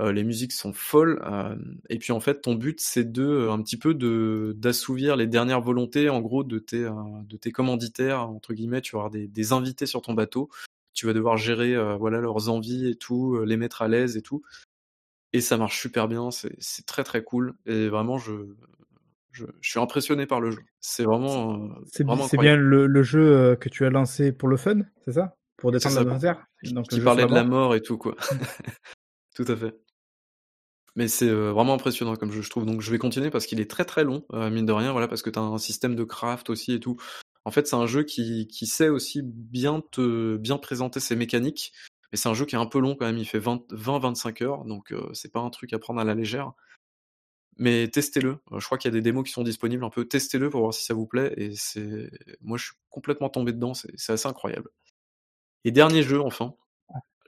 Euh, les musiques sont folles. euh, et puis en fait, ton but, c'est de un petit peu de d'assouvir les dernières volontés, en gros, de tes euh, de tes commanditaires entre guillemets. Tu vas avoir des, des invités sur ton bateau. Tu vas devoir gérer, euh, voilà, leurs envies et tout, les mettre à l'aise et tout. Et ça marche super bien. C'est très très cool. Et vraiment, je je, je suis impressionné par le jeu. C'est vraiment euh, C'est vraiment c'est bien le, le jeu euh, que tu as lancé pour le fun, c'est ça? Pour détendre ça, l'adversaire? qui parlait de la mort. et tout quoi. tout à fait. Mais c'est euh, vraiment impressionnant comme jeu, je trouve. Donc je vais continuer parce qu'il est très très long, euh, mine de rien, voilà, parce que tu as un système de craft aussi et tout. En fait, c'est un jeu qui, qui sait aussi bien te bien présenter ses mécaniques. Mais c'est un jeu qui est un peu long quand même, il fait 20-25 heures, donc euh, c'est pas un truc à prendre à la légère. Mais testez-le. Je crois qu'il y a des démos qui sont disponibles un peu. Testez-le pour voir si ça vous plaît. Et c'est, moi, je suis complètement tombé dedans. C'est c'est assez incroyable. Et dernier jeu, enfin.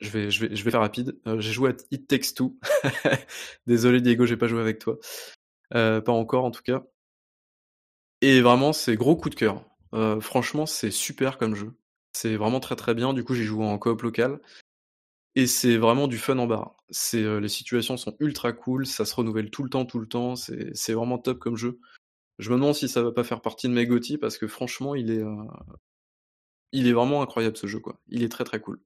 Je vais, je vais, je vais faire rapide. Euh, j'ai joué à It Takes Two. Désolé, Diego, j'ai pas joué avec toi. Euh, pas encore, en tout cas. Et vraiment, c'est gros coup de cœur. Euh, franchement, c'est super comme jeu. C'est vraiment très très bien. Du coup, j'ai joué en coop local. Et c'est vraiment du fun en barre. C'est, euh, les situations sont ultra cool, ça se renouvelle tout le temps, tout le temps. C'est, c'est vraiment top comme jeu. Je me demande si ça va pas faire partie de mes GOTY parce que franchement, il est, euh, il est vraiment incroyable ce jeu, quoi. Il est très très cool.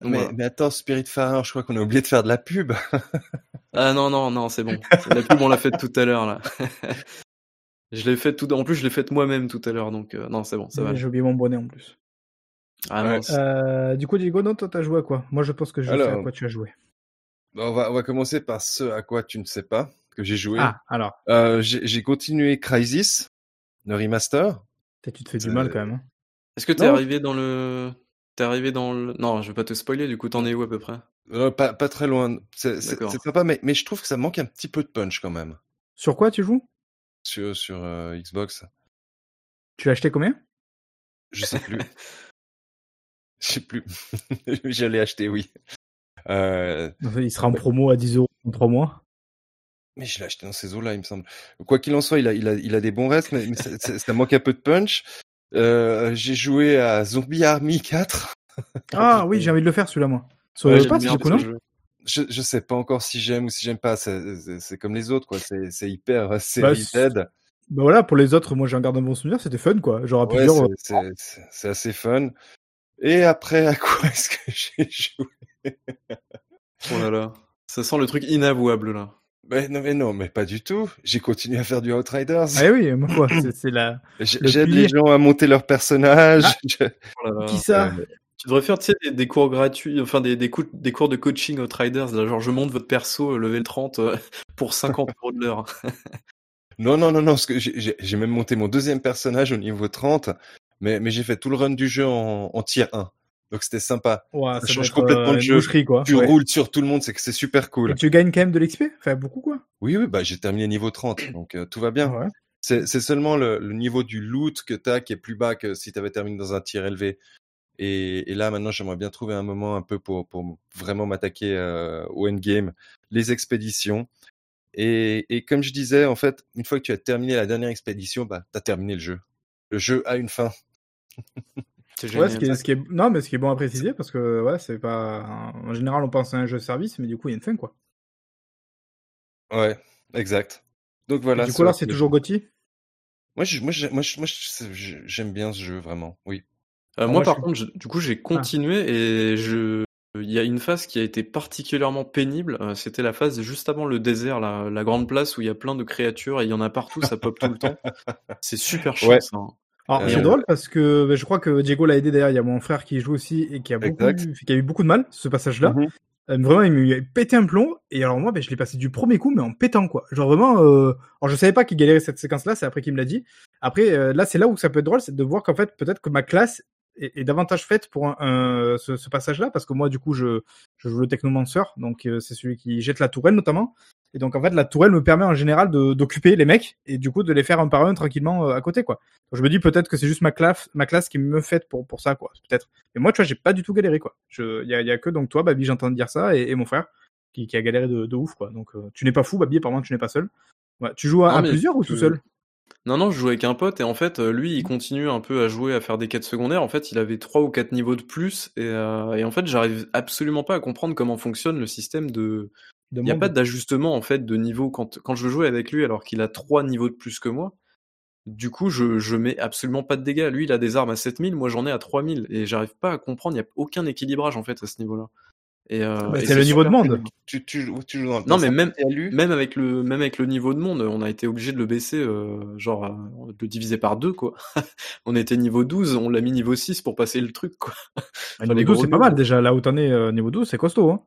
Donc Mais, voilà. mais attends, Spiritfarer, je crois qu'on a oublié de faire de la pub. Ah non, non, non, c'est bon. La pub, on l'a faite tout à l'heure, là. je l'ai faite tout, en plus, je l'ai faite moi-même tout à l'heure, donc, euh, non, c'est bon, ça va. J'ai oublié mon bonnet en plus. Ah Ouais. Euh, du coup, Diego, non, toi, t'as joué à quoi? Moi, je pense que je sais à quoi tu as joué. Bah, on, va, on va commencer par ce à quoi tu ne sais pas, que j'ai joué. Ah, alors, Euh, j'ai continué Crysis, le remaster. tu te fais du Euh, mal quand même. hein. Est-ce que t'es arrivé dans le, t'es arrivé dans le, non, je vais pas te spoiler, du coup, t'en es où à peu près? Euh, pas, pas très loin. C'est c'est- D'accord. c'est sympa, mais, mais je trouve que ça manque un petit peu de punch quand même Sur quoi tu joues? Sur, sur euh, Xbox. Tu l'as acheté combien? Je sais plus. Je sais plus. je l'ai acheté, oui. Euh, Il sera en promo à 10 euros dans 3 mois. mais je l'ai acheté dans ces eaux-là, il me semble. Quoi qu'il en soit, il a, il a, il a des bons restes, mais, mais ça, ça- ça manque un peu de punch. Euh, j'ai joué à Zombie Army 4. Ah oui, j'ai envie de le faire celui-là, moi. Sur Ouais, coup, non. Je, je sais pas encore si j'aime ou si j'aime pas. C'est- C'est c'est comme les autres, quoi. C'est c'est hyper euh, Bah, c'est- Z. Bah voilà, pour les autres, moi j'en garde un bon souvenir, c'était fun quoi. J'aurais pu Ouais, dire. c'est- c'est c'est- c'est assez fun. Et après, à quoi est-ce que j'ai joué? Oh là là. Ça sent le truc inavouable, là. mais non, mais non, mais pas du tout. J'ai continué à faire du Outriders. Ah oui, ma foi, c'est- la. J'aide les gens à monter leur personnage. Je- Oh là là. Qui ça? Euh, Tu devrais faire, tu sais, des, des cours gratuits, enfin, des, des, cours, des cours de coaching Outriders, là, genre, je monte votre perso, euh, level 30, euh, pour 50 euros de l'heure. Non, non, non, non, parce que j'ai- j'ai j'ai même monté mon deuxième personnage au niveau 30, mais, mais j'ai fait tout le run du jeu en, en tier 1. Donc c'était sympa. Ouais, Ça ça change être, complètement euh, le jeu. boucherie, quoi. Tu Ouais. roules sur tout le monde, c'est que c'est super cool. Et tu gagnes quand même de l'XP Enfin, beaucoup quoi. Oui, oui, bah j'ai terminé niveau 30, donc euh, tout va bien. Ouais. C'est seulement le, le niveau du loot que tu as qui est plus bas que si tu avais terminé dans un tir élevé. Et, et là, maintenant, j'aimerais bien trouver un moment un peu pour, pour vraiment m'attaquer euh, au endgame, les expéditions. Et, et comme je disais, en fait, une fois que tu as terminé la dernière expédition, bah, tu as terminé le jeu. Le jeu a une fin. C'est Ouais, génial. ce qui est, ce qui est... Non, mais ce qui est bon à préciser, parce que ouais, c'est pas. En général, on pense à un jeu de service, mais du coup, il y a une fin quoi. Ouais, exact. Donc voilà. Et du coup, là, c'est toujours Gotti Moi, je- moi, je- moi, je- moi, j'aime bien ce jeu, vraiment. Oui. Euh, Ah, moi, moi, par suis- contre, je- du coup, j'ai continué et je. Il y a une phase qui a été particulièrement pénible. euh, C'était la phase juste avant le désert, la, la grande place où il y a plein de créatures et il y en a partout, ça pop tout le temps. C'est super chiant Ouais. ça. hein. Alors, Euh, c'est drôle parce que bah, je crois que Diego l'a aidé d'ailleurs. Il y a mon frère qui joue aussi et qui a, beaucoup, Exact. qui a eu beaucoup de mal, ce passage-là. Mhm. Euh, vraiment, il m'a pété un plomb. Et alors, moi, ben, je l'ai passé du premier coup, mais en pétant, quoi. Genre vraiment, euh... alors je savais pas qu'il galérait cette séquence-là, c'est après qu'il me l'a dit. Après, euh, là, c'est là où ça peut être drôle, c'est de voir qu'en fait, peut-être que ma classe est, est davantage faite pour un, un- ce, ce passage-là, parce que moi, du coup, je, je joue le technomancer, donc c'est celui qui jette la tourelle, notamment. Et donc, en fait, la tourelle me permet en général de- d'occuper les mecs et du coup de les faire un par un tranquillement euh, à côté, quoi. Donc, je me dis peut-être que c'est juste ma classe, ma classe qui me fait pour, pour ça, quoi. Peut-être. Mais moi, tu vois, j'ai pas du tout galéré, quoi. Il y a, y a que donc toi, Babi, j'entends dire ça, et, et mon frère, qui, qui a galéré de, de ouf, quoi. Donc, euh, tu n'es pas fou, Babi, apparemment, tu n'es pas seul. Ouais, tu joues à, Non, à mais plusieurs ou tout seul? Non, non, je joue avec un pote et en fait, euh, lui, il continue un peu à jouer, à faire des quêtes secondaires. En fait, il avait trois ou quatre niveaux de plus et, euh, et en fait, j'arrive absolument pas à comprendre comment fonctionne le système de. Il n'y a pas d'ajustement en fait de niveau quand quand je veux jouer avec lui alors qu'il a trois niveaux de plus que moi. Du coup, je, je mets absolument pas de dégâts. Lui, il a des armes à 7000, moi j'en ai à 3000 et j'arrive pas à comprendre. Il y a aucun équilibrage en fait à ce niveau-là. Et, euh, Bah, et c'est le niveau de monde. Tu, tu, joues- tu joues dans le Non, mais même- Même avec le même avec le niveau de monde, on a été obligé de le baisser, euh, genre euh, de le diviser par deux quoi. on était niveau 12, on l'a mis niveau 6 pour passer le truc quoi. Ah, les Niveau 12, gros c'est pas mal déjà. Là où t'en es, euh, niveau 12, c'est costaud. Hein.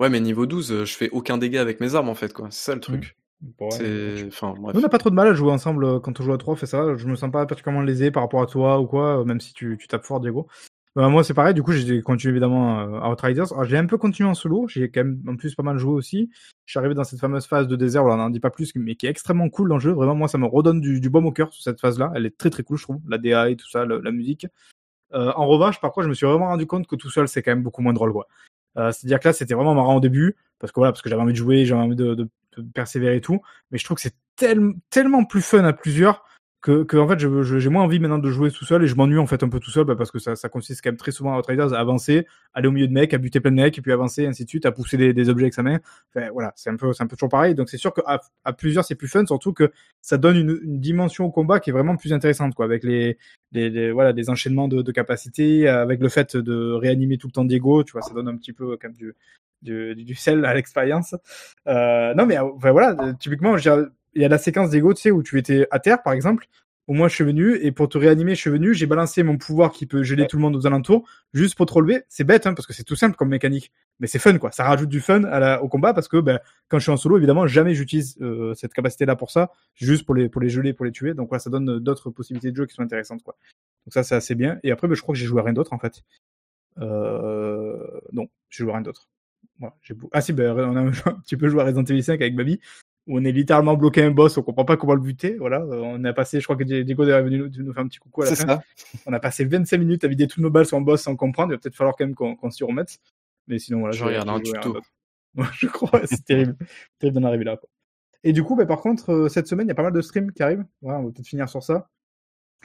Ouais, mais niveau 12, euh, je fais aucun dégât avec mes armes en fait quoi. C'est ça le truc. Bon, ouais. C'est enfin bref. On n'a pas trop de mal à jouer ensemble euh, quand on joue à 3, fait ça. Je me sens pas particulièrement lésé par rapport à toi ou quoi, euh, même si tu, tu tapes fort, Diego. Euh, moi, c'est pareil, du coup, j'ai continué évidemment euh, à Outriders. Alors, j'ai un peu continué en solo, j'ai quand même en plus pas mal joué aussi. Je suis arrivé dans cette fameuse phase de désert, on n'en dit pas plus, mais qui est extrêmement cool dans le jeu. Vraiment, moi, ça me redonne du, du baume au cœur sur cette phase-là. Elle est très très cool, je trouve. La DA et tout ça, le- la musique. Euh, en revanche, par contre, je me suis vraiment rendu compte que tout seul, c'est quand même beaucoup moins drôle, quoi. Euh, C'est-à-dire que là, c'était vraiment marrant au début, parce que voilà, parce que j'avais envie de jouer, j'avais envie de, de- de persévérer et tout. Mais je trouve que c'est tel- tellement plus fun à plusieurs que, que en fait, j'ai moins envie maintenant de jouer tout seul et je m'ennuie en fait un peu tout seul, bah, parce que ça, ça consiste quand même très souvent à Outriders à avancer, aller au milieu de mecs, à buter plein de mecs, et puis avancer, ainsi de suite, à pousser des, des objets avec sa main. Enfin, voilà, c'est un peu, c'est un peu toujours pareil. Donc c'est sûr qu'à à plusieurs, c'est plus fun, surtout que ça donne une, une dimension au combat qui est vraiment plus intéressante, quoi, avec les, les, les- voilà, des enchaînements de, de capacités, avec le fait de réanimer tout le temps Diego, tu vois, ça donne un petit peu même du, du, du sel à l'expérience. Euh, non, mais enfin, voilà, typiquement, il y a la séquence Diego, tu sais, où tu étais à terre, par exemple, où moi je suis venu, et pour te réanimer, je suis venu, j'ai balancé mon pouvoir qui peut geler Ouais. tout le monde aux alentours, juste pour te relever. C'est bête, hein, parce que c'est tout simple comme mécanique, mais c'est fun, quoi. Ça rajoute du fun à la, au combat, parce que ben, quand je suis en solo, évidemment, jamais j'utilise euh, cette capacité-là pour ça, juste pour les, pour les geler, pour les tuer. Donc voilà, ça donne euh, d'autres possibilités de jeu qui sont intéressantes, quoi. Donc ça, c'est assez bien. Et après, ben, je crois que j'ai joué à rien d'autre, en fait. Euh... Non, j'ai joué à rien d'autre. Voilà, Ah si, ben, on a un petit peu joué à Resident Evil 5 avec Babi, on est littéralement bloqué un boss, on comprend pas comment le buter. Voilà, euh, on a passé, je crois que Diego est venu nous, nous faire un petit coucou à la C'est fin. ça. On a passé 25 minutes à vider toutes nos balles sur un boss sans comprendre. Il va peut-être falloir quand même qu'on s'y remette. Mais sinon, voilà. Je regarde un joué à rien tuto. Ouais, je crois, c'est terrible. terrible d'en arriver là. Quoi. Et du coup, ben, par contre, euh, cette semaine, il y a pas mal de streams qui arrivent. Voilà, on va peut-être finir sur ça.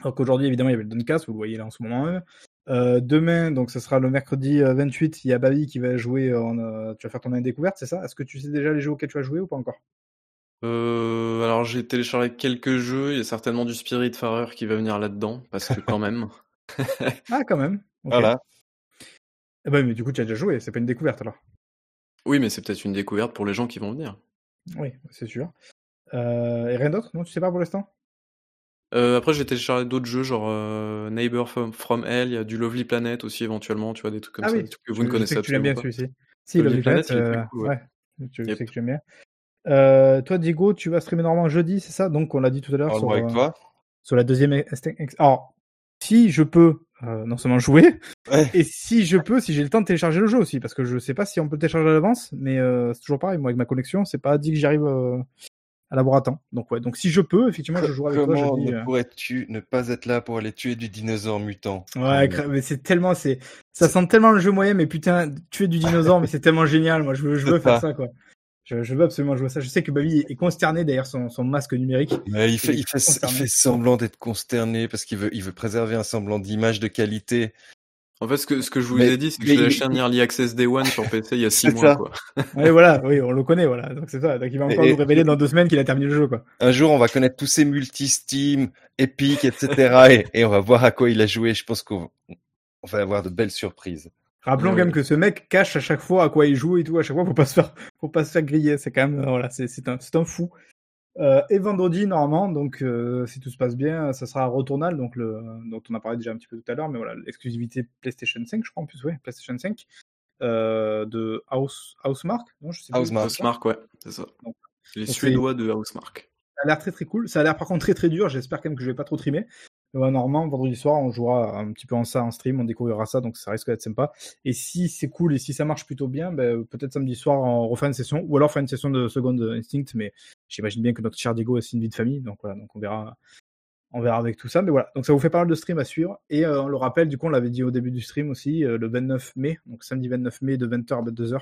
Alors qu'aujourd'hui, évidemment, il y avait le Duncast, vous le voyez là en ce moment même. Euh, demain, donc ce sera le mercredi euh, 28, il y a Babi qui va jouer. En, euh, tu vas faire ton année découverte, c'est ça? Est-ce que tu sais déjà les jeux auxquels tu vas jouer ou pas encore? Euh, alors j'ai téléchargé quelques jeux, il y a certainement du Spirit Farer qui va venir là-dedans, parce que quand même. Ah, quand même. Voilà. Eh ben, mais du coup, tu as déjà joué, c'est pas une découverte alors. Oui, mais c'est peut-être une découverte pour les gens qui vont venir. Oui, c'est sûr. Euh, et rien d'autre? Non, tu sais pas pour l'instant? Euh, après, j'ai téléchargé d'autres jeux, genre euh, Neighbor from, from Hell, il y a du Lovely Planet aussi éventuellement, tu vois, des trucs comme Ah ça, oui, des trucs que vous Je- ne connaissez sais que tu l'aimes bien celui-ci. Si, Lovely Lovely Planet, Planet, il est très euh, cool, ouais. ouais. Je Yep. sais que tu aimes bien. Euh, toi, Diego, tu vas streamer normalement jeudi, c'est ça? Donc, on l'a dit tout à l'heure sur, Parle-moi avec euh, toi. sur la deuxième. Alors, si je peux euh, non seulement jouer, Ouais. et si je peux, si j'ai le temps de télécharger le jeu aussi, parce que je sais pas si on peut le télécharger à l'avance, mais euh, c'est toujours pareil. Moi, avec ma connexion, c'est pas dit que j'arrive euh, à l'avoir à temps. Donc, ouais. Donc, si je peux, effectivement, je jouerai avec toi Comment ne pourrais-tu ne pas être là pour aller tuer du dinosaure mutant? Ouais, mais c'est tellement, c'est, ça sent tellement le jeu moyen, mais putain, tuer du dinosaure, mais c'est tellement génial. Moi, je veux, je veux faire ça, quoi. Je, je veux absolument jouer à ça. Je sais que Babi est consterné derrière son, son masque numérique. Mais il fait, Il fait, il fait semblant d'être consterné parce qu'il veut, il veut préserver un semblant d'image de qualité. En fait, ce que, ce que je vous Mais- ai dit, c'est que j'ai il- lâché un Early Access Day One sur PC il y a 6 C'est mois, ça. quoi. Ouais, voilà, oui, on le connaît, voilà. Donc c'est ça. Donc il va encore Et- nous révéler dans deux semaines qu'il a terminé le jeu, quoi. Un jour, on va connaître tous ces multi-Steam, Epic, etc. et, et on va voir à quoi il a joué. Je pense qu'on on va avoir de belles surprises. Rappelons Ouais, quand même ouais. que ce mec cache à chaque fois à quoi il joue et tout. À chaque fois, faut pas se faire, faut pas se faire griller. C'est quand même, euh, voilà, c'est, c'est un, c'est un fou. Euh, et vendredi, normalement, donc euh, si tout se passe bien, ça sera Returnal, donc le, dont on a parlé déjà un petit peu tout à l'heure, mais voilà, l'exclusivité PlayStation 5, je crois en plus, ouais, PlayStation 5, euh, de House, Housemark, non, je sais plus. Housemarque. Housemark, ouais, c'est ça. Donc, Les donc Suédois de Housemark. Ça a l'air très très cool. Ça a l'air par contre très très dur. J'espère quand même que je vais pas trop trimer. Normalement, vendredi soir, on jouera un petit peu en ça en stream, on découvrira ça, donc ça risque d'être sympa. Et si c'est cool et si ça marche plutôt bien, ben, peut-être samedi soir, on refait une session, ou alors faire une session de Second Instinct, mais j'imagine bien que notre cher Diego a aussi une vie de famille, donc voilà, donc on verra, on verra avec tout ça. Mais voilà, donc ça vous fait pas mal de streams à suivre. Et euh, on le rappelle, du coup, on l'avait dit au début du stream aussi, euh, le 29 mai, donc samedi 29 mai de 20h à 22h,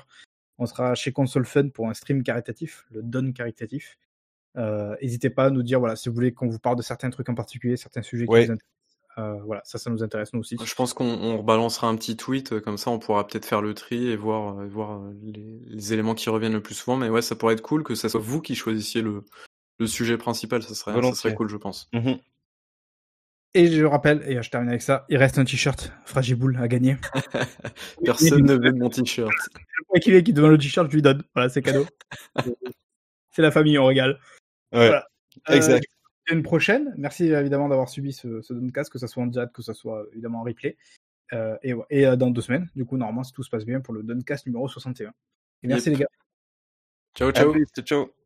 on sera chez Console Fun pour un stream caritatif, le Don caritatif. N'hésitez pas à nous dire voilà, si vous voulez qu'on vous parle de certains trucs en particulier, certains sujets qui vous intéressent. Euh, voilà, ça, ça nous intéresse nous aussi. Je pense qu'on on rebalancera un petit tweet, euh, comme ça on pourra peut-être faire le tri et voir, euh, voir euh, les, les éléments qui reviennent le plus souvent. Mais ouais, ça pourrait être cool que ça soit vous qui choisissiez le, le sujet principal, ça serait, ça serait cool, je pense. Mhm. Et je rappelle, et je termine avec ça, il reste un t-shirt Fragiboule à gagner. Personne ne veut mon t-shirt. Le premier qui vient qui demande le t-shirt, je lui donne. Voilà, c'est cadeau. c'est la famille, on régale. Voilà. Euh, exact. à une prochaine. Merci évidemment d'avoir subi ce, ce Doncast, que ce soit en direct, que ce soit évidemment en replay. Euh, et euh, dans deux semaines, du coup, normalement, si tout se passe bien, pour le Doncast numéro 61. Et merci Yep. les gars. Ciao, ciao.